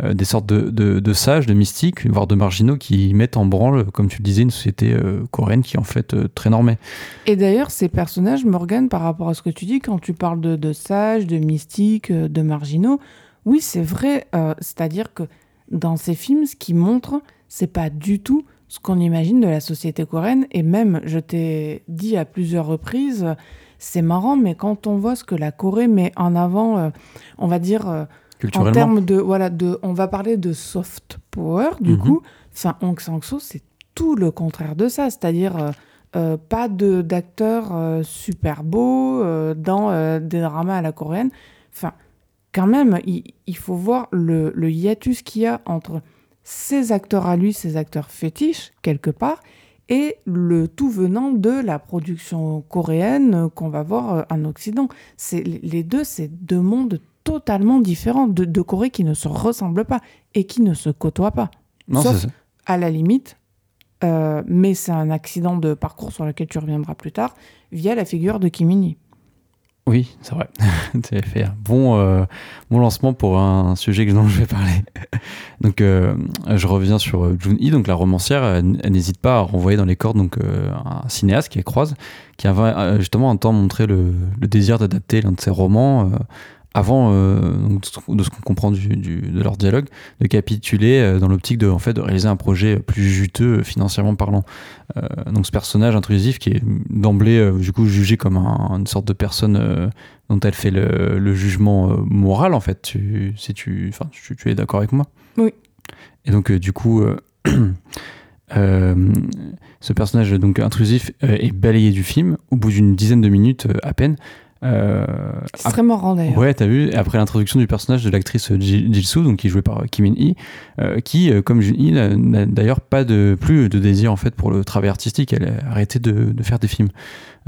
euh, des sortes de, sages, de mystiques, voire de marginaux qui mettent en branle, comme tu le disais, une société euh, coréenne qui est en fait euh, très normée. Et d'ailleurs, ces personnages, Morgan, par rapport à ce que tu dis, quand tu parles de, sages, de mystiques, de marginaux, oui, c'est vrai. C'est-à-dire que dans ces films, ce qui montre, c'est pas du tout ce qu'on imagine de la société coréenne. Et même, je t'ai dit à plusieurs reprises, c'est marrant, mais quand on voit ce que la Corée met en avant, on va dire, en termes de voilà de on va parler de soft power du Mhm. coup Enfin, Hong Sang-soo, c'est tout le contraire de ça, c'est-à-dire euh, euh, pas d'acteurs euh, super beaux euh, dans des dramas à la coréenne. Enfin, quand même, il, il faut voir le, le hiatus qu'il y a entre ses acteurs à lui, ses acteurs fétiches, quelque part, et le tout venant de la production coréenne qu'on va voir en Occident. C'est les deux, c'est deux mondes totalement différents, de, de Corée qui ne se ressemblent pas et qui ne se côtoient pas. Non, Sauf- ça. À la limite, euh, mais c'est un accident de parcours sur lequel tu reviendras plus tard, via la figure de Kim In-hee. Oui, c'est vrai. [laughs] tu fait un bon, euh, bon lancement pour un sujet dont je vais parler. [laughs] donc, euh, je reviens sur euh, Jun-hee, donc la romancière. Elle, elle n'hésite pas à renvoyer dans les cordes donc, euh, un cinéaste qui est croise, qui avait justement un temps montré le, le désir d'adapter l'un de ses romans. Avant euh, de ce- qu'on comprend du, du- de leur dialogue, de capituler euh, dans l'optique de, en fait, de réaliser un projet plus juteux euh, financièrement parlant. Donc ce personnage intrusif qui est d'emblée du coup jugé comme un- une sorte de personne dont elle fait le, le jugement moral en fait. Tu, si tu, enfin, tu, tu es d'accord avec moi? Oui. Et donc du coup, [clears throat] euh, ce personnage donc intrusif euh, est balayé du film au bout d'une dizaine de minutes euh, à peine. Euh, C'est très marrant d'ailleurs. Ouais, t'as vu, après l'introduction du personnage de l'actrice Ji- Jil-soo, donc qui jouée par Kim In-hee, euh, qui, euh, comme Jun-hee, n'a- n'a d'ailleurs pas de, plus de désir en fait pour le travail artistique, elle a arrêté de, de faire des films.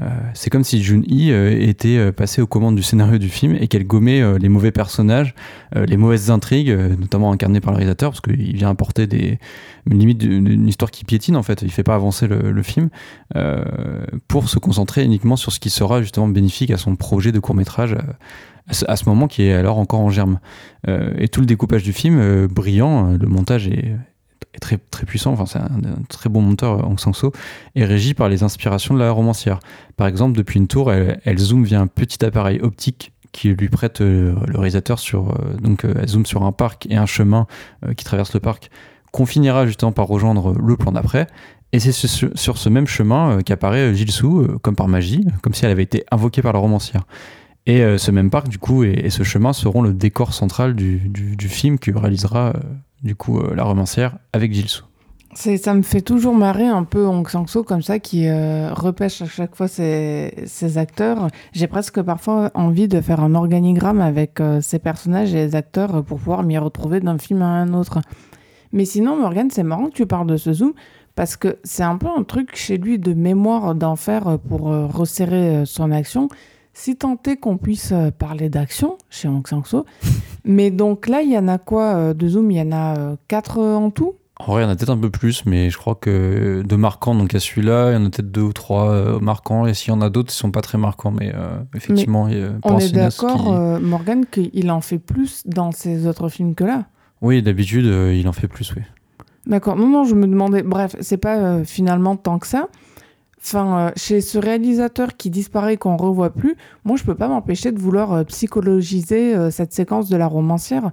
Euh, c'est comme si Jun-hee euh, était euh, passée aux commandes du scénario du film et qu'elle gommait les mauvais personnages, les mauvaises intrigues, notamment incarnées par le réalisateur, parce qu'il vient apporter des limites d'une histoire qui piétine en fait, il fait pas avancer le, le film, euh, pour se concentrer uniquement sur ce qui sera justement bénéfique à son projet de court métrage à ce, à ce moment qui est alors encore en germe. Euh, et tout le découpage du film, euh, brillant, le montage est, est très, très puissant, enfin, c'est un, très bon monteur, euh, Hong Sang-soo, est régi par les inspirations de la romancière. Par exemple, depuis une tour, elle, elle zoome via un petit appareil optique qui lui prête euh, le réalisateur sur euh, donc elle zoome sur un parc et un chemin qui traverse le parc qu'on finira justement par rejoindre le plan d'après et c'est sur, ce même chemin qu'apparaît euh, comme par magie comme si elle avait été invoquée par la romancière et ce même parc, du coup, et, ce chemin seront le décor central du, du, du film que réalisera, du coup, euh, la romancière avec. C'est, ça me fait toujours marrer un peu Hong Sang-soo comme ça qui euh, repêche à chaque fois ses, acteurs. J'ai presque parfois envie de faire un organigramme avec euh, ces personnages et les acteurs pour pouvoir m'y retrouver d'un film à un autre. Mais sinon, Morgan, c'est marrant que tu parles de ce zoom parce que c'est un peu un truc chez lui de mémoire d'en faire pour euh, resserrer son action. Si tant est qu'on puisse euh, parler d'action chez Hong Sang-soo. [laughs] Mais donc là, il y en a quoi euh, de zoom? Il y en a euh, quatre en tout? En vrai, il y en a peut-être un peu plus, mais je crois que de marquants, donc à celui-là, il y en a peut-être deux ou trois euh, marquants, et s'il y en a d'autres, ils sont pas très marquants, mais euh, effectivement, il y a pour On est d'accord, qui- Morgan, qu'il en fait plus dans ses autres films que là? Oui, d'habitude, il en fait plus, oui. D'accord. Non, non, je me demandais. Bref, c'est pas finalement tant que ça. Enfin, euh, chez ce réalisateur qui disparaît qu'on revoit plus, moi, je peux pas m'empêcher de vouloir euh, psychologiser euh, cette séquence de la romancière,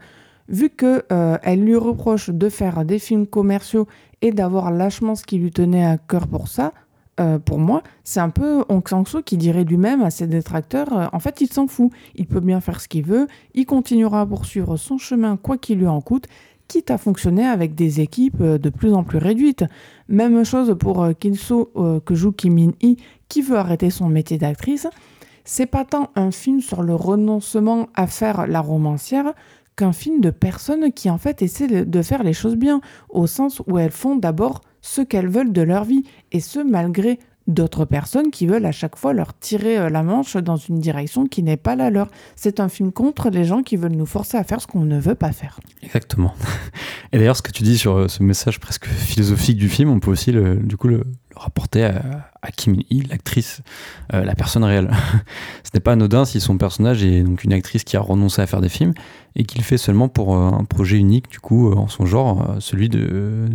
vu que elle lui reproche de faire des films commerciaux et d'avoir lâchement ce qui lui tenait à cœur pour ça. pour moi, c'est un peu Hong Sang-soo qui dirait lui-même à ses détracteurs en fait, il s'en fout. Il peut bien faire ce qu'il veut. Il continuera à poursuivre son chemin, quoi qu'il lui en coûte quitte à fonctionner avec des équipes euh, de plus en plus réduites. Même chose pour euh, Kinso euh, que joue Kim Min-hee qui veut arrêter son métier d'actrice. C'est pas tant un film sur le renoncement à faire la romancière qu'un film de personnes qui en fait essaient de- de faire les choses bien, au sens où elles font d'abord ce qu'elles veulent de leur vie, et ce malgré d'autres personnes qui veulent à chaque fois leur tirer euh, la manche dans une direction qui n'est pas la leur. C'est un film contre les gens qui veulent nous forcer à faire ce qu'on ne veut pas faire. Exactement. [laughs] Et d'ailleurs, ce que tu dis sur euh, ce message presque philosophique du film, on peut aussi le, du coup le, rapporter à, à Kim Min-hee, l'actrice, euh, la personne réelle. [laughs] Ce n'est pas anodin si son personnage est donc une actrice qui a renoncé à faire des films et qu'il fait seulement pour un projet unique, du coup, en son genre, celui de,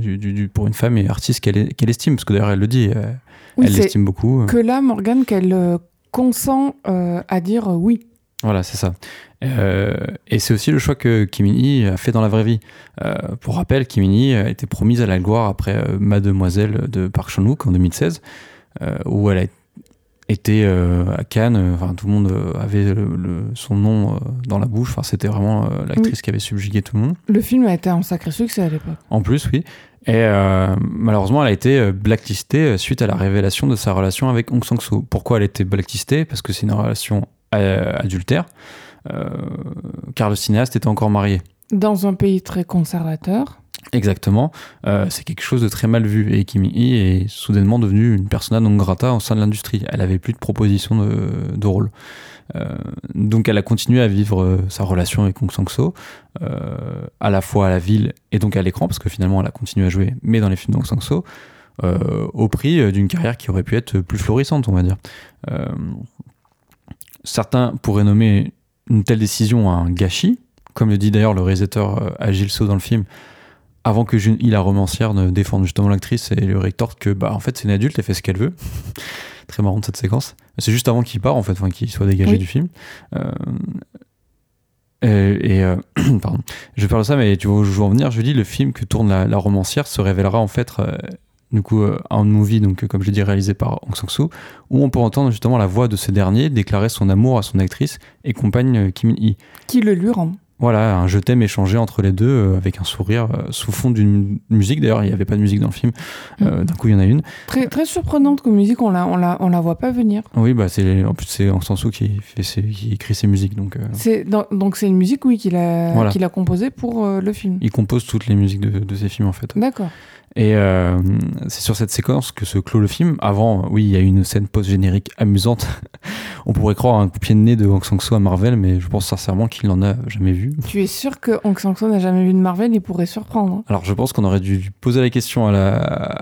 pour une femme et artiste qu'elle est- qu'elle estime, parce que d'ailleurs elle le dit, Oui, elle l'estime beaucoup. euh. que là, Morgane, qu'elle euh, consent euh, à dire oui. Voilà, c'est ça. Euh, et c'est aussi le choix que Kim Min-hee a fait dans la vraie vie. Euh, pour rappel, Kim Min-hee a été promise à la gloire après euh, Mademoiselle de Park Chan-wook en 2016, euh, où elle a était à Cannes. Enfin, tout le monde avait le, son nom dans la bouche. Enfin, c'était vraiment l'actrice qui avait subjugué tout le monde. Le film a été un sacré succès à l'époque. En plus, oui. Et malheureusement, elle a été blacklistée suite à la révélation de sa relation avec Hong Sang-soo. Pourquoi elle a été blacklistée? Parce que c'est une relation adultère. car le cinéaste était encore marié. Dans un pays très conservateur. Exactement. Euh, c'est quelque chose de très mal vu. Et Kimi Hee est soudainement devenue une persona non grata au sein de l'industrie. Elle avait plus de propositions de, rôle. Euh, donc elle a continué à vivre euh, sa relation avec Hong Sang-soo, à la fois à la ville et donc à l'écran, parce que finalement elle a continué à jouer, mais dans les films d'Hong Sang-soo, au prix d'une carrière qui aurait pu être plus florissante, on va dire. certains pourraient nommer une telle décision un gâchis, comme le dit d'ailleurs le réalisateur euh, Agile So dans le film, avant que il la romancière ne défende justement l'actrice et lui rétorque que bah en fait c'est une adulte, elle fait ce qu'elle veut. Très marrant cette séquence. C'est juste avant qu'il part en fait, enfin qu'il soit dégagé du film. Euh, et, euh, [clears throat] pardon, je parle de ça, mais tu vois où je veux en venir. Je dis le film que tourne la, romancière se révélera en fait du coup un movie, donc comme je dis réalisé par Hong Sang-soo, où on peut entendre justement la voix de ce dernier déclarer son amour à son actrice et compagne Kim Min-hee. Qui le lui rend. Voilà, un je t'aime échangé entre les deux euh, avec un sourire euh, sous fond d'une musique. D'ailleurs, il n'y avait pas de musique dans le film. Euh. D'un coup, il y en a une. Très, très surprenante comme musique, on la, on la, on la voit pas venir. Oui, bah c'est en plus c'est en qui fait qui écrit ses musiques donc. C'est donc c'est une musique oui qu'il a qu'il a composée pour le film. Il compose toutes les musiques de, de ses films en fait. D'accord. Et euh, c'est sur cette séquence que se clôt le film. Avant, oui, il y a une scène post-générique amusante. [laughs] On pourrait croire un coup de pied de nez de Hong Sang-soo à Marvel, mais je pense sincèrement qu'il n'en a jamais vu. Tu es sûr que Hong Sang-soo n'a jamais vu de Marvel? Il pourrait surprendre. Hein. Alors, je pense qu'on aurait dû poser la question à la...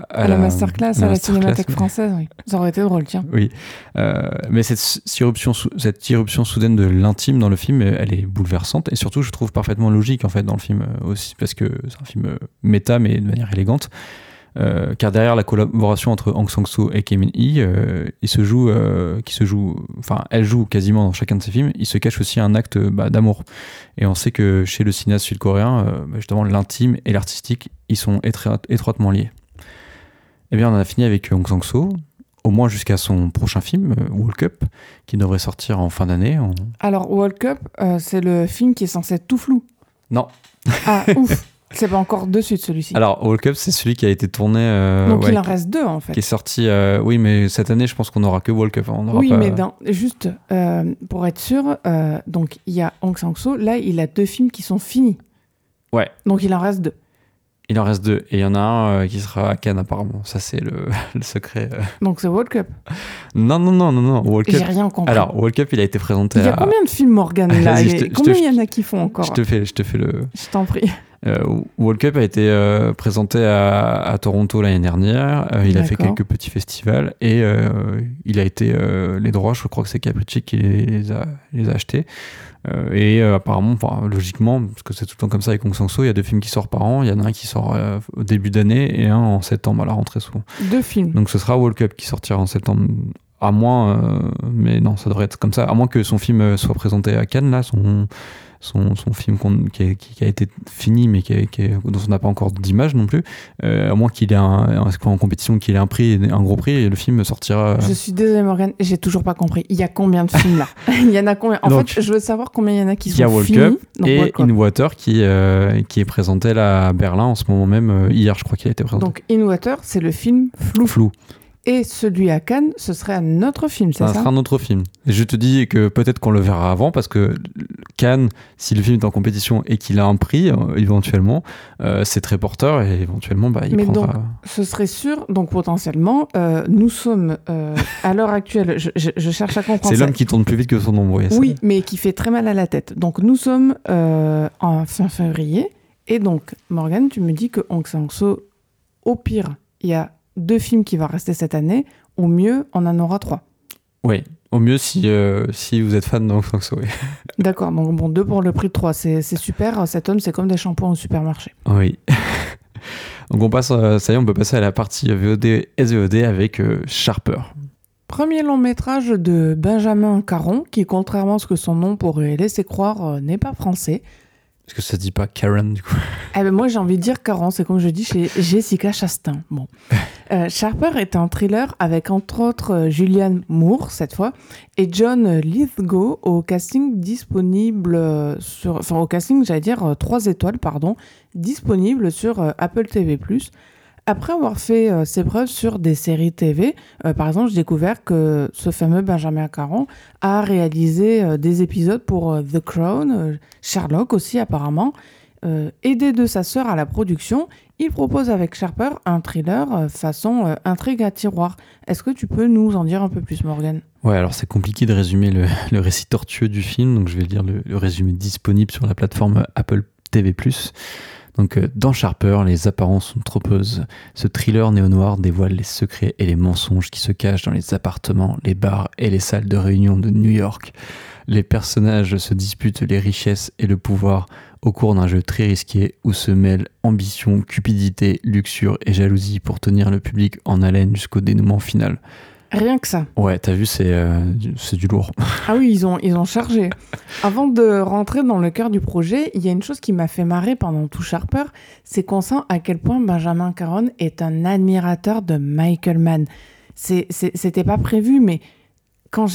À, la, masterclass, à la Cinémathèque française, oui. Ça aurait été drôle, tiens. Oui. Euh, mais cette irruption, cette irruption soudaine de l'intime dans le film, elle est bouleversante. Et surtout, je trouve parfaitement logique, en fait, dans le film aussi, parce que c'est un film méta, mais de manière élégante. Euh, car derrière la collaboration entre Hong Sang-soo et Kim Min-hee, euh, il se joue, euh, qui se joue, enfin, elle joue quasiment dans chacun de ses films. Il se cache aussi un acte bah, d'amour. Et on sait que chez le cinéaste sud-coréen, bah, justement, l'intime et l'artistique, ils sont étroitement liés. Eh bien, on a fini avec Hong Sang-soo, au moins jusqu'à son prochain film, World Cup, qui devrait sortir en fin d'année. Alors, World Cup, c'est le film qui est censé être tout flou. Non. Ah, ouf [laughs] c'est pas encore dessus de celui-ci. Alors, World Cup, c'est celui qui a été tourné. Euh, Donc il en reste deux en fait. Qui est sorti. Euh, oui, mais cette année, je pense qu'on n'aura que World Cup. Hein. oui, mais juste euh, pour être sûr, donc il y a Hong Sang-soo. Là, il a deux films qui sont finis. Ouais. Donc il en reste deux. Il en reste deux. Et il y en a un qui sera à Cannes apparemment. Ça, c'est le, [laughs] le, secret. Donc c'est World Cup Non, non, non, non, non. World Cup. J'ai rien compris. Alors, World Cup, il a été présenté. Il y a combien de films, Morgan [laughs] là? Combien il y en a qui font encore? Je te fais, je te fais le. Je t'en prie. Euh, World Cup a été euh, présenté à, Toronto l'année dernière. Euh, il a fait quelques petits festivals et il a été les droits. Je crois que c'est Capricci qui les a, les a achetés. et apparemment, logiquement, parce que c'est tout le temps comme ça avec Hong Sang-soo, il y a deux films qui sortent par an. Il y en a un qui sort au début d'année et un en septembre à la rentrée souvent. Deux films. Donc ce sera World Cup qui sortira en septembre. À moins, mais non, ça devrait être comme ça. À moins que son film soit présenté à Cannes, là, son son, son film qui a, qui, a, été fini mais qui, dont on n'a pas encore d'image non plus, euh, à moins qu'il ait un, en compétition qu'il ait un prix, un gros prix, et le film sortira. Je suis désolé Morgan, j'ai toujours pas compris. Il y a combien de films là? [laughs] Il y en a combien? En fait, je veux savoir combien il y en a qui sont Il y a Cup et In Water qui, euh, qui est présenté là à Berlin en ce moment même, euh, hier je crois qu'il a été présenté. Donc In Water, c'est le film flou. Flou. Et celui à Cannes, ce serait un autre film, c'est ça Ça sera un autre film. Et je te dis que peut-être qu'on le verra avant, parce que Cannes, si le film est en compétition et qu'il a un prix, euh, éventuellement, euh, c'est très porteur et éventuellement, bah, il Mais prendra... donc, ce serait sûr, donc potentiellement, euh, nous sommes, à l'heure actuelle, je, cherche à comprendre... C'est l'homme qui tourne plus vite que son ombre. Oui, mais qui fait très mal à la tête. Donc nous sommes en fin février, et donc, Morgane, tu me dis que Hong Sang-soo, au pire, il y a deux films qui vont rester cette année. Au mieux, on en aura trois. Oui, au mieux si, euh, si vous êtes fan de oui. [laughs] D'accord, donc bon, deux pour le prix de trois, c'est super. Cet homme, c'est comme des shampoings au supermarché. Oui. [laughs] donc on passe, euh, ça y est, on peut passer à la partie VOD et SVOD avec euh, Sharper. Premier long métrage de Benjamin Caron, qui, contrairement à ce que son nom pourrait laisser croire, n'est pas français. Est-ce que ça dit pas Karen du coup [laughs] eh ben Moi j'ai envie de dire Karen, c'est comme je dis chez Jessica Chastain. Bon. [laughs] Euh, Sharper est un thriller avec entre autres euh, Julianne Moore cette fois et John Lithgow au casting disponible euh, sur, enfin au casting j'allais dire 3 étoiles pardon, disponible sur Apple TV+. Après avoir fait ses preuves sur des séries TV, par exemple, j'ai découvert que ce fameux Benjamin Caron a réalisé des épisodes pour The Crown, Sherlock aussi apparemment. aidé de sa sœur à la production, il propose avec Sharper un thriller euh, façon euh, intrigue à tiroir. Est-ce que tu peux nous en dire un peu plus, Morgan Ouais, alors c'est compliqué de résumer [laughs] le, récit tortueux du film, donc je vais lire le, résumé disponible sur la plateforme Apple TV+. Donc, euh, dans Sharper, les apparences sont trompeuses. Ce thriller néo-noir dévoile les secrets et les mensonges qui se cachent dans les appartements, les bars et les salles de réunion de New York. Les personnages se disputent les richesses et le pouvoir au cours d'un jeu très risqué où se mêlent ambition, cupidité, luxure et jalousie pour tenir le public en haleine jusqu'au dénouement final. Rien que ça. Ouais, t'as vu, c'est euh, du lourd. [laughs] Ah oui, ils ont, ils ont chargé. Avant de rentrer dans le cœur du projet, il y a une chose qui m'a fait marrer pendant tout Sharper, c'est qu'on sent à quel point Benjamin Caron est un admirateur de Michael Mann. C'était pas prévu, mais quand,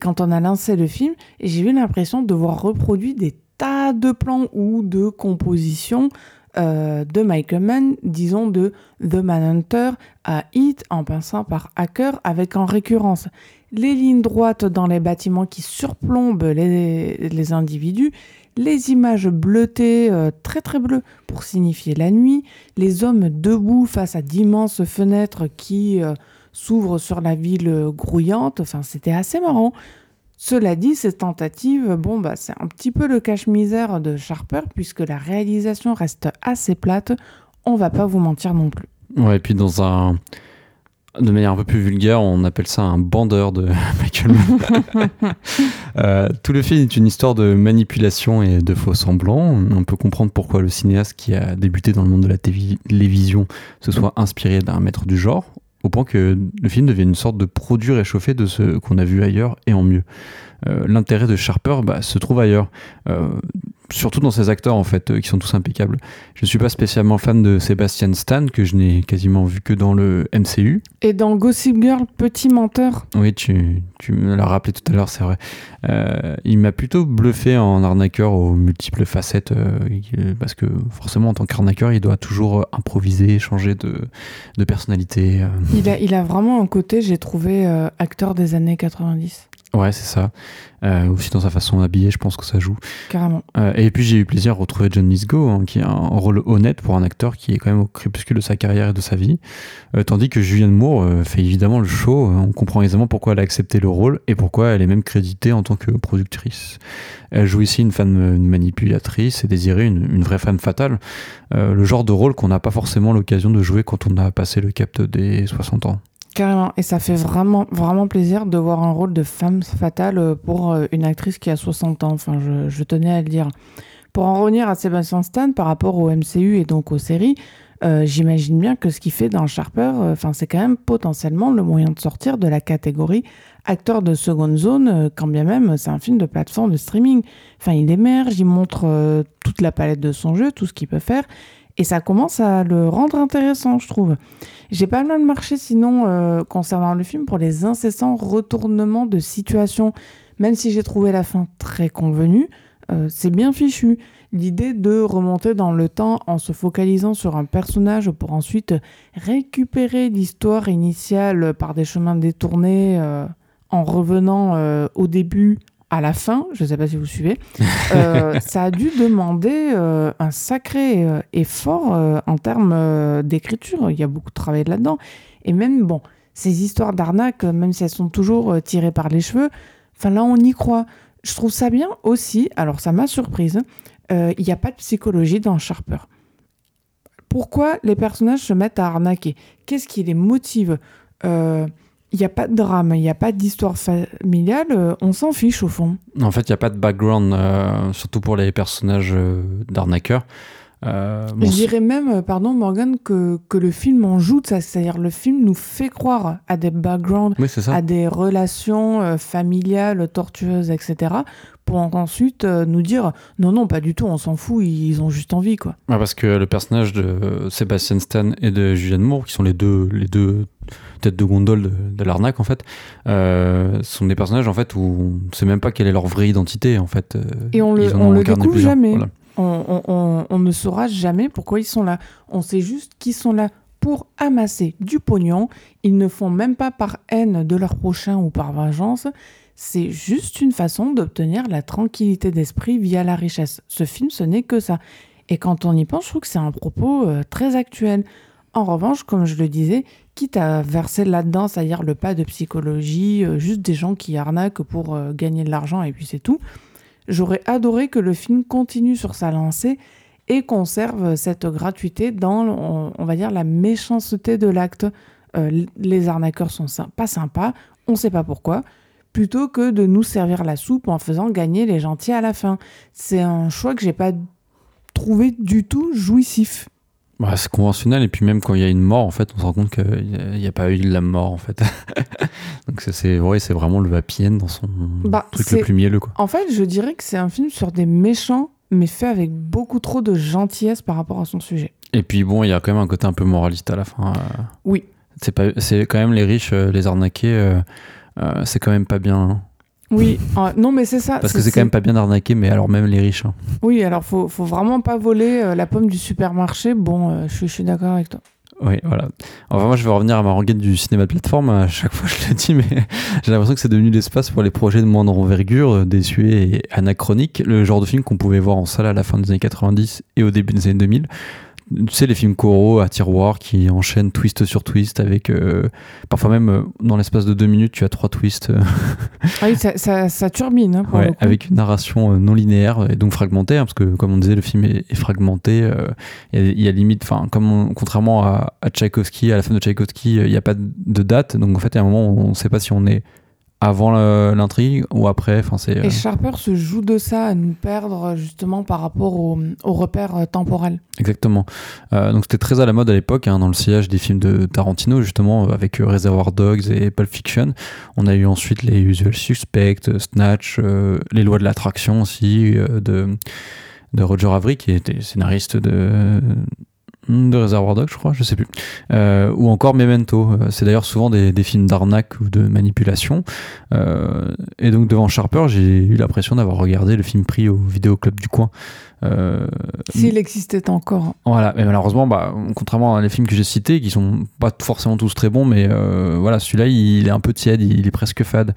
quand on a lancé le film, j'ai eu l'impression de voir reproduit des tas de plans ou de compositions euh, de Michael Mann, disons de The Manhunter à Hit, en passant par Hacker, avec en récurrence les lignes droites dans les bâtiments qui surplombent les, individus, les images bleutées, euh, très très bleues, pour signifier la nuit, les hommes debout face à d'immenses fenêtres qui euh, s'ouvrent sur la ville grouillante, enfin c'était assez marrant. Cela dit, cette tentative, bon, bah, c'est un petit peu le cache-misère de Sharper, puisque la réalisation reste assez plate. On va pas vous mentir non plus. Ouais, et puis dans un. De manière un peu plus vulgaire, on appelle ça un bandeur de [laughs] Michael [laughs] euh, tout le film est une histoire de manipulation et de faux semblants. On peut comprendre pourquoi le cinéaste qui a débuté dans le monde de la télévision se soit inspiré d'un maître du genre, au point que le film devient une sorte de produit réchauffé de ce qu'on a vu ailleurs et en mieux. Euh, l'intérêt de Sharper bah, se trouve ailleurs. Euh, surtout dans ces acteurs en fait, euh, qui sont tous impeccables. Je ne suis pas spécialement fan de Sebastian Stan, que je n'ai quasiment vu que dans le MCU. Et dans Gossip Girl, Petit Menteur. Oui, tu, tu me l'as rappelé tout à l'heure, c'est vrai. il m'a plutôt bluffé en arnaqueur aux multiples facettes, parce que forcément en tant qu'arnaqueur, il doit toujours improviser, changer de, de personnalité. Il, a, il a vraiment un côté, j'ai trouvé, acteur des années 90. Ouais, c'est ça. Euh, aussi dans sa façon d'habiller, je pense que ça joue. Carrément. Euh, et puis j'ai eu plaisir à retrouver John Lithgow, hein, qui a un rôle honnête pour un acteur qui est quand même au crépuscule de sa carrière et de sa vie. Euh, tandis que Julianne Moore fait évidemment le show. On comprend aisément pourquoi elle a accepté le rôle et pourquoi elle est même créditée en tant que productrice. Elle joue ici une femme manipulatrice et désirée, une, une vraie femme fatale. le genre de rôle qu'on n'a pas forcément l'occasion de jouer quand on a passé le cap des 60 ans. Carrément. Et ça fait vraiment, vraiment plaisir de voir un rôle de femme fatale euh, pour euh, une actrice qui a 60 ans. Enfin, je, tenais à le dire. Pour en revenir à Sébastien Stan par rapport au MCU et donc aux séries, euh, j'imagine bien que ce qu'il fait dans Sharper, c'est quand même potentiellement le moyen de sortir de la catégorie acteur de seconde zone, quand bien même c'est un film de plateforme de streaming. Enfin, il émerge, il montre toute la palette de son jeu, tout ce qu'il peut faire. Et ça commence à le rendre intéressant, je trouve. J'ai pas mal marché sinon euh, concernant le film pour les incessants retournements de situation. Même si j'ai trouvé la fin très convenue, euh, c'est bien fichu. L'idée de remonter dans le temps en se focalisant sur un personnage pour ensuite récupérer l'histoire initiale par des chemins détournés euh, en revenant au début à la fin, je ne sais pas si vous suivez, euh, [laughs] ça a dû demander euh, un sacré euh, effort en termes d'écriture. Il y a beaucoup de travail là-dedans. Et même, bon, ces histoires d'arnaque, même si elles sont toujours tirées par les cheveux, enfin là, on y croit. Je trouve ça bien aussi, alors ça m'a surprise, il n'y a pas de psychologie dans Sharper. Pourquoi les personnages se mettent à arnaquer? Qu'est-ce qui les motive? Il n'y a pas de drame, il n'y a pas d'histoire familiale, euh, on s'en fiche au fond. En fait, il n'y a pas de background, euh, surtout pour les personnages euh, d'arnaqueurs. Euh, Je dirais même, pardon Morgan, que, que le film en joue de ça. C'est-à-dire le film nous fait croire à des backgrounds, oui, à des relations familiales, tortueuses, etc. Pour ensuite nous dire non, non, pas du tout, on s'en fout, ils ont juste envie, quoi. Ouais, parce que le personnage de Sébastien Stan et de Julianne Moore, qui sont les deux, les deux têtes de gondole de, de l'arnaque, en fait, euh, sont des personnages en fait où on ne sait même pas quelle est leur vraie identité, en fait. Euh, Et on le- on le découvre plusieurs. jamais. Voilà. On, on- on- on ne saura jamais pourquoi ils sont là. On sait juste qu'ils sont là pour amasser du pognon. Ils ne font même pas par haine de leur prochain ou par vengeance. C'est juste une façon d'obtenir la tranquillité d'esprit via la richesse. Ce film, ce n'est que ça. Et quand on y pense, je trouve que c'est un propos euh, très actuel. En revanche, comme je le disais, quitte à verser là-dedans, c'est-à-dire le pas de psychologie, euh, juste des gens qui arnaquent pour euh, gagner de l'argent et puis c'est tout, j'aurais adoré que le film continue sur sa lancée et conserve cette gratuité dans, on, va dire, la méchanceté de l'acte. Euh, les arnaqueurs sont pas sympas, on sait pas pourquoi, plutôt que de nous servir la soupe en faisant gagner les gentils à la fin. C'est un choix que j'ai pas trouvé du tout jouissif. Bah, c'est conventionnel, et puis même quand il y a une mort, en fait, on se rend compte qu'il n'y a, pas eu de la mort, en fait. [laughs] Donc c'est- ouais, c'est vraiment le end dans son Bah, truc le plus mielleux, quoi. En fait, je dirais que c'est un film sur des méchants, mais fait avec beaucoup trop de gentillesse par rapport à son sujet. Et puis bon, il y a quand même un côté un peu moraliste à la fin. euh. Oui. C'est pas, c'est quand même les riches, euh, les arnaquer, euh, euh, c'est quand même pas bien. Oui, euh, non, mais c'est ça. Parce que c'est quand même pas bien d'arnaquer, mais alors même les riches. hein. Oui, alors faut, faut vraiment pas voler euh, la pomme du supermarché. Bon, euh, je suis- je suis d'accord avec toi. Oui, voilà. Enfin, moi, je vais revenir à ma rengaine du cinéma de plateforme. À chaque fois, je le dis, mais [laughs] j'ai l'impression que c'est devenu l'espace pour les projets de moindre envergure, euh, désuets et anachroniques. Le genre de film qu'on pouvait voir en salle à la fin des années 90 et au début des années 2000. Tu sais, les films coraux à tiroir qui enchaînent twist sur twist avec. euh, parfois même, euh, dans l'espace de deux minutes, tu as trois twists. euh, Ah oui, ça, ça, ça turbine. hein, pour Ouais, le coup. avec une narration non linéaire et donc fragmentée, hein, parce que comme on disait, le film est, est fragmenté. euh, Il y, a- il y a limite, enfin, comme on- contrairement à, à Tchaïkovski, à la fin de Tchaïkovski, il n'y a pas de date, donc en fait, à un moment, on ne sait pas si on est avant l'intrigue ou après. Enfin, c'est. euh, Et Sharper se joue de ça à nous perdre justement par rapport au, au repère euh, temporel. Exactement. Euh, donc c'était très à la mode à l'époque, hein, dans le sillage des films de Tarantino, justement, euh, avec euh, Reservoir Dogs et Pulp Fiction. On a eu ensuite les Usual Suspects, euh, Snatch, euh, Les Lois de l'attraction aussi, euh, de, de Roger Avary, qui était scénariste de, de Reservoir Dogs, je crois, je sais plus. Euh, ou encore Memento. Euh, C'est d'ailleurs souvent des, des films d'arnaque ou de manipulation. Euh, et donc devant Sharper, j'ai eu l'impression d'avoir regardé le film pris au vidéoclub du coin. Euh, S'il existait encore. voilà, mais malheureusement, bah, contrairement à les films que j'ai cités, qui sont pas forcément tous très bons, mais euh, voilà, celui-là, il est un peu tiède, il est presque fade.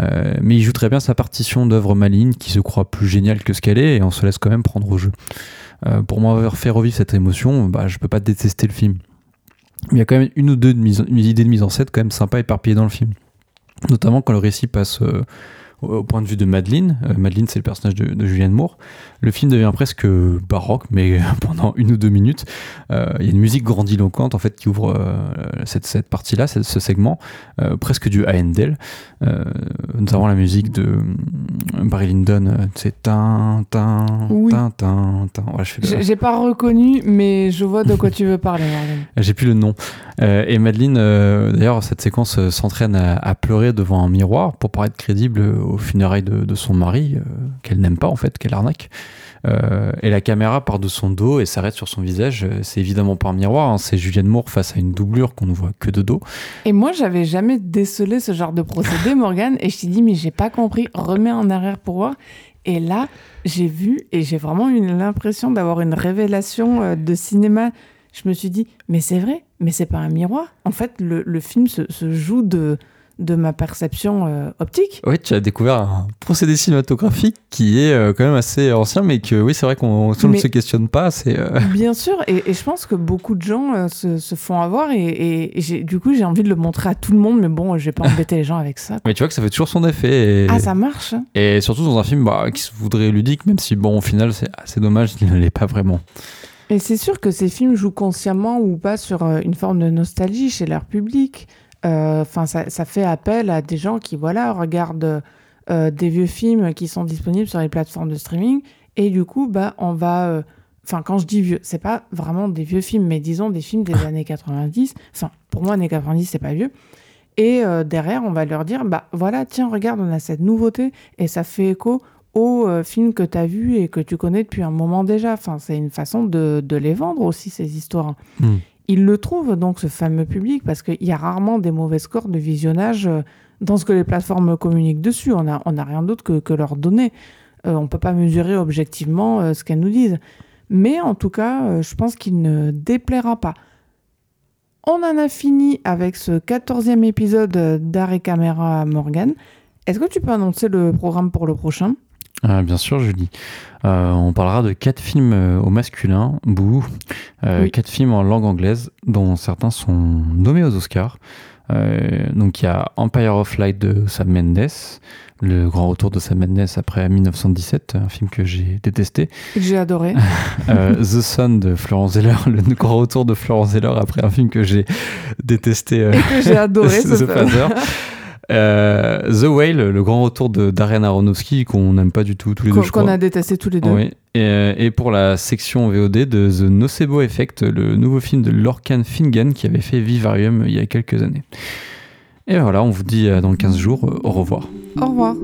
Euh, mais il joue très bien sa partition d'œuvre maligne, qui se croit plus géniale que ce qu'elle est, et on se laisse quand même prendre au jeu. Euh, pour m'avoir fait revivre cette émotion, bah, je peux pas détester le film. Il y a quand même une ou deux de mise, une idée de mise en scène quand même sympa éparpillée dans le film. Notamment quand le récit passe euh, au, point de vue de Madeleine. Euh, Madeleine, c'est le personnage de, de Julianne Moore. Le film devient presque baroque, mais [laughs] pendant une ou deux minutes, euh, il y a une musique grandiloquente en fait qui ouvre euh, cette, cette partie-là, ce, ce segment, presque du Handel. Euh, notamment la musique de Barry Lyndon, c'est tin, tin, Oui. tin, tin, tin. Ouais, J'ai pas reconnu, mais je vois de quoi tu veux parler, [laughs] j'ai plus le nom. Et Madeleine, d'ailleurs, cette séquence s'entraîne à, à pleurer devant un miroir pour paraître crédible aux funérailles de, de son mari, euh, qu'elle n'aime pas en fait, qu'elle arnaque. Euh, et la caméra part de son dos et s'arrête sur son visage. Euh, C'est évidemment pas un miroir, hein, c'est Julianne Moore face à une doublure qu'on ne voit que de dos. Et moi, j'avais jamais décelé ce genre de procédé, [laughs] Morgan, et je t'ai dit, mais j'ai pas compris, remets en arrière pour voir. Et là, j'ai vu, et j'ai vraiment eu l'impression d'avoir une révélation de cinéma. Je me suis dit, mais c'est vrai, mais c'est pas un miroir. En fait, le, le film se, se joue de, de ma perception euh, optique. Oui, tu as découvert un procédé cinématographique qui est euh, quand même assez ancien, mais que oui, c'est vrai qu'on si ne se questionne pas. C'est euh, [laughs] Bien sûr, et, et je pense que beaucoup de gens se, se font avoir, et, et- et j'ai- du coup, j'ai envie de le montrer à tout le monde, mais bon, je vais pas embêter les gens avec ça. Mais tu vois que ça fait toujours son effet. Et... Ah, ça marche hein Et surtout dans un film bah, qui se voudrait ludique, même si, bon, au final, c'est assez dommage qu'il ne l'est pas vraiment. Et c'est sûr que ces films jouent consciemment ou pas sur une forme de nostalgie chez leur public. Euh, Enfin, ça, ça fait appel à des gens qui, voilà, regardent euh, des vieux films qui sont disponibles sur les plateformes de streaming. Et du coup, bah, on va euh, Enfin, quand je dis vieux, c'est pas vraiment des vieux films, mais disons des films des [laughs] années 90. Enfin, pour moi, années 90, c'est pas vieux. Et euh, derrière, on va leur dire, bah voilà, tiens, regarde, on a cette nouveauté, et ça fait écho au euh, film que tu as vu et que tu connais depuis un moment déjà. Enfin, c'est une façon de, de, les vendre aussi, ces histoires. Mm. Ils le trouvent, donc, ce fameux public, parce qu'il y a rarement des mauvais scores de visionnage euh, dans ce que les plateformes communiquent dessus. On n'a rien d'autre que, que leur donner. Euh, on ne peut pas mesurer objectivement euh, ce qu'elles nous disent. Mais en tout cas, je pense qu'il ne déplaira pas. On en a fini avec ce 14e épisode d'Arrêt Caméra Morgan. Est-ce que tu peux annoncer le programme pour le prochain? Euh, bien sûr, Julie. Euh, on parlera de quatre films euh, au masculin, bouh, euh, Oui. quatre films en langue anglaise, dont certains sont nommés aux Oscars. Euh, donc il y a Empire of Light de Sam Mendes, le grand retour de Sam Mendes après 1917, un film que j'ai détesté. Que j'ai adoré. [laughs] Euh, The Sun de Florence Zeller, le grand retour de Florence Zeller après un film que j'ai détesté. Et que j'ai adoré [laughs] The. Father. [laughs] Euh, The Whale, le grand retour de Darren Aronofsky qu'on n'aime pas du tout tous les deux, Qu'on je qu'on a détesté tous les deux. Oui. Et, euh, et pour la section VOD de The Nocebo Effect, le nouveau film de Lorcan Fingan qui avait fait Vivarium il y a quelques années. Et voilà, on vous dit dans 15 jours, euh, au revoir. Au revoir.